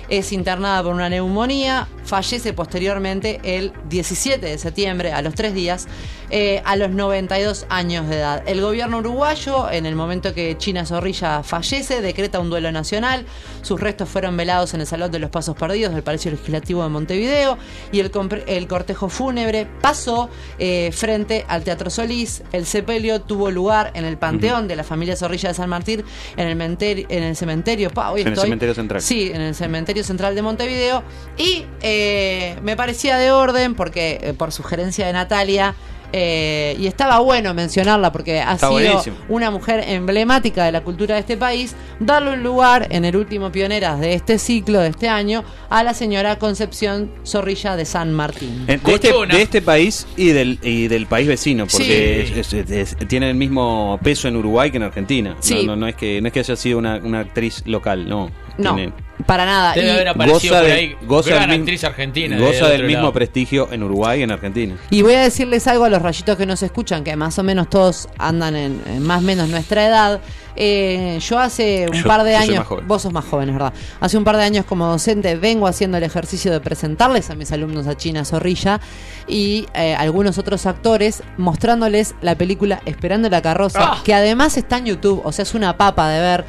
es internada por una neumonía, fallece posteriormente el 17 de septiembre, a los tres días, eh, a los 92 años de edad. El gobierno uruguayo, en el momento que China Zorrilla fallece, decreta un duelo nacional. Sus restos fueron velados en el Salón de los Pasos Perdidos del Palacio Legislativo de Montevideo y el, el cortejo fúnebre pasó eh, frente al Teatro Solís. El sepelio tuvo lugar en el Panteón de la familia Zorrilla de San Martín, en el, menter- en el cementerio. Pa, el cementerio central. Sí, en el cementerio central de Montevideo. Y eh, me parecía de orden porque, eh, por sugerencia de Natalia, Eh, y estaba bueno mencionarla porque ha Está sido buenísimo. una mujer emblemática de la cultura de este país, darle un lugar en el último Pioneras de este ciclo, de este año, a la señora Concepción Zorrilla de San Martín. En- De este, de este país y del, y del país vecino, porque es- es- es- tiene el mismo peso en Uruguay que en Argentina. Sí. No, no, no es que no es que haya sido una, una actriz local, no. No, Tiene- para nada. Debe Y- haber aparecido goza por de- ahí. goza gran del mismo- actriz argentina. de goza del mismo lado. prestigio en Uruguay y en Argentina. Y voy a decirles algo a los rayitos que nos escuchan, que más o menos todos andan en, en más o menos nuestra edad. Eh, yo hace un Yo- par de yo soy años, más joven. vos sos más joven, es verdad. Hace un par de años como docente vengo haciendo el ejercicio de presentarles a mis alumnos a China Zorrilla y eh, algunos otros actores mostrándoles la película Esperando la carroza, Ah. que además está en YouTube, o sea, es una papa de ver.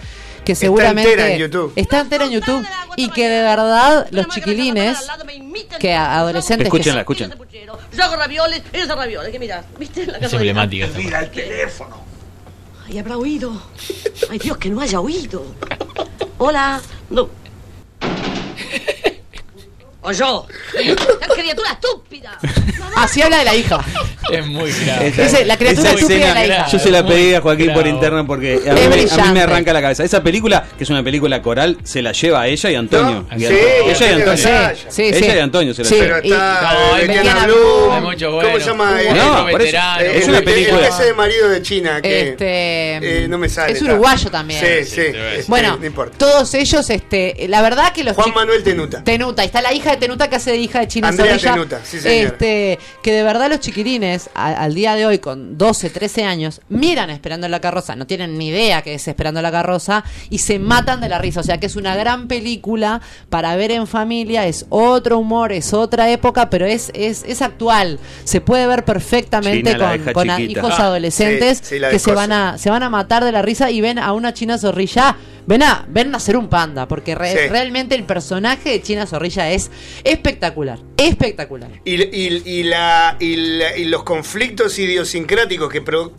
Que Está seguramente entera en YouTube. está entera en YouTube y que de verdad los chiquilines que a- adolescentes que Escúchenla, escúchenla. Yo hago ravioles, ellos hacen ravioles, ¿qué mirás? ¿Viste? La Es emblemática. Mira el teléfono. Ay, habrá oído. Ay, Dios, que no haya oído. Hola. No. O yo. La criatura estúpida. Así habla de la hija. Es muy grave. Dice, la criatura esa estúpida de la hija. Yo se la pedí a Joaquín por interna porque a mí, me- a mí me arranca la cabeza. Esa película, que es una película coral, se la lleva a ella y Antonio. No, Y sí, ella y Antonio. Gasalla. Sí, ella sí. y Antonio se la Sí. lleva. Pero está No, eh, Betiana Blum. ¿Cómo se llama? Eh, No, eh, es una el- película. El, de marido de China. Que, Este, eh, no me sale. es uruguayo también. Sí, sí. Sí, este, Bueno, no importa. todos ellos, este, la verdad que los Juan Manuel Tenuta. Tenuta, y está la hija de Tenuta que hace de hija de China Andrea Zorrilla. Tenuta, sí, señora. este, que de verdad los chiquilines a- al día de hoy con 12, 13 años miran Esperando la carroza, no tienen ni idea que es Esperando la carroza y se matan de la risa, o sea que es una gran película para ver en familia, es otro humor, es otra época, pero es es, es actual. Se puede ver perfectamente China, con, con a- hijos Ah, adolescentes sí, sí, la que se van a se van a matar de la risa y ven a una China Zorrilla Ven a, ven a ser un panda, porque re- Sí. realmente el personaje de China Zorrilla es espectacular, espectacular. Y, y- y la, y, la- los conflictos idiosincráticos pro-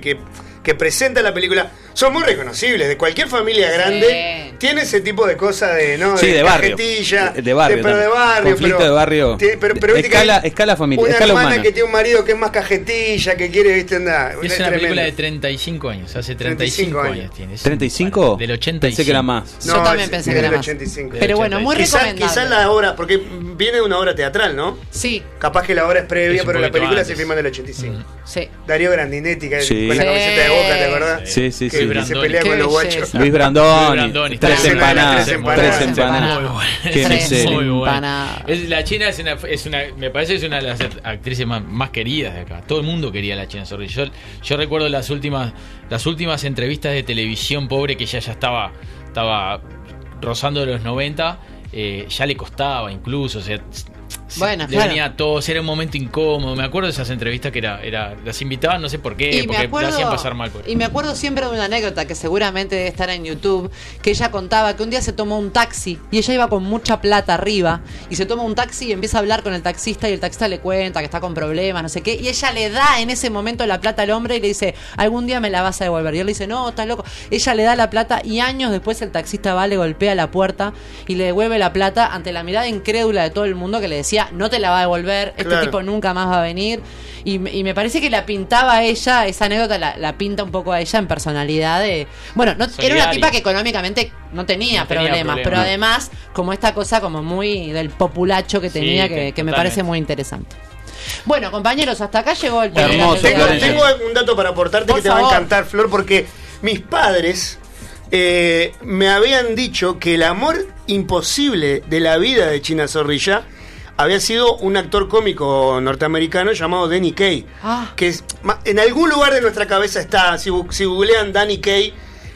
que, que presenta la película son muy reconocibles. De cualquier familia grande tiene ese tipo de cosas de, ¿no? Sí, de barrio. cajetilla, De barrio pero de barrio. Conflicto pero, de barrio. Tiene- pero, pero viste que Escala- escala familiar, Una escala hermana humana. que tiene un marido que es más cajetilla, que quiere, viste, andar. Es una película de 35 años, hace 35, 35 años tiene. Es ¿35? Del 85. Pensé que era más. Yo también pensé que era del más. 85. Pero bueno, muy recomendable. quizás la obra, porque viene de una obra teatral, ¿no? Sí. Capaz que la obra es previa, Es pero la película antes. se filma en el 85. Sí. Darío Grandinetti, que Sí. con la camiseta de boca, ¿te acordás? Sí, sí, que, sí. que se pelea con los guachos. Luis Brandoni, Luis Brandoni, tres está empanadas, Tres tres empanadas. empanadas. Qué. Es- la China es una, es una- me parece que es una de las actrices más, más queridas de acá. Todo el mundo quería a la China Zorrilla. Yo, yo recuerdo las últimas, las últimas entrevistas de televisión pobre que ya ya estaba, estaba rozando los 90. eh, ya le costaba incluso, o sea, se- Bueno, le claro. venía a todos, era un momento incómodo. Me acuerdo de esas entrevistas que era, era las invitaban, no sé por qué, Y porque la acuerdo, hacían pasar mal. Por y me acuerdo siempre de una anécdota que seguramente debe estar en YouTube, que ella contaba que un día se tomó un taxi y ella iba con mucha plata arriba y se toma un taxi y empieza a hablar con el taxista y el taxista le cuenta que está con problemas, no sé qué, y ella le da en ese momento la plata al hombre y le dice, algún día me la vas a devolver. Y él le dice, no, estás loco. Ella le da la plata y años después el taxista va, le golpea la puerta y le devuelve la plata ante la mirada incrédula de todo el mundo que le decía, no te la va a devolver, este Claro. tipo nunca más va a venir. Y, me- y me parece que la pintaba a ella, esa anécdota la, la pinta un poco a ella en personalidad de... Bueno, no, era una tipa que económicamente no tenía, No tenía problemas, problema. pero además como esta cosa como muy del populacho que Sí, tenía que- que, que me parece muy interesante. Bueno, compañeros, hasta acá llegó el Tengo, tengo un dato para aportarte Por que te va a encantar, Flor, porque mis padres eh, me habían dicho que el amor imposible de la vida de China Zorrilla había sido un actor cómico norteamericano llamado Danny Kaye. Ah. Que es, en algún lugar de nuestra cabeza está. Si, si googlean Danny Kaye,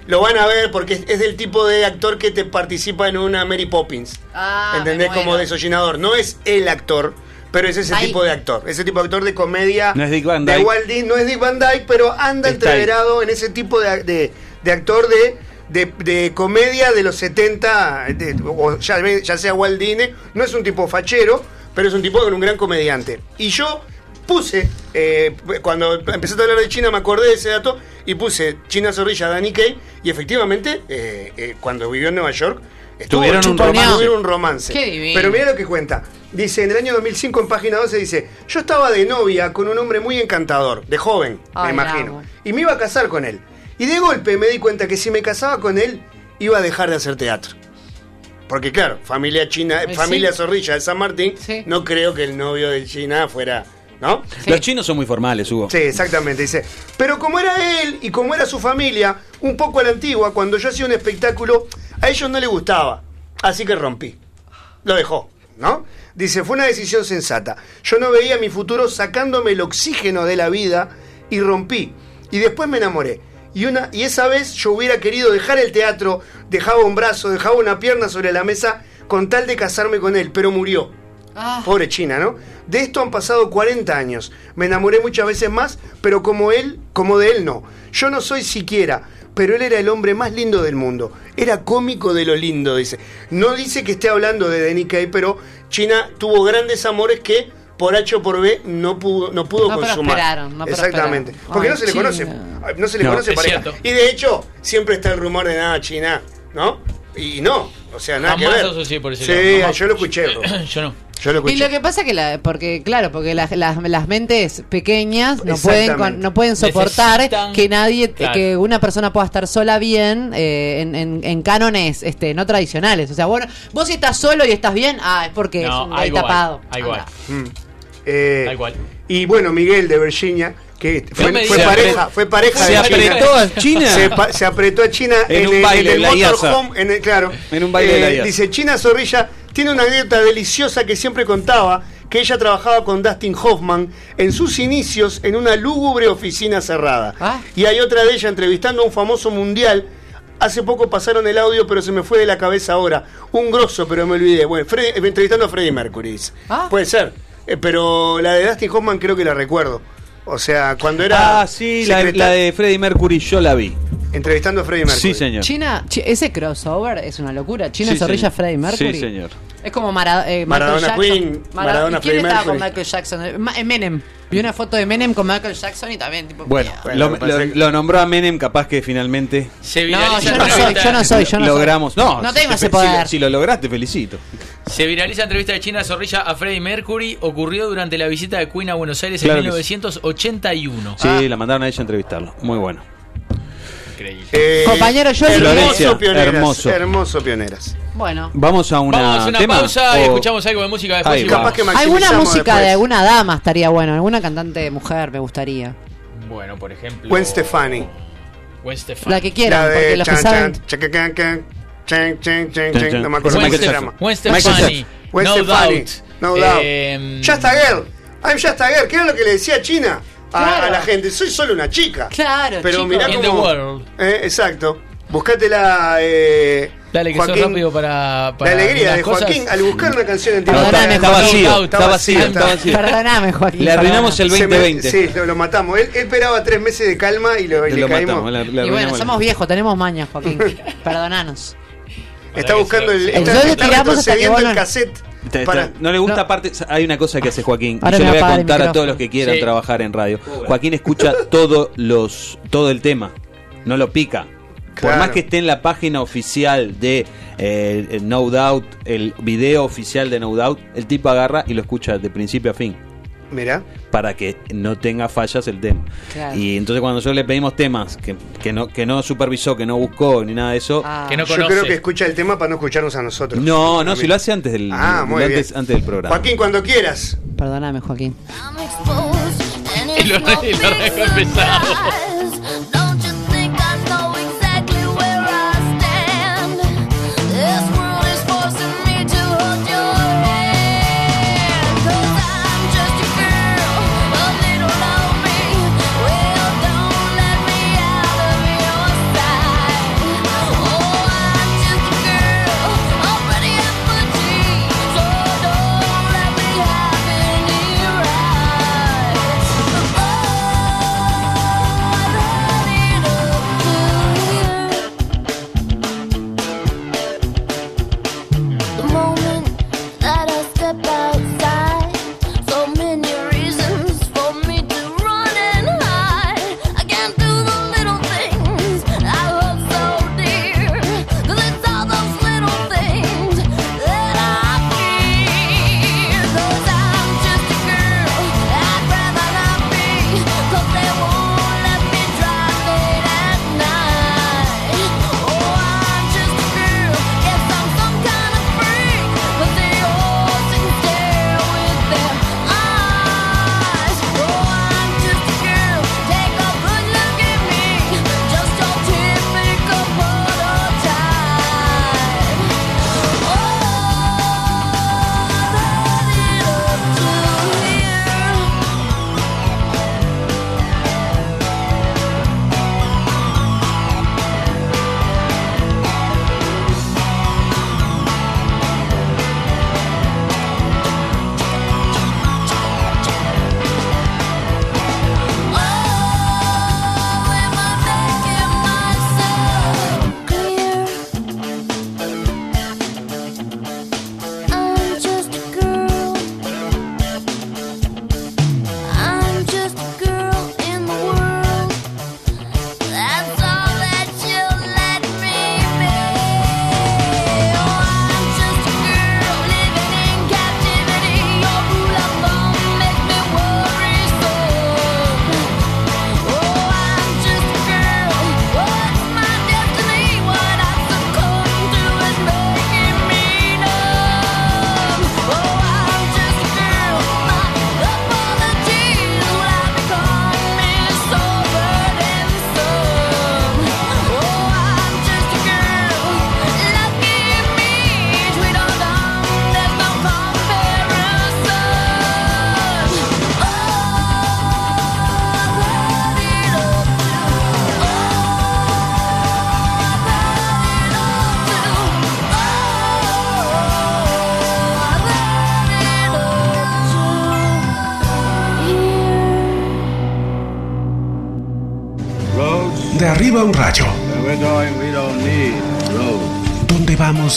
lo van a ver porque es, es del tipo de actor que te participa en una Mary Poppins. Ah, ¿Entendés? Como desollinador. No es el actor, pero es ese tipo de actor. Ese tipo de actor de comedia. No es Dick Van de Dyke. Walt Disney, no es Dick Van Dyke, pero anda entreverado en ese tipo de, de- de actor de, de, de comedia de los 70, de- o ya, sea Walt Disney. No es un tipo fachero, pero es un tipo con un gran comediante. Y yo puse, eh, cuando empecé a hablar de China, me acordé de ese dato y puse China Zorrilla, Danny Kaye, y efectivamente, eh, eh, cuando vivió en Nueva York, Estuvo Tuvieron un romance. Tuvieron un romance. Qué divino. Pero mira lo que cuenta. Dice, en el año 2005, en página 12, dice, yo estaba de novia con un hombre muy encantador, de joven, Ay, me imagino. Y me iba a casar con él. Y de golpe me di cuenta que si me casaba con él, iba a dejar de hacer teatro. Porque claro, familia china, Eh, familia sí. Zorrilla de San Martín, no creo que el novio de China fuera, ¿no? Los chinos son muy formales, Hugo. Sí, exactamente, dice. Pero como era él y como era su familia, un poco a la antigua, cuando yo hacía un espectáculo, a ellos no les gustaba. Así que rompí. Lo dejó, ¿no? Dice, fue una decisión sensata. Yo no veía mi futuro sacándome el oxígeno de la vida y rompí. Y después me enamoré. Y, una, y esa vez yo hubiera querido dejar el teatro, dejaba un brazo, dejaba una pierna sobre la mesa con tal de casarme con él, pero murió. Pobre China, ¿no? De esto han pasado 40 años. Me enamoré muchas veces más, pero como él, como de él no. Yo no soy siquiera, pero él era el hombre más lindo del mundo. Era cómico de lo lindo, dice. No dice que esté hablando de Danny Kaye, pero China tuvo grandes amores que por H o por B no pudo, no pudo No consumar. prosperaron, no Exactamente. prosperaron. Porque Ay, no se le China. conoce. No se le No, conoce es pareja. cierto. Y de hecho, siempre está el rumor de nada, China, ¿no? Y no. O sea, nada Jamás que ver. asocié por ese sí, lado, yo lo escuché. Yo no. Yo lo Y escuché. lo que pasa que la, porque claro, porque las, las, las mentes pequeñas no pueden no pueden soportar Necesitan- que nadie Claro. que una persona pueda estar sola bien eh, en, en, en cánones este no tradicionales. O sea, bueno, vos si estás solo y estás bien, ah, es porque es No, un gay tapado. Mm. Eh, Da igual. Y bueno, Miguel de Virginia, que fue, pareja, fue pareja ¿Se de apretó a China? Se, pa- se apretó a China En en, un el- baile en la motorhome, en el- claro. En un baile de la IASA. Dice, China Zorrilla tiene una anécdota deliciosa que siempre contaba, que ella trabajaba con Dustin Hoffman en sus inicios en una lúgubre oficina cerrada. Ah. Y hay otra de ella entrevistando a un famoso mundial. Hace poco pasaron el audio, pero se me fue de la cabeza ahora. Un grosso, pero me olvidé. Bueno, Freddy- eh, entrevistando a Freddie Mercury. Ah. Puede ser. Eh, pero la de Dustin Hoffman creo que la recuerdo. O sea, cuando era. Ah, sí, la, de Freddie Mercury yo la vi. Entrevistando a Freddie Mercury. Sí, señor. China, chi- ese crossover es una locura. China Sí, Zorrilla señor. Freddie Mercury. Sí, señor. Es como Mara- eh, Michael Maradona Jackson. Queen, Mara- Maradona ¿Y quién estaba con. Michael Jackson? Ma- Menem. Vi una foto de Menem con Michael Jackson y también tipo. Bueno, Bueno, lo, que nombró a Menem, capaz que finalmente Se No, viraliza yo no soy, yo no soy, yo no soy. logramos. No, No si tengo te ese fe- si lo- poder. Si lo lograste, felicito. Se viraliza entrevista de China Zorrilla a Freddie Mercury. Ocurrió durante la visita de Queen a Buenos Aires Claro en que sí. 1981. Sí, la mandaron a ella a entrevistarlo. Muy bueno. Increíble. Eh, Compañero, yo hermoso, Florencia, pioneras. hermoso. hermoso, pioneras. Bueno. Vamos a una, Vamos a una tema, pausa y escuchamos algo de música después. Ahí y va. vamos. Capaz que Alguna música después. de alguna dama estaría bueno, alguna cantante mujer me gustaría. Bueno, por ejemplo. Gwen Stefani. Gwen Stefani. La que quieran, La de porque los que chan, saben. chan, chan, chan, chan, Chan, chan. chan. No me acuerdo Gwen, cómo se Stef- llama. Gwen Stefani. No Stefani. doubt. No doubt. Eh, Just a girl. I'm just a girl. ¿Qué era lo que le decía China a, Claro. a la gente? Soy solo una chica. Claro, Pero chico. mirá In the cómo... world. Eh, exacto. Buscátela, eh, Dale, que sos Joaquín. rápido para. La alegría de cosas. Joaquín al buscar una canción en Perdóname, está, vacío, está vacío, está vacío. Perdóname, Joaquín. Le arruinamos el Se me- 2020. sí, lo, lo matamos. Él, él esperaba tres meses de calma y, lo, y Te le lo caímos. matamos, Y bueno, somos viejos, tenemos mañas, Joaquín. Perdonanos. Está buscando el. Está, Entonces está tiramos hasta que retrocediendo el cassette. Te- te- para- no le gusta No. aparte, hay una cosa que hace Joaquín, y yo le voy a contar a todos los que quieran Sí. trabajar en radio. Joaquín escucha todos los todo el tema, no lo pica. Por más que esté en la página oficial de eh, No Doubt, el video oficial de No Doubt, el tipo agarra y lo escucha de principio a fin Mirá. para que no tenga fallas el tema. Claro. Y entonces cuando nosotros le pedimos temas que, que no que no supervisó, que no buscó ni nada de eso, Ah. Que no Yo creo que escucha el tema para no escucharnos a nosotros. no, no, si lo hace antes del Ah, muy antes, bien. antes del programa. Joaquín, cuando quieras. Perdóname, Joaquín. Y lo, y lo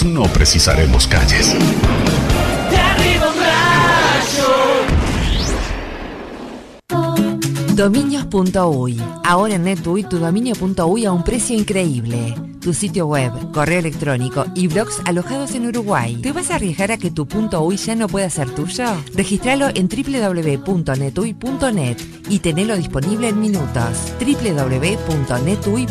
No precisaremos calles. De arriba. Ahora en NetUI tu dominio.uy a un precio increíble. Tu sitio web, correo electrónico y blogs alojados en Uruguay. ¿Te vas a arriesgar a que tu .uy ya no pueda ser tuyo? Registralo en www.netui.net y tenelo disponible en minutos. www.netui.net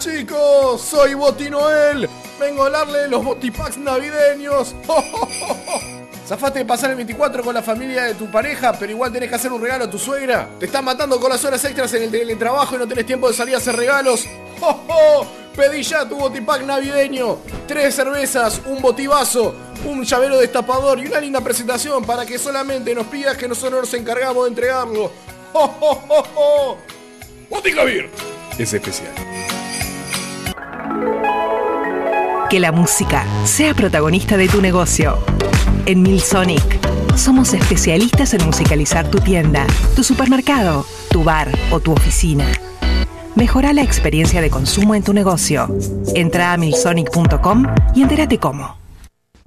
chicos, soy Boti Noel. Vengo a hablarle de los Botipacks navideños. Zafate de pasar el 24 con la familia de tu pareja, pero igual tenés que hacer un regalo a tu suegra. Te están matando con las horas extras en el teletrabajo y no tenés tiempo de salir a hacer regalos. Pedí ya tu Botipack navideño. Tres cervezas, un botivazo, un llavero destapador y una linda presentación para que solamente nos pidas que nosotros nos encargamos de entregarlo. Botica Beer es especial. Que la música sea protagonista de tu negocio. En Milsonic somos especialistas en musicalizar tu tienda, tu supermercado, tu bar o tu oficina. Mejora la experiencia de consumo en tu negocio. Entra a milsonic.com y entérate cómo.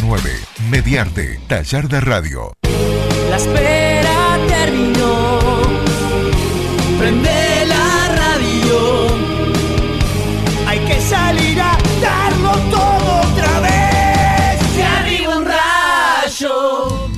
479 Mediarte, taller de radio. La espera terminó. Prende la radio. Hay que salir a darlo todo otra vez. De arriba un rayo.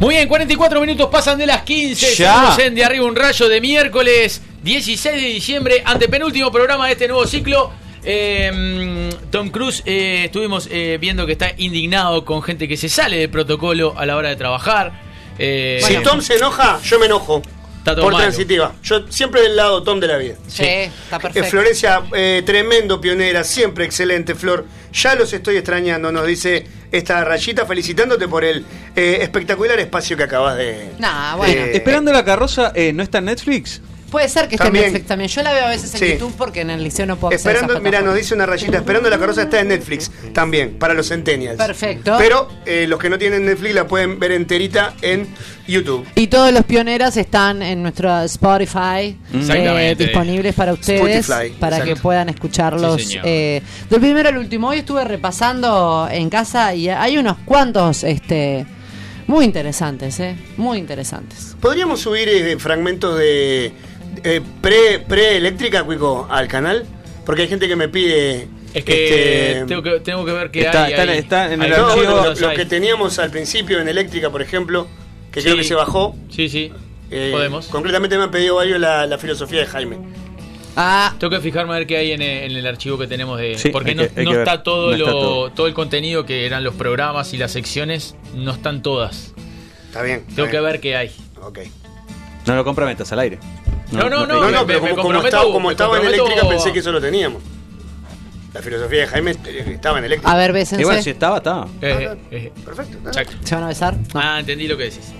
Muy bien, 44 minutos pasan de las 15. Ya. Estamos en De Arriba un Rayo de miércoles 16 de diciembre, antepenúltimo programa de este nuevo ciclo. Eh, Tom Cruise, eh, estuvimos eh, viendo que está indignado con gente que se sale del protocolo a la hora de trabajar. Eh, si Tom se enoja, yo me enojo. Está por malo. transitiva. Yo siempre del lado Tom de la vida. Sí, está Eh, perfecto. Florencia, eh, tremendo pionera, siempre excelente, Flor. Ya los estoy extrañando, nos dice esta rayita, felicitándote por el eh, espectacular espacio que acabas de. Nah, bueno. Eh, Esperando la carroza, eh, ¿no está en Netflix? Puede ser que esté en Netflix también. Yo la veo a veces en Sí. YouTube porque en el liceo no puedo acceder a Esperando, mira, nos dice una rayita, esperando la carroza está en Netflix también, para los centennials. Perfecto. Pero eh, los que no tienen Netflix la pueden ver enterita en YouTube. Y todos los pioneras están en nuestro Spotify Exactamente. eh, disponibles para ustedes, Spotify, para exacto. que puedan escucharlos Sí, señor. eh, del primero al último. Hoy estuve repasando en casa y hay unos cuantos este, muy interesantes, eh, muy interesantes. ¿Podríamos subir eh, fragmentos de eh, pre, pre-eléctrica, Cuico, al canal? Porque hay gente que me pide. Es que este, tengo que tengo que ver qué Está- hay. está ahí. está en el no, bueno, lo, que teníamos al principio en eléctrica, por ejemplo, que creo que se bajó. Sí, sí. eh, Podemos. Concretamente me han pedido varios la, la filosofía de Jaime. Ah, Tengo que fijarme a ver qué hay en el, en el archivo que tenemos de. Sí, porque no, que- está todo No está lo todo. todo. el contenido que eran los programas y las secciones, no están todas. Está bien. está Tengo que ver qué hay. Ok. No lo comprometas al aire. No, no, no, No, no, pero como, como estaba, como estaba en eléctrica pensé que eso lo teníamos. La filosofía de Jaime eh, estaba en eléctrica. A ver, bésense. Igual si estaba, estaba. Eh, eh, Perfecto. exacto. ¿Se van a besar? No. Ah, entendí lo que decís.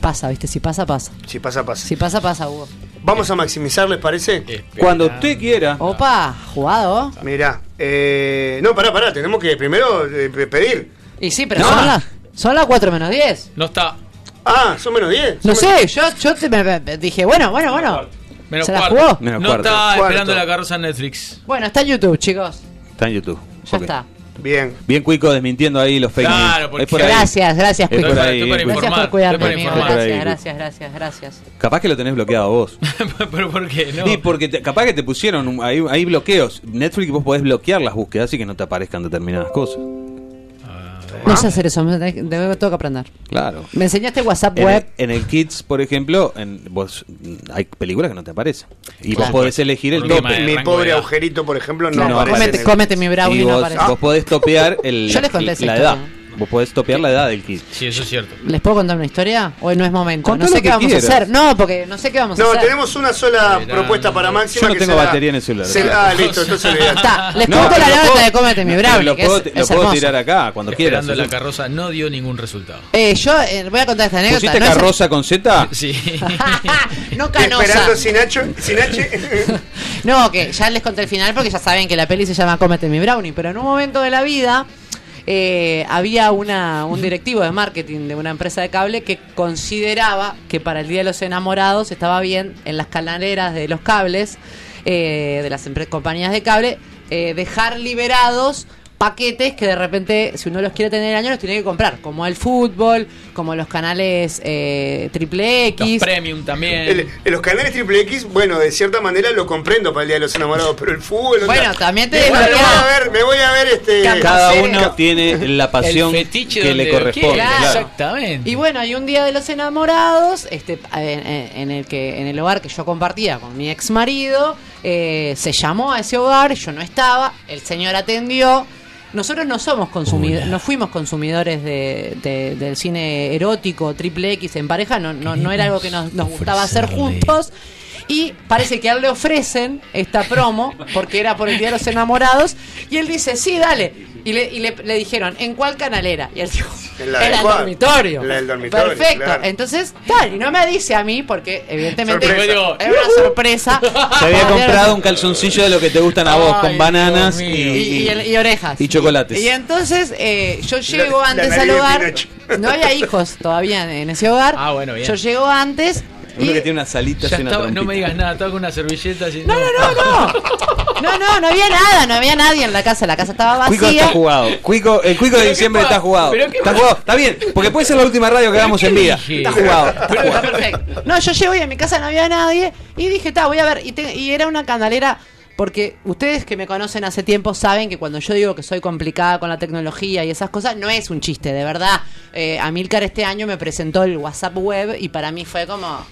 Pasa, ¿viste? Si pasa, pasa. Si pasa, pasa. Si pasa, pasa, Hugo. Vamos a maximizar, ¿les parece? Cuando usted quiera. Opa, jugado. Mirá. Eh, no, pará, pará. Tenemos que primero eh, pe- pedir. Y sí, pero No. son las son las 4 menos 10. No está. Ah, son menos 10. No sé, yo, yo te- me- me- dije, bueno, bueno, bueno. Menos ¿Se la cuarto. jugó? Menos no cuarto. está Cuarto. esperando la carroza en Netflix. Bueno, está en YouTube, chicos. Está en YouTube. Ya Ok. está. Bien. Bien Cuico desmintiendo ahí los fake Claro, news. porque- Es por ahí. Gracias, gracias, Es por ahí, estoy para. Gracias informar, por cuidarme, estoy para amigo. informar. Gracias, gracias, gracias, gracias. Capaz que lo tenés bloqueado vos. Pero ¿por qué? No. Sí, porque te- capaz que te pusieron un- ahí bloqueos. Netflix vos podés bloquear las búsquedas y que no te aparezcan determinadas cosas. No sé hacer eso, me- de- de- tengo que aprender. Claro. Me enseñaste WhatsApp En web. el, en el Kids, por ejemplo, en, vos, hay películas que no te aparecen. Y Claro. vos podés elegir el Mi- tope. Mi pobre agujerito, por ejemplo, no, aparece el- cómete mi brownie, Y no vos, aparece. vos podés topear el, Yo les conté la historia. Vos podés topear la edad del Kids. Sí, eso es cierto. ¿Les puedo contar una historia? ¿O no es momento? Contá no sé qué vamos quieras. a hacer. No, porque no sé qué vamos a No, hacer. tenemos una sola propuesta para Máxima. Yo no que tengo será- batería en el celular. se- ah, listo, entonces. Está, les No, cuento la puedo- de Cómete mi brownie, lo puedo, es, lo es puedo hermoso. tirar acá cuando quieras. Esperando la carroza no dio ningún resultado. Eh, yo eh, voy a contar esta anécdota. ¿Pusiste no es- carroza con Z? Sí. no canosa. Esperando sin H. Sin H. No, que ya les conté el final porque ya saben que la peli se llama Cómete mi brownie, pero en un momento de la vida eh, había una, un directivo de marketing de una empresa de cable que consideraba que para el Día de los Enamorados estaba bien en las canaleras de los cables, eh, de las compañías de cable, eh, dejar liberados paquetes que de repente, si uno los quiere tener el año, los tiene que comprar, como el fútbol, como los canales eh, triple X. Los premium también. El- en los canales triple X, bueno, de cierta manera lo comprendo para el Día de los Enamorados, pero el fútbol. Bueno, onda, también te me voy, me desbloquea. voy a ver, me voy a ver este. Cada uno tiene la pasión que donde le corresponde. claro. Exactamente. Y bueno, hay un día de los enamorados, este, en el que en el hogar que yo compartía con mi ex marido, eh, se llamó a ese hogar, yo no estaba, el señor atendió. Nosotros no somos consumidores, no fuimos consumidores de, de- del cine erótico, triple X en pareja, no, no, no era algo que nos, nos gustaba hacer juntos. Y parece que a él le ofrecen esta promo, porque era por el Día de los Enamorados, y él dice, sí, dale. Y le, y le, le dijeron, ¿en cuál canal era? Y él dijo, En la el cual. dormitorio. La del dormitorio, Perfecto. claro. Entonces, tal, y no me dice a mí, porque evidentemente Sorpresa. era una sorpresa. Se había comprado un calzoncillo de lo que te gustan a vos, Ay, con bananas y, Dios y, y- y- y orejas. y chocolates. Y entonces eh, yo llego la antes nariz al hogar. No había hijos todavía en, en ese hogar. Ah, bueno, bien. Yo llego antes. Uno y- que tiene una salita Ya estaba- no me digas nada, estaba con una servilleta así. No, no, no, no. No, no, no había nada, no había nadie en la casa. La casa estaba Cuico está vacía. jugado. Cuico, el Cuico de ¿Pero diciembre está jugado. Está jugado. Está bien, porque puede ser la última radio que hagamos en vida. dije? Está jugado. Está Está jugado. perfecto. No, yo llego y en mi casa no había nadie. Y dije, está, voy a ver. Y, te- y era una canalera. Porque ustedes que me conocen hace tiempo saben que cuando yo digo que soy complicada con la tecnología y esas cosas, no es un chiste, de verdad. Eh, Amilcar este año me presentó el WhatsApp web y para mí fue como.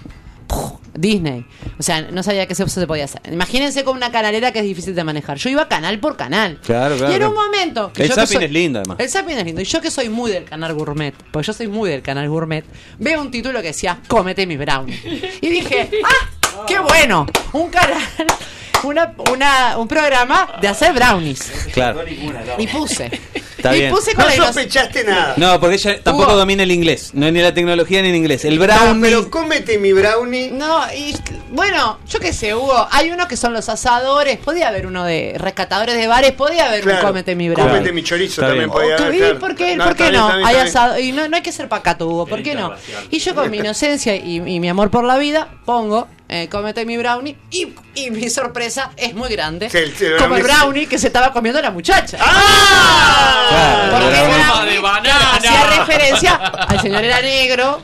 Disney. O sea, no sabía que eso se podía hacer. Imagínense con una canalera que es difícil de manejar. Yo iba canal por canal. Claro, claro. Y en un momento. El zapping soy- es lindo, además. El zapping es lindo. Y yo que soy muy del canal gourmet, porque yo soy muy del canal gourmet, veo un título que decía Cómete mi brownie. Y dije, ¡ah! ¡Qué bueno! Un canal, una, una, un programa de hacer brownies. Claro. Y puse. Está y bien. puse con No la sospechaste nada. No, porque ella tampoco Hugo. domina el inglés. No es ni la tecnología ni el inglés. El No, brownie. pero cómete mi brownie. No, y bueno, yo qué sé, Hugo, hay unos que son los asadores, podía haber uno de rescatadores de bares, podía haber Claro. un cómete mi brownie. Cómete mi chorizo Está también podía haber. ¿y claro. ¿Por qué, No, ¿por qué no? bien, Hay asado. Y no, no hay que ser pacato, Hugo, ¿por qué no? Y yo con mi inocencia y, y mi amor por la vida pongo, eh, cómete mi brownie y, y mi sorpresa es muy grande. Sí, el- el como el brownie- que se estaba comiendo la muchacha. ¡Ah! Claro, Porque brownie de banana. hacía referencia al señor era negro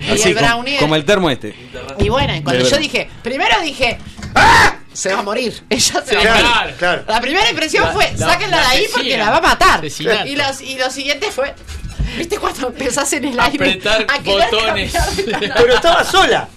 y Así, el como- brownie como el termo este. y bueno, cuando yo dije, primero dije, ¡Ah! Se va a morir. Ella se va a morir. Claro, claro. La primera impresión La- fue, la- sáquenla de ahí porque la va a matar. Y, los, y lo siguiente fue, ¿viste cuando empezás en el aire Apretar a botones. Pero estaba sola.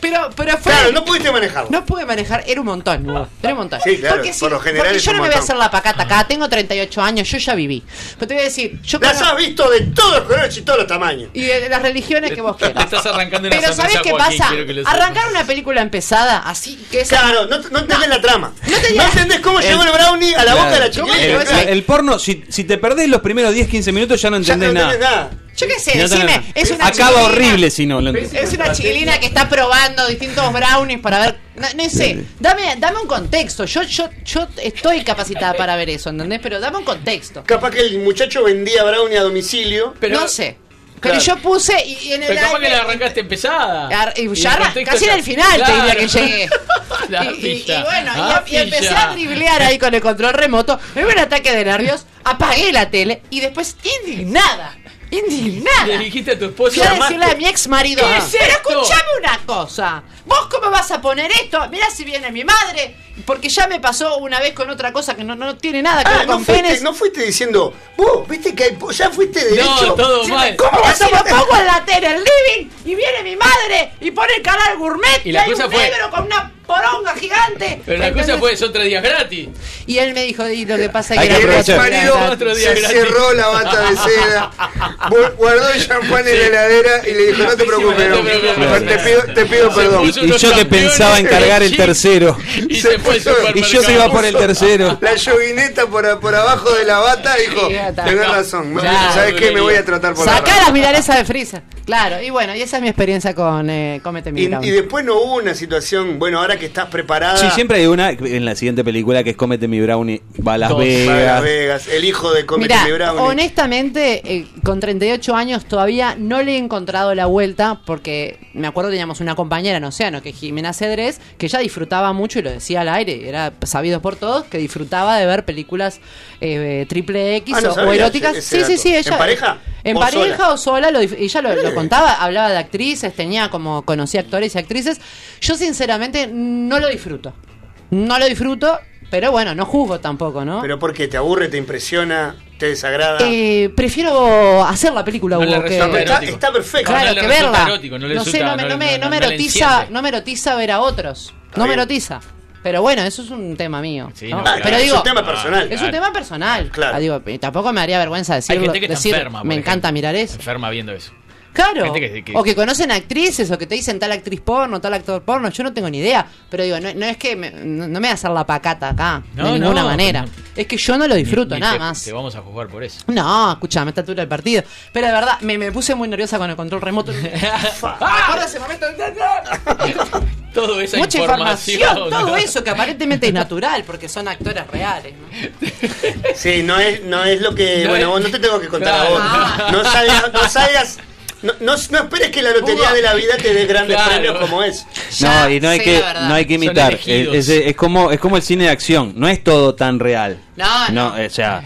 Pero, pero fue... Claro, no pudiste manejarlo. No pude manejar, era un montón, Hugo, era un montón. Sí, claro, Porque por lo general porque es yo un no me voy a hacer la pacata acá, tengo 38 años, yo ya viví. Pero te voy a decir, yo Las conozco- has visto de todos los colores y todos los tamaños. y de las religiones que vos quieras. estás arrancando una Pero ¿sabes qué pasa? que. Arrancar una película empezada así, que es Claro, no, no entendés la trama. No tenía- No entendés cómo llegó el brownie a la boca de la ¿Cómo chiquilina. llegó El, el porno, si, si te perdés los primeros 10-15 minutos ya no Ya no entendés entendés nada. nada. Yo qué sé, no decime, es una Acaba chiquilina- horrible si no lo. Es una chiquilina que está probando distintos brownies para ver. No, no sé, dame, dame un contexto. Yo, yo, yo estoy capacitada para ver eso, ¿entendés? Pero dame un contexto. Capaz que el muchacho vendía brownie a domicilio. Pero- no sé. Pero Claro. yo puse y, en el Pero capaz que la arrancaste empezada. Ar- y ya casi ya- en el final te Claro. diría que llegué. La y, y- y bueno, y- Ah, y, empecé a driblear ahí con el control remoto. Me dio un ataque de nervios, apagué la tele y después indignada. Indignada. Le dijiste a tu. Fui a decirle a mi ex marido. ¿Qué es Pero esto? escuchame una cosa. ¿Vos cómo vas a poner esto? Mirá si viene mi madre. Porque ya me pasó una vez con otra cosa que no, no tiene nada que Ah, ver no con fuiste, penes. no fuiste diciendo, vos, viste que hay po- ya fuiste derecho. todo Sí, mal. ¿Cómo vas a pongo en la tele el living y viene mi madre y pone el canal gourmet Y y, la hay cosa un fue- negro con una poronga gigante? Pero la ¿Entendés? cosa fue, son tres días gratis. Y él me dijo, y lo que pasa es que que era marido Otro día se gratis. cerró la bata de seda, gu- guardó el champán en la heladera y le dijo, no te preocupes, no no, te preocupes. te pido, te pido Se perdón. Y yo que pensaba en cargar el tercero. Y se fue Y yo que iba por el tercero. La yoguineta por, por abajo de la bata dijo, ya tenés razón, Claro. ¿sabes qué? Me voy a tratar por la Sacá rama". las milanesas de freezer. Claro, y bueno, y esa es mi experiencia con eh, Cómete mi Y, y después no hubo una situación, bueno, ahora que estás preparada, Sí, siempre hay una en la siguiente película que es Cómete mi brownie, va a Las Dos. va a Las Vegas. Vegas, el hijo de Comete Mira, mi Brownie. honestamente, eh, con 38 años todavía no le he encontrado la vuelta porque me acuerdo teníamos una compañera en Océano, que es Jimena Cedrés, que ella disfrutaba mucho y lo decía al aire, era sabido por todos, que disfrutaba de ver películas eh, triple X Ah, no o, sabía eróticas. ese- sí, ese sí, sí, ella. ¿En pareja? En ¿O pareja sola? o sola, lo ella lo, lo contaba, hablaba de actrices, tenía como, conocía actores y actrices. Yo sinceramente no lo disfruto. No lo disfruto, pero bueno, no juzgo tampoco, ¿no? Pero porque te aburre, te impresiona, te desagrada. Eh, prefiero hacer la película No Hugo, que- está, está perfecto. claro no que verla erótico, no le no sé no me, no no le- me, no- no me no le erotiza no me erotiza ver a otros no me erotiza pero bueno eso es un tema mío Sí, ¿no? no, claro, pero es un tema personal. es un tema personal Claro. Ah, digo, tampoco me haría vergüenza Hay decirlo gente que está decir, enferma. me ejemplo. encanta mirar eso Enferma viendo eso. Claro. Gente que- que- O que conocen actrices o que te dicen tal actriz porno, tal actor porno. Yo no tengo ni idea. Pero digo, no, no es que me- no, no me voy a hacer la pacata acá. No, de ninguna no, manera. no. Es que yo no lo disfruto, Ni- ni nada te- más. Te vamos a jugar por eso. No, escúchame, a esta altura del partido. Pero de verdad, me, me puse muy nerviosa con el control remoto. ¡Ah! ¿Recuerda ese momento? Esa Mucha información. información, todo ¿no? eso que aparentemente es natural, porque son actores reales. ¿no? Sí, no es, no es lo que. No bueno, es- vos no te tengo que contar Claro. a vos. No salgas. No, salgas no, no, no esperes que la lotería de la vida te dé grandes Claro. premios como es. No, y no hay que no hay que imitar. Es, es- es como es como el cine de acción, no es todo tan real. No, no. o sea,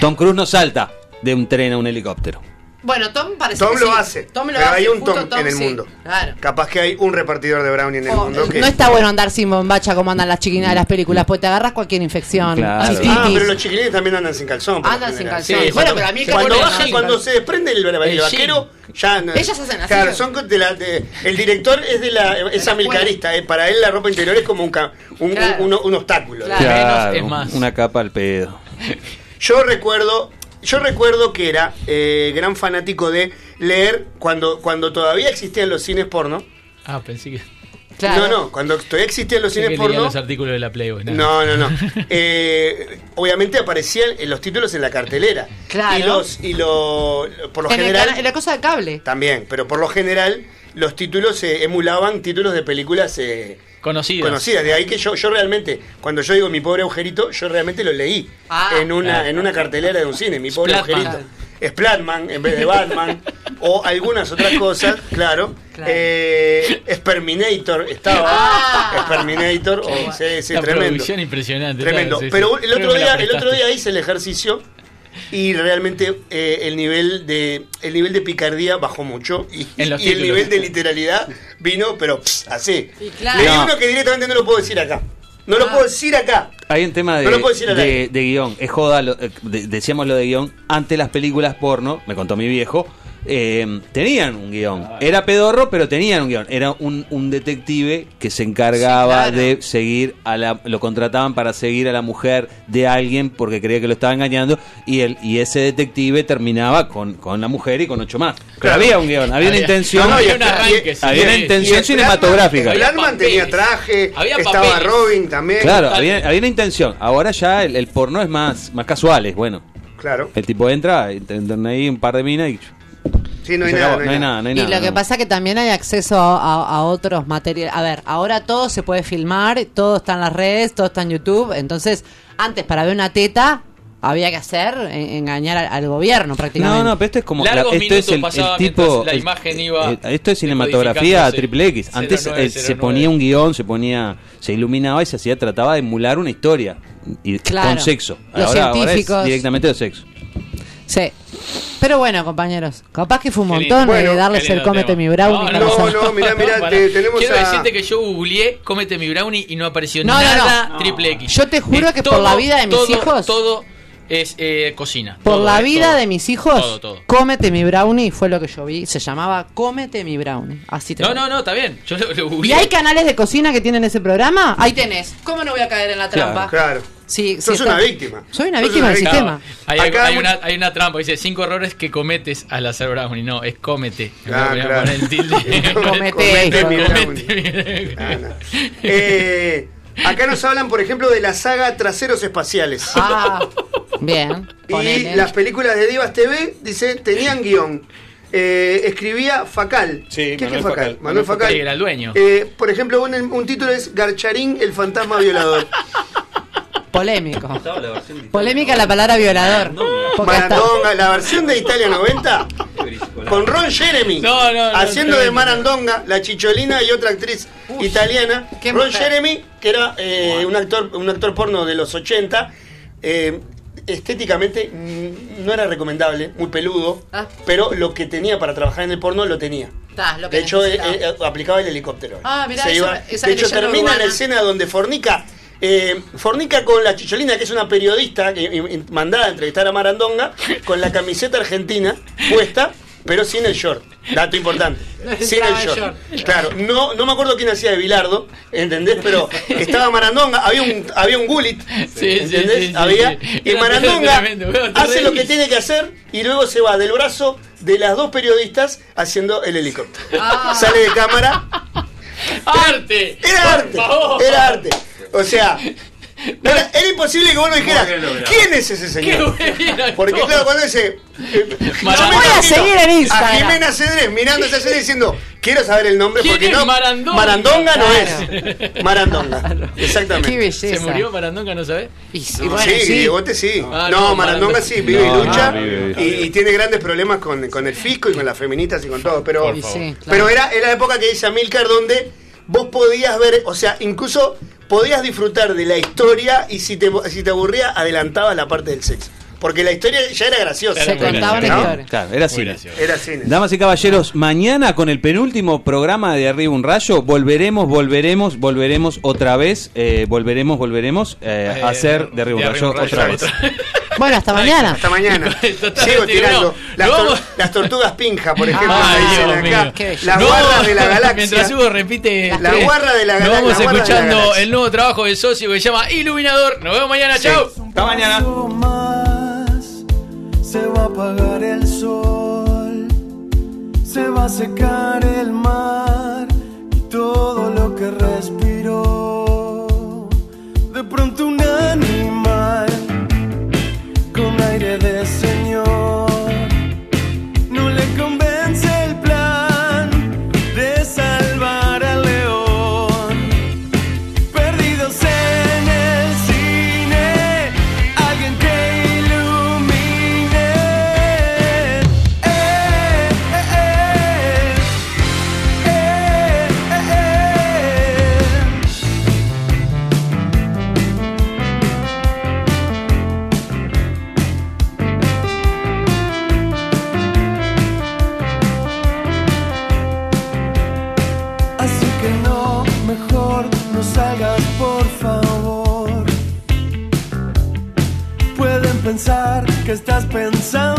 Tom Cruise no salta de un tren a un helicóptero. Bueno, Tom parece Tom que lo sí. hace. Tom lo pero hace, hay un Tom, en el sí. mundo. Claro. Capaz que hay un repartidor de brownie en el O, mundo que. No está bueno andar sin bombacha como andan las chiquinas de las películas, porque te agarras cualquier infección. Claro. Ah, pero los chiquilines también andan sin calzón. Andan sin calzón. Sí, bueno, pero a mí Cuando bajan, cuando se desprende el, el El vaquero, ya no- Ellas hacen así. Claro, son de la, de- el director es de la es amilcarista, eh, para él la ropa interior es como un, ca- un, Claro. un- un obstáculo. Claro. Menos es más. una capa al pedo. Yo recuerdo, yo recuerdo que era eh, gran fanático de leer cuando, cuando todavía existían los cines porno. Ah, pensé que. Claro. No, no, cuando todavía existían los cines porno. los artículos de la Playboy. nada. No, no, no. Eh, obviamente aparecían en los títulos en la cartelera. Claro. Y los, y lo, por lo en, general. en la cosa de cable. También, pero por lo general los títulos eh, emulaban títulos de películas eh, Conocidas. conocidas. De ahí que yo, yo realmente, cuando yo digo mi pobre agujerito, yo realmente lo leí Ah. en una en una cartelera de un cine, mi pobre Splatman. agujerito. Splatman en vez de Batman o algunas otras cosas, claro. Claro. Eh, Sperminator estaba. Ah. Sperminator, oh, sí, sí, tremendo. impresionante. Tremendo. claro, sí, sí. Pero el otro día, el otro día hice el ejercicio y realmente eh, el nivel de el nivel de picardía bajó mucho y, el nivel de literalidad vino, pero pss, así. Y claro. Leí No. uno que directamente no lo puedo decir acá. No lo Ah. puedo decir acá. Hay un tema No de guion. Es joda, lo- eh, de- decíamos lo de guion. Antes las películas porno, me contó mi viejo, eh, tenían un guion. Era pedorro, pero tenían un guion. Era un, un detective que se encargaba Sí, claro. de seguir a la. Lo contrataban para seguir a la mujer de alguien porque creía que lo estaba engañando. Y, el, y ese detective terminaba con, con la mujer y con ocho más. Pero Claro. había un guion, había una intención. no, había un y- arranque, y- sí. había una intención cinematográfica. Papeles. tenía traje, Había estaba papeles. Robin también. Claro, había, había una intención. Ahora ya el, el porno es más, más casual, es bueno. Claro. El tipo entra, entran ahí un par de minas y. Sí, no hay nada. acabó. no hay nada, no hay Y lo que pasa que también hay acceso a, a otros materiales. A ver, ahora todo se puede filmar, todo está en las redes, todo está en YouTube. Entonces, antes para ver una teta había que hacer en- engañar al, al gobierno prácticamente. No, no, pero esto es como. Largos esto es minutos el, el tipo. la el- imagen iba eh, esto es cinematografía triple X. Antes 09, eh, se 09. ponía un guion, se ponía. Se iluminaba y se hacía, trataba de emular una historia. Y, Claro. Con sexo. Los ahora, ahora es científicos. directamente de sexo. Sí. Pero bueno, compañeros, capaz que fue un montón de darles el cómete tema. mi brownie. No, no, hacer- no, mirá, mirá, te- tenemos Quiero a- decirte que yo googleé cómete mi brownie y no apareció No, no, nada no. triple X. Yo te juro Es que por la vida de mis todo, hijos- Todo es eh, cocina. Por Todo, la vida todo. de mis hijos, Todo, todo. cómete mi brownie fue lo que yo vi. Se llamaba Cómete mi brownie. Así te No, no, no, está bien. Yo lo, lo ¿Y hay canales de cocina que tienen ese programa? Ahí tenés. ¿Cómo no voy a caer en la trampa? Claro. Sí, Sos sí una está- víctima. Soy una Sos víctima una del víctima. sistema. Hay, Acá hay mu- una, hay una trampa, dice cinco errores que cometes al hacer brownie. No, es cómete. Ah, claro. el tilde. Comete, Comete. Ah, no. Eh, acá nos hablan, por ejemplo, de la saga Traseros Espaciales. Ah, bien. y ponele. las películas de Divas TV, dice, tenían guion. Eh, escribía Facal. Sí, ¿Qué Manuel es Facal? Facal. Manuel Facal. Sí, era el dueño. Eh, por ejemplo, un, un título es Garcharín, el fantasma violador. Polémico. Polémica la palabra violador. Marandonga, la versión de Italia 90 con Ron Jeremy No, no, no, haciendo de. Marandonga, la chicholina y otra actriz italiana. Ron mujer. Jeremy, que era eh, un actor un actor porno de los 80, eh, estéticamente mm, no era recomendable, muy peludo, Ah. pero lo que tenía para trabajar en el porno lo tenía. Lo De hecho, eh, eh, aplicaba el helicóptero. Ah, mirá, Se eso- iba- esa de hecho, termina urbana. la escena donde fornica. Eh, fornica con la chicholina, que es una periodista que, eh, mandada a entrevistar a Marandonga, con la camiseta argentina puesta, pero sin el short. Dato importante. sin el short. Claro, no, no me acuerdo quién hacía de Bilardo, ¿entendés? Pero estaba Marandonga, había un, había un gulit, Sí, ¿entendés? sí, sí, había, y Marandonga hace lo que tiene que hacer y luego se va del brazo de las dos periodistas haciendo el helicóptero. Ah. Sale de cámara ¡Arte! era arte, era arte. O sea, era, era imposible que vos no dijeras, ¿quién es ese señor? Porque claro, cuando dice... eh, yo me Voy a seguir en Instagram. A Jimena Cedrés mirando esa serie diciendo, quiero saber el nombre ¿Quién porque es no... Marandonga? Marandonga no Claro. es. Marandonga. Exactamente. Qué belleza. ¿Se murió Marandonga, no sabés? Y, Sí, bueno, sí. Diegote sí. Ah, no, no, Marandonga Marandonga. sí, vive No, y lucha. no, vive, vive. y, tiene grandes problemas con, con el fisco y con las feministas y con todo. Pero, sí, claro. pero era, era la época que dice Amilcar donde vos podías ver, o sea, incluso podías disfrutar de la historia y si te, si te aburría, adelantabas la parte del sexo. Porque la historia ya era graciosa. Se contaba. ¿no? historia. Claro, era cine. Damas y caballeros, mañana con el penúltimo programa de Arriba un Rayo, volveremos, volveremos, volveremos otra vez, eh, volveremos, volveremos eh, a Eh, hacer de Arriba un de Rayo Arriba un otra vez. Bueno, hasta mañana. Hasta mañana. Sigo tirando. Las, no tor- vamos- las tortugas pinja, por ejemplo, acá. Las No, de la galaxia. Mientras Hugo repite. La guarra de la Nos galaxia. vamos la de la escuchando el nuevo trabajo del socio que se llama Iluminador. Nos vemos mañana, chao. Hasta mañana. más se va a apagar el sol, se va a secar el mar y todo estás pensando